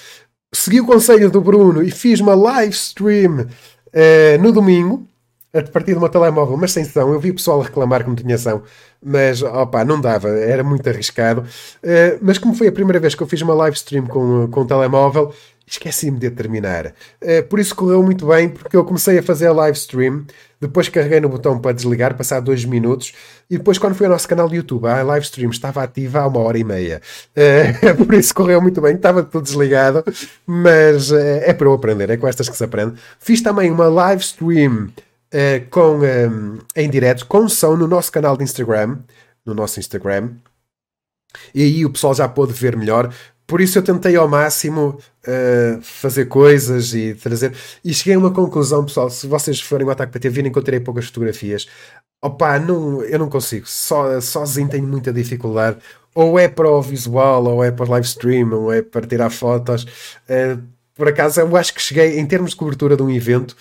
Segui o conselho do Bruno e fiz uma live stream uh, no domingo, a partir do meu telemóvel, mas sem som. Eu vi o pessoal reclamar que não tinha som, mas opa, não dava, era muito arriscado. Uh, mas como foi a primeira vez que eu fiz uma live stream com, com o telemóvel, esqueci-me de terminar. Uh, por isso correu muito bem, porque eu comecei a fazer a live stream, depois carreguei no botão para desligar, passar dois minutos, e depois, quando fui ao nosso canal de YouTube, a live stream estava ativa há uma hora e meia. Uh, por isso correu muito bem, estava tudo desligado, mas uh, é para eu aprender, é com estas que se aprende. Fiz também uma live stream com, um, em direto, com som no nosso canal de Instagram, no nosso Instagram. E aí o pessoal já pôde ver melhor. Por isso eu tentei ao máximo uh, fazer coisas e trazer. E cheguei a uma conclusão, pessoal. Se vocês forem ao Ataque PT, virem tirei poucas fotografias. Opa, não, eu não consigo. So, sozinho tenho muita dificuldade. Ou é para o visual, ou é para o live stream, ou é para tirar fotos. Uh, por acaso, eu acho que cheguei, em termos de cobertura de um evento,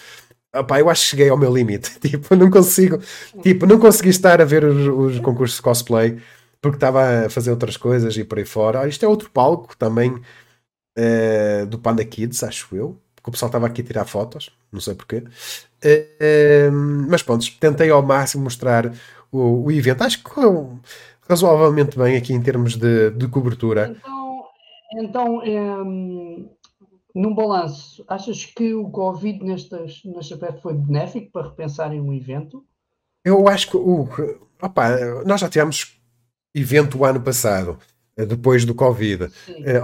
opa, eu acho que cheguei ao meu limite. Tipo, não consigo. Tipo, não consegui estar a ver os, os concursos de cosplay porque estava a fazer outras coisas e por aí fora. Ah, isto é outro palco também uh, do Panda Kids, acho eu. Porque o pessoal estava aqui a tirar fotos, não sei porquê. Uh, mas pronto, tentei ao máximo mostrar o, o evento. Acho que correu razoavelmente bem aqui em termos de, de cobertura. Então, então um, num balanço, achas que o Covid nestas, neste aspecto foi benéfico para repensarem um evento? Eu acho que o, opa, nós já tivemos evento o ano passado, eh, depois do Covid. Uh,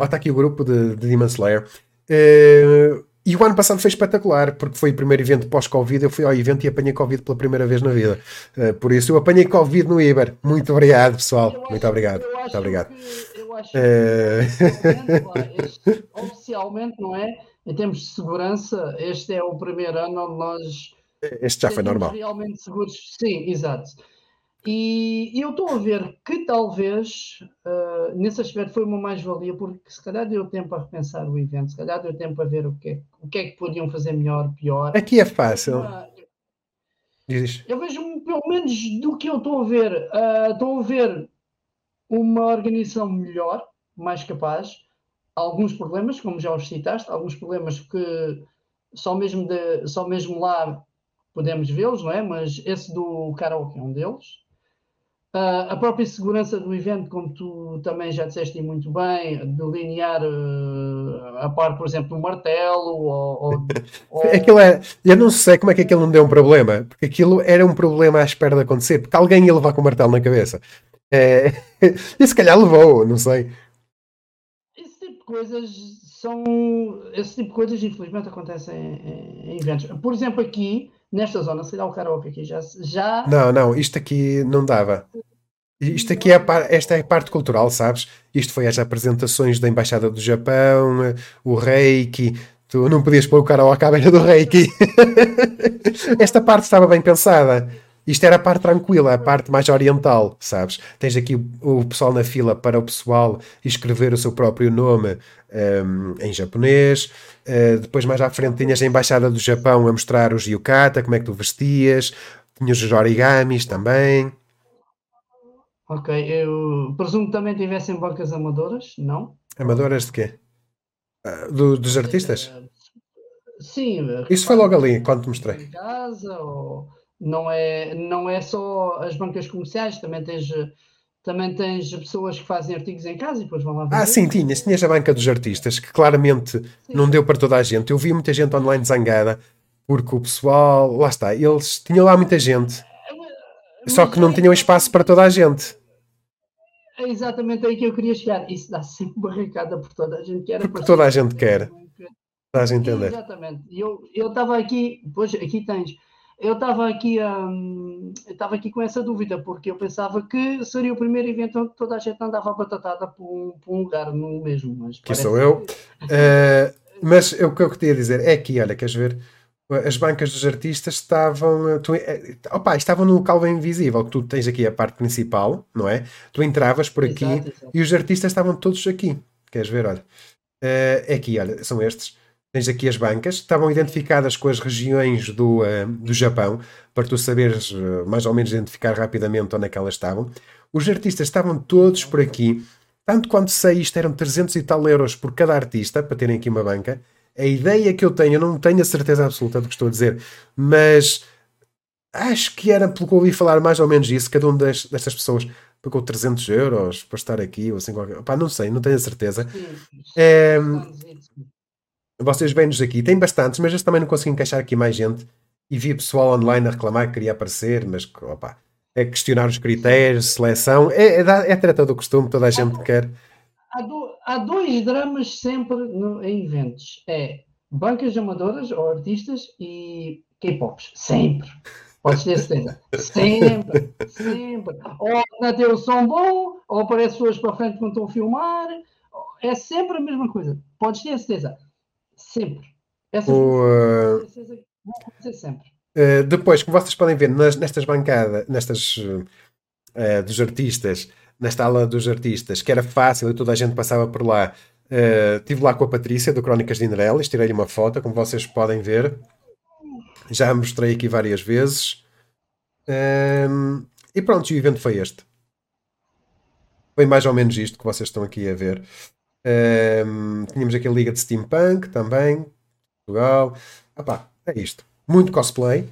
oh, está aqui o grupo de, de Demon Slayer. Uh, e o ano passado foi espetacular, porque foi o primeiro evento pós-Covid. Eu fui ao evento e apanhei Covid pela primeira vez na vida. Uh, por isso, eu apanhei Covid no Iber. Muito obrigado, pessoal. Muito obrigado. Muito obrigado. Que, eu acho que, oficialmente, não é? Em termos de segurança, este é o primeiro ano onde nós. Este já foi normal. Realmente seguros. Sim, exato. E eu estou a ver que talvez uh, nesse aspecto foi uma mais-valia, porque se calhar deu tempo a repensar o evento, se calhar deu tempo a ver o que é, o que, é que podiam fazer melhor, pior. Aqui é fácil. Uh, eu vejo, pelo menos do que eu estou a ver, uh, estou a ver uma organização melhor, mais capaz. Alguns problemas, como já os citaste, alguns problemas que só mesmo, de, só mesmo lá podemos vê-los, não é? Mas esse do karaoke é um deles. Uh, a própria segurança do evento, como tu também já disseste muito bem, delinear uh, a par, por exemplo, do martelo ou, ou, aquilo é, Eu não sei como é que aquilo não deu um problema, porque aquilo era um problema à espera de acontecer, porque alguém ia levar com o martelo na cabeça. É... e se calhar levou, não sei. Esse tipo de coisas são esse tipo de coisas, infelizmente, acontecem em, em eventos. Por exemplo, aqui, nesta zona, se calhar o karaoke aqui já, já. Não, não, isto aqui não dava. Isto aqui é a, esta é a parte cultural, sabes? Isto foi as apresentações da Embaixada do Japão, o Reiki. Tu não podias pôr o karaoke à beira do Reiki. esta parte estava bem pensada. Isto era a parte tranquila, a parte mais oriental, sabes? Tens aqui o pessoal na fila para o pessoal escrever o seu próprio nome um, em japonês. Uh, depois, mais à frente, tinhas a Embaixada do Japão a mostrar os yukata, como é que tu vestias. Tinhas os origamis também. Ok, eu presumo que também tivessem bancas amadoras, não? Amadoras de quê? Uh, do, dos artistas? Uh, sim. Isso foi logo ali, quando te mostrei. Em casa, ou não é, não é só as bancas comerciais, também tens, também tens pessoas que fazem artigos em casa e depois vão lá ver. Ah, sim, tinhas. Tinhas a banca dos artistas, que claramente sim. não deu para toda a gente. Eu vi muita gente online zangada, porque o pessoal, lá está, eles tinham lá muita gente, só que não tinham espaço para toda a gente. É exatamente aí que eu queria chegar. Isso dá sempre barricada por toda a gente quer. Porque toda a gente quer. Estás a entender? Exatamente. Eu estava aqui, depois aqui tens eu estava aqui, hum, estava aqui com essa dúvida, porque eu pensava que seria o primeiro evento onde toda a gente andava batatada por um, por um lugar no mesmo. Mas que sou eu. uh, mas o que eu queria dizer é que, olha, queres ver? As bancas dos artistas estavam, eh, tu, eh, opa, estavam no local bem invisível, que tu tens aqui a parte principal, não é? Tu entravas por aqui exato, exato. e os artistas estavam todos aqui. Queres ver? Olha, uh, é aqui, olha, são estes Tens aqui as bancas, estavam identificadas com as regiões do, uh, do Japão, para tu saberes uh, mais ou menos identificar rapidamente onde é que elas estavam. Os artistas estavam todos por aqui, tanto quanto sei, isto eram 300 e tal euros por cada artista, para terem aqui uma banca. A ideia que eu tenho, eu não tenho a certeza absoluta do que estou a dizer, mas acho que era, pelo que ouvi falar, mais ou menos isso. Cada uma das, destas pessoas pagou 300 euros para estar aqui, ou assim qualquer. Pá, não sei, não tenho a certeza. É, vocês vêm-nos aqui, tem bastantes, mas eu também não consegui encaixar aqui mais gente. E vi pessoal online a reclamar que queria aparecer, mas opa, é questionar os critérios, seleção, é, é, é treta do costume, toda a gente quer. Há, do, há dois dramas sempre no, em eventos: é bancas amadoras ou artistas e K-pops. Sempre. Podes ter certeza. Sempre, sempre. Ou não tem o som bom, ou aparece pessoas para frente quando estão a filmar. É sempre a mesma coisa. Podes ter certeza. Sempre. Essas o, uh, vão acontecer sempre. Uh, depois, como vocês podem ver nas, nestas bancadas, nestas uh, dos artistas, nesta ala dos artistas, que era fácil e toda a gente passava por lá. Uh, estive lá com a Patrícia do Crónicas de Indrelis, tirei-lhe uma foto, como vocês podem ver. Já mostrei aqui várias vezes. Um, e pronto, o evento foi este. Foi mais ou menos isto que vocês estão aqui a ver. Um, tínhamos aqui a Liga de Steampunk também, Portugal. Epá, é isto. Muito cosplay.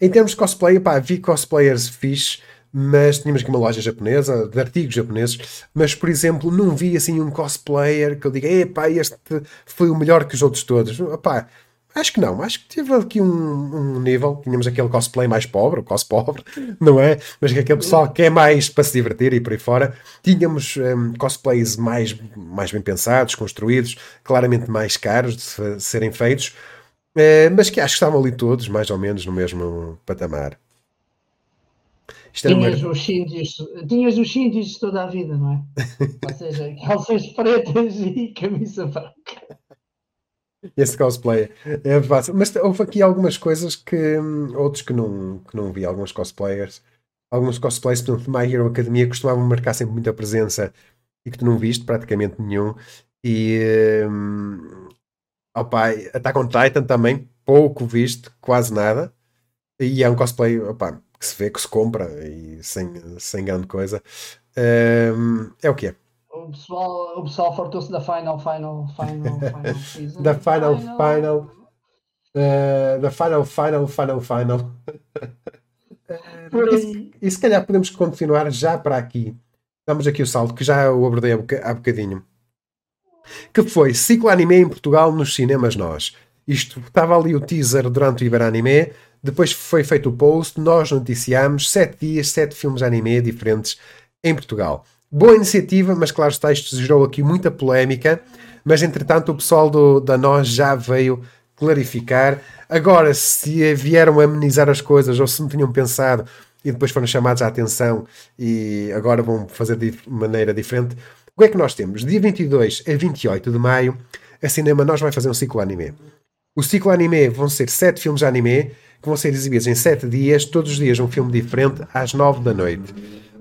Em termos de cosplay, epá, vi cosplayers fixe, mas tínhamos aqui uma loja japonesa, de artigos japoneses, mas por exemplo, não vi assim um cosplayer que eu diga, epá, este foi o melhor que os outros todos. Epá, Acho que não, acho que teve aqui um, um nível. Tínhamos aquele cosplay mais pobre, o cos pobre, não é? Mas que aquele pessoal que é mais para se divertir e por aí fora. Tínhamos um, cosplays mais, mais bem pensados, construídos, claramente mais caros de serem feitos, uh, mas que acho que estavam ali todos mais ou menos no mesmo patamar. Tinhas, uma... os shindies, tinhas os shindies toda a vida, não é? ou seja, calças pretas e camisa branca. Esse cosplay é fácil. Mas houve aqui algumas coisas que outros que não, que não vi, alguns cosplayers. Alguns cosplays, por exemplo, My Hero Academia costumavam marcar sempre muita presença e que tu não viste praticamente nenhum. E um, opa, Attack on Titan também, pouco visto, quase nada. E é um cosplay opa, que se vê, que se compra e sem, sem grande coisa. Um, é o que é o pessoal, o pessoal fartou-se da final, final, final, final season. da final, final. final uh, da final, final, final, final. e, e se calhar podemos continuar já para aqui. Damos aqui o salto, que já o abordei há bocadinho. Que foi ciclo anime em Portugal nos cinemas nós. Isto estava ali o teaser durante o Iberanime, depois foi feito o post, nós noticiámos sete dias, sete filmes anime diferentes em Portugal. Boa iniciativa, mas claro está, isto gerou aqui muita polémica. mas entretanto o pessoal do, da nós já veio clarificar. Agora, se vieram amenizar as coisas ou se não tinham pensado e depois foram chamados à atenção e agora vão fazer de maneira diferente, o que é que nós temos? Dia 22 a 28 de maio, a Cinema Nós vai fazer um ciclo anime. O ciclo anime vão ser sete filmes anime que vão ser exibidos em sete dias, todos os dias um filme diferente, às nove da noite.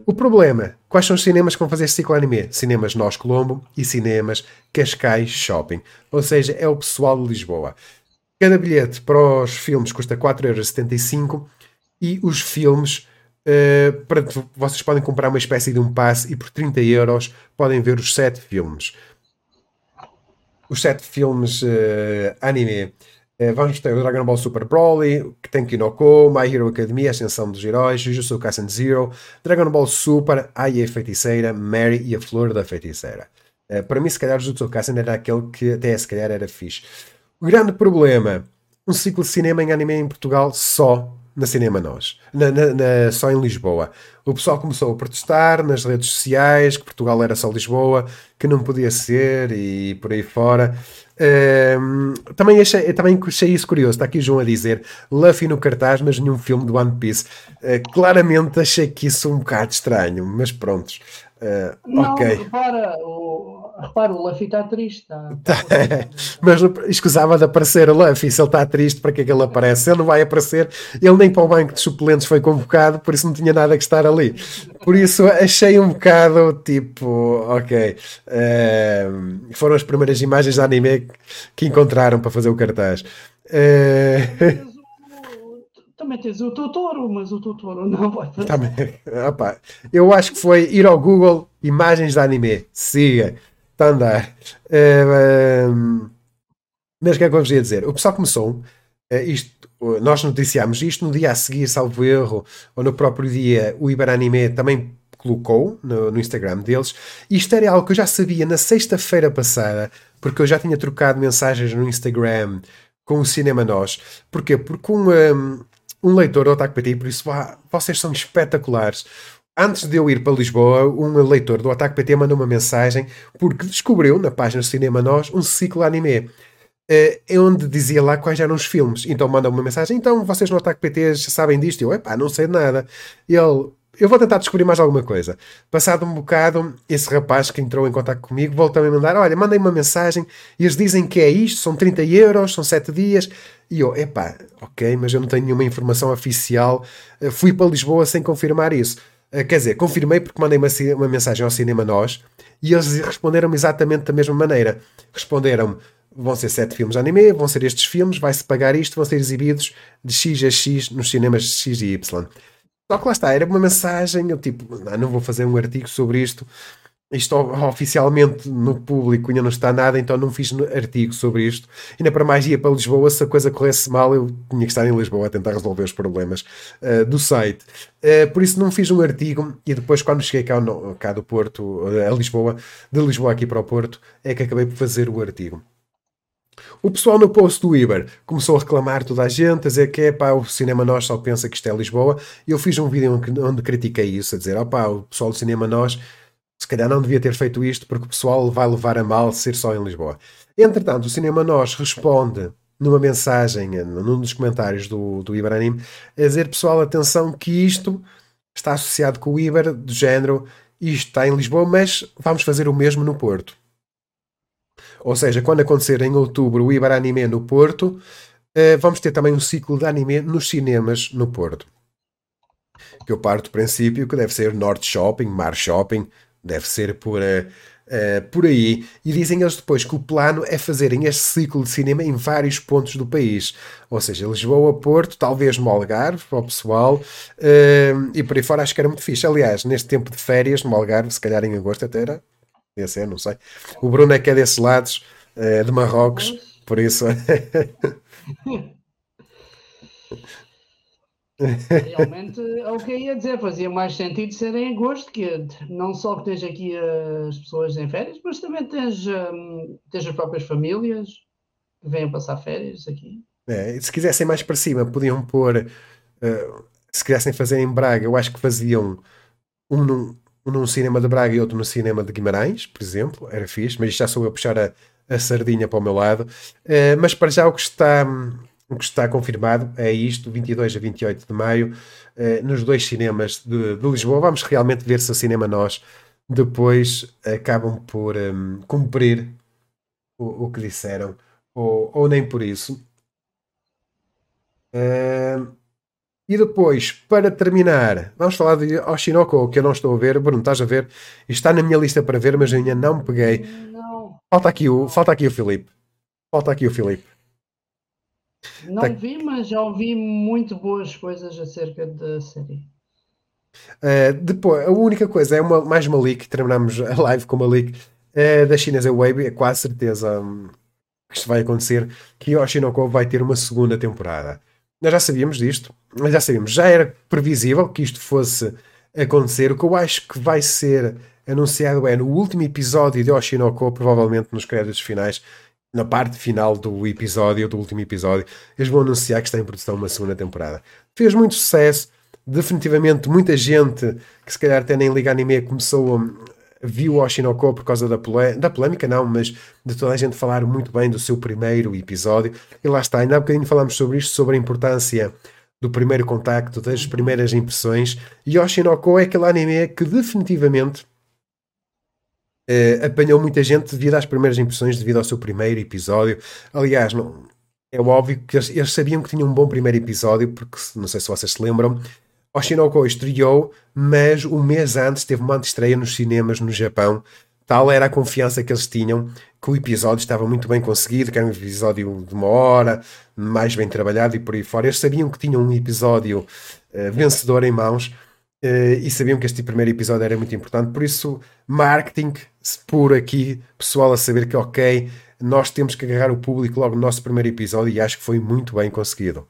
O problema, quais são os cinemas que vão fazer este ciclo anime? Cinemas Nós Colombo e cinemas Cascais Shopping. Ou seja, é o pessoal de Lisboa. Cada bilhete para os filmes custa 4,75€ e os filmes uh, para, vocês podem comprar uma espécie de um passe e por 30 euros podem ver os sete filmes. Os sete filmes uh, anime vamos ter o Dragon Ball Super Broly, que tem Kinoko, My Hero Academia, Ascensão dos Heróis, Jujutsu Kaisen Zero, Dragon Ball Super, Ai a Feiticeira, Mary e a Flor da Feiticeira. Uh, para mim, se calhar, Jujutsu Kaisen era aquele que até se calhar era fixe. O grande problema, um ciclo de cinema em anime em Portugal só na Cinema Nós, na, na, na, só em Lisboa. O pessoal começou a protestar nas redes sociais que Portugal era só Lisboa, que não podia ser e por aí fora. Um, também, achei, também achei isso curioso. Está aqui João a dizer Luffy no cartaz, mas nenhum filme do One Piece. Uh, claramente achei que isso um bocado estranho, mas prontos. Uh, não, ok. Repara, o, repara, o Luffy está triste. Está, tá. Mas escusava de aparecer o Luffy. Se ele está triste, para que é que ele aparece? Ele não vai aparecer. Ele nem para o banco de suplentes foi convocado, por isso não tinha nada que estar ali. Por isso achei um bocado tipo, ok. Uh, foram as primeiras imagens de anime que encontraram para fazer o cartaz. Uh, também tens o Totoro, mas o Totoro não vai fazer. Também. Opa, eu acho que foi ir ao Google imagens de anime. Siga. Está a andar. Uh, mas o que é que eu vos ia dizer? O pessoal começou. Uh, isto, nós noticiámos isto no dia a seguir, salvo erro, ou no próprio dia, o Iberanime também colocou no, no, Instagram deles. Isto era algo que eu já sabia na sexta-feira passada, porque eu já tinha trocado mensagens no Instagram com o Cinema Nós. Porquê? Porque um, um, um leitor do Otaku por isso vocês são espetaculares. Antes de eu ir para Lisboa, um leitor do Otaku PT mandou uma mensagem porque descobriu na página do Cinema Nós um ciclo anime. Uh, onde dizia lá quais eram os filmes. Então manda uma mensagem. Então vocês no Otaku PT sabem disto? Eu, epá, não sei nada. Ele, eu vou tentar descobrir mais alguma coisa. Passado um bocado, esse rapaz que entrou em contato comigo voltou a me mandar: Olha, mandem uma mensagem e eles dizem que é isto, são 30 euros, são 7 dias. E eu, epá, ok, mas eu não tenho nenhuma informação oficial. Eh, fui para Lisboa sem confirmar isso. Eh, quer dizer, confirmei porque mandei uma, uma mensagem ao Cinema Nós e eles responderam-me exatamente da mesma maneira. Responderam-me: vão ser sete filmes de anime, vão ser estes filmes, vai-se pagar isto, vão ser exibidos de X a X nos cinemas X e Y. Só que lá está, era uma mensagem, eu tipo, não, não vou fazer um artigo sobre isto. Isto oficialmente no público ainda não está nada, então não fiz artigo sobre isto. Ainda para mais ia para Lisboa, se a coisa corresse mal, eu tinha que estar em Lisboa a tentar resolver os problemas uh, do site. Uh, por isso não fiz um artigo e depois, quando cheguei cá, no, cá do Porto, a Lisboa, de Lisboa aqui para o Porto, é que acabei por fazer o artigo. O pessoal no post do Iber começou a reclamar toda a gente, a dizer que é pá, o cinema nós só pensa que isto é Lisboa. Eu fiz um vídeo onde critiquei isso, a dizer, opá, o pessoal do cinema nós se calhar não devia ter feito isto porque o pessoal vai levar a mal ser só em Lisboa. Entretanto, o cinema nós responde numa mensagem, num dos comentários do, do Iber a dizer, pessoal, atenção que isto está associado com o Iber, do género, isto está em Lisboa, mas vamos fazer o mesmo no Porto. Ou seja, quando acontecer em outubro o Ibar Anime no Porto, uh, vamos ter também um ciclo de anime nos cinemas no Porto. Que eu parto do princípio que deve ser Norte Shopping, Mar Shopping, deve ser por, uh, uh, por aí. E dizem eles depois que o plano é fazerem este ciclo de cinema em vários pontos do país. Ou seja, Lisboa, Porto, talvez no Algarve, para o pessoal, e por aí fora acho que era muito fixe. Aliás, neste tempo de férias, no Algarve, se calhar em agosto até era Podia ser, não sei. O Bruno é que é desses lados, de Marrocos, por isso. Realmente é o que eu ia dizer, fazia mais sentido ser em agosto, que não só que tens aqui as pessoas em férias, mas também tens, um, tens as próprias famílias que vêm passar férias aqui. É, se quisessem mais para cima, podiam pôr, uh, se quisessem fazer em Braga, eu acho que faziam um, um num cinema de Braga e outro no cinema de Guimarães, por exemplo, era fixe, mas já sou eu a puxar a, a sardinha para o meu lado. Uh, mas para já o que está, o que está confirmado é isto, 22 a 28 de maio, uh, nos dois cinemas de, de, Lisboa. Vamos realmente ver se o Cinema Nós depois acabam por um, cumprir o, o, que disseram, ou, ou nem por isso. Uh, e depois, para terminar, vamos falar de Oshinoko, que eu não estou a ver. Bruno, estás a ver? Está na minha lista para ver, mas ainda não me peguei. Não. Falta aqui o, falta aqui o Filipe. Falta aqui o Filipe. Não tá... vi, mas já ouvi muito boas coisas acerca da série. Uh, depois, a única coisa é uma, mais uma leak. Terminamos a live com uma leak uh, da Chinese Wave. É quase certeza um, que isto vai acontecer. Que Oshinoko vai ter uma segunda temporada. Nós já sabíamos disto, já sabíamos, já era previsível que isto fosse acontecer. O que eu acho que vai ser anunciado é no último episódio de Oshinoko, provavelmente nos créditos finais, na parte final do episódio, do último episódio, eles vão anunciar que está em produção uma segunda temporada. Fez muito sucesso, definitivamente muita gente que se calhar até nem liga anime começou viu o Oshinoko por causa da, da polémica, não, mas de toda a gente falar muito bem do seu primeiro episódio. E lá está, ainda há bocadinho falámos sobre isto, sobre a importância do primeiro contacto, das primeiras impressões. E Oshinoko é aquele anime que definitivamente eh, apanhou muita gente devido às primeiras impressões, devido ao seu primeiro episódio. Aliás, não, é óbvio que eles, eles, sabiam que tinham um bom primeiro episódio, porque não sei se vocês se lembram, Oshinoko estreou, mas um mês antes teve uma estreia nos cinemas no Japão. Tal era a confiança que eles tinham que o episódio estava muito bem conseguido, que era um episódio de uma hora, mais bem trabalhado e por aí fora. Eles sabiam que tinham um episódio uh, vencedor em mãos uh, e sabiam que este primeiro episódio era muito importante. Por isso, marketing por aqui, pessoal a saber que, ok, nós temos que agarrar o público logo no nosso primeiro episódio e acho que foi muito bem conseguido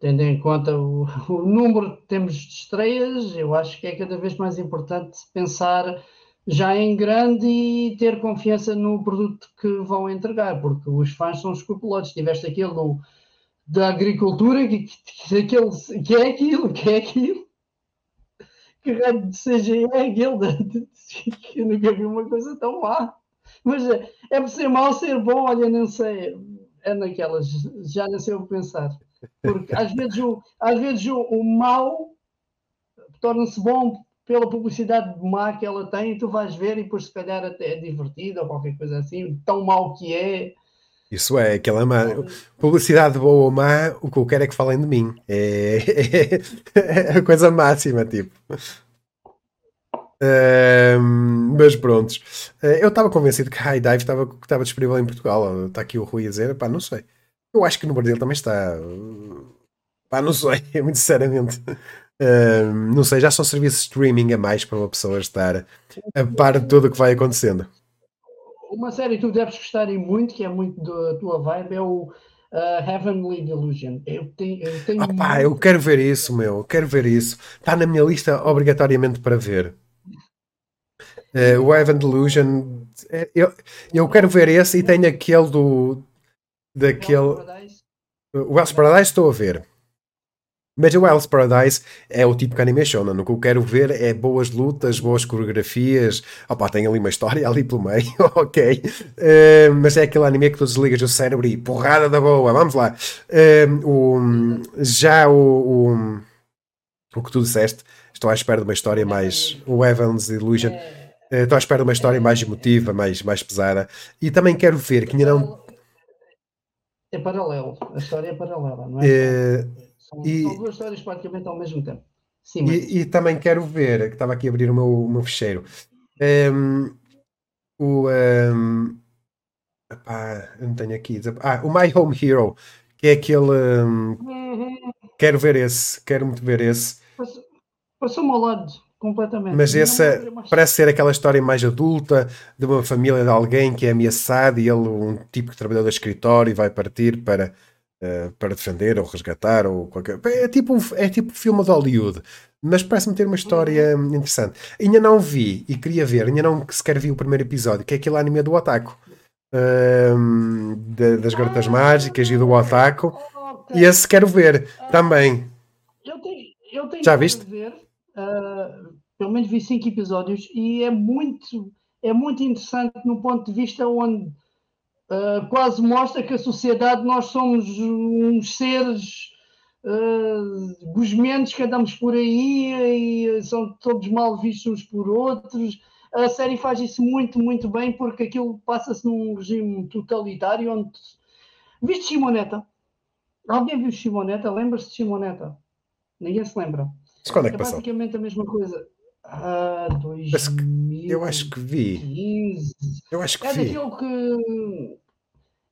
tendo em conta o, o, número que temos de estreias, eu acho que é cada vez mais importante pensar já em grande e ter confiança no produto que vão entregar, porque os fãs são escrupulosos. Tiveste aquele do, da agricultura, que, que, aquele, que é aquilo, que é aquilo. Que raio de CGI é aquele? eu nunca vi uma coisa tão má. Mas é, é por ser mau ser bom, olha, não sei. É naquelas, já não sei o que pensar. Porque às vezes o, às vezes o, o mal torna-se bom pela publicidade má que ela tem e tu vais ver e depois se calhar até é divertido ou qualquer coisa assim, tão mau que é. Isso é, aquela má. Publicidade boa ou má, o que eu quero é que falem de mim. É, é, é a coisa máxima, tipo. Um, mas prontos. Eh, eu estava convencido que High Dive estava disponível em Portugal. Está aqui o Rui a dizer, pá, não sei. Eu acho que no Brasil também está. Pá, não sei, muito sinceramente. Uh, não sei, já são serviços de streaming a mais para uma pessoa estar a par de tudo o que vai acontecendo. Uma série que tu deves gostar muito, que é muito da tua vibe, é o uh, Heavenly Delusion. Eu tenho, eu, tenho Opa, muito... eu quero ver isso, meu, quero ver isso. Está na minha lista obrigatoriamente para ver. Uh, o Heaven Delusion, é, eu, eu quero ver esse e tenho aquele do daquele. O Wells Paradise estou a ver. Mas o Wells Paradise é o tipo de anime shonen. O que eu quero ver é boas lutas, boas coreografias. Opa, tem ali uma história ali pelo meio, ok. Uh, mas é aquele anime que tu desligas o cérebro e porrada da boa. Vamos lá. Uh, o, já o, o, o que tu disseste, estou à espera de uma história mais. O Evans Illusion. Uh, estou à espera de uma história mais emotiva, mais, mais pesada. E também quero ver que ainda não é paralelo, a história é paralela, não é? São, e, são, duas histórias praticamente ao mesmo tempo. Sim, mas... e, e, também quero ver, que estava aqui a abrir o meu, o meu fecheiro, um, ehm, o. Um, ehm, epá, não tenho aqui. Ah, o My Home Hero, que é aquele. Um, uhum. Quero ver esse, quero muito ver esse. Passou-me ao lado completamente. Mas essa parece ser aquela história mais adulta de uma família de alguém que é ameaçado e ele, um tipo que trabalhou de escritório, vai partir para, uh, para defender ou resgatar ou qualquer. É tipo, é tipo filme de Hollywood. Mas parece-me ter uma história interessante. Ainda não vi e queria ver, ainda não sequer vi o primeiro episódio, que é aquele anime do Otaku. Uh, de, das garotas ah, mágicas e do Otaku. E esse quero ver também. Eu tenho, eu tenho Já viste? Ver, uh, pelo menos vi cinco episódios e é muito, é muito interessante no ponto de vista onde uh, quase mostra que a sociedade nós somos uns seres uh, gosmentos que andamos por aí e são todos mal vistos uns por outros. A série faz isso muito, muito bem porque aquilo passa-se num regime totalitário onde. Viste Simoneta? Alguém viu Simoneta? Lembra-se de Simoneta? Ninguém se lembra. Mas quando é que É passou? basicamente a mesma coisa. Ah, eu acho que vi. 2015. Eu acho que É vi. daquele que.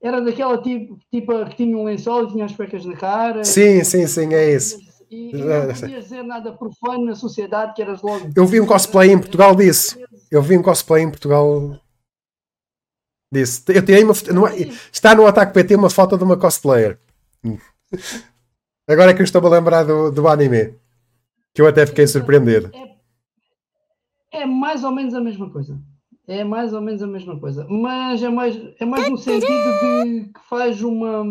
Era daquela tipo, tipo que tinha um lençol e tinha as pecas na cara. Sim, sim, sim, é isso. E, e não sei. podias dizer nada profano na sociedade, que eras logo. Eu vi um cosplay em Portugal disso. Eu vi um cosplay em Portugal disso. Eu tirei uma não é- está no Ataque PT uma foto de uma cosplayer. Agora é que eu estou a lembrar do, do anime. Que eu até fiquei surpreendido. É, é mais ou menos a mesma coisa. É mais ou menos a mesma coisa. Mas é mais, é mais no sentido de que faz uma.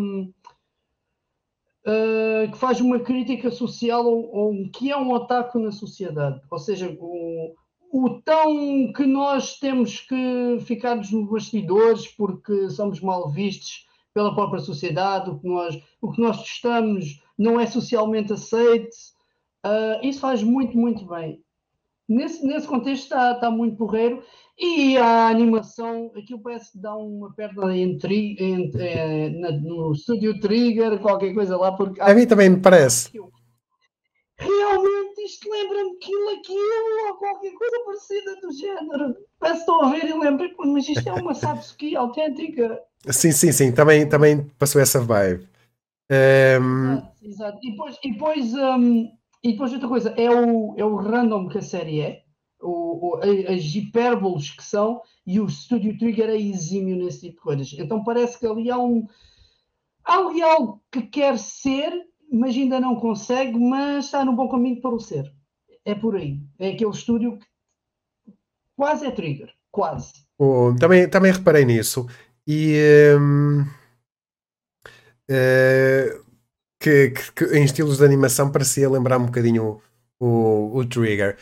ah, que faz uma crítica social ao que é um otaku na sociedade. Ou seja, o, o tão que nós temos que ficarmos nos bastidores porque somos mal vistos pela própria sociedade, o que nós, o que nós estamos não é socialmente aceito. Ah, isso faz muito, muito bem. Nesse, nesse contexto está, está muito porreiro e a animação, aquilo parece que dá uma perna entre, entre, eh, na- no Studio Trigger, qualquer coisa lá, porque A mim também me parece. realmente isto lembra-me aquilo, aquilo, ou qualquer coisa parecida do género. Parece que estou a ver e lembro, "Pô, mas isto é uma Satsuki autêntica. Sim, sim, sim. Também, também passou essa vibe. Ehm, Exato, exato. E depois, e depois, hum, e depois outra coisa, é o, é o random que a série é, o, o- as hipérboles que são, e o Studio Trigger é exímio nesse tipo de coisas. Então parece que ali há um. Há ali algo que quer ser, mas ainda não consegue, mas está no bom caminho para o ser. É por aí. É aquele estúdio que quase é Trigger. Quase. o- também, também reparei nisso. E. ehm, eh, que, que- que em estilos de animação parecia lembrar um bocadinho o, o, o Trigger.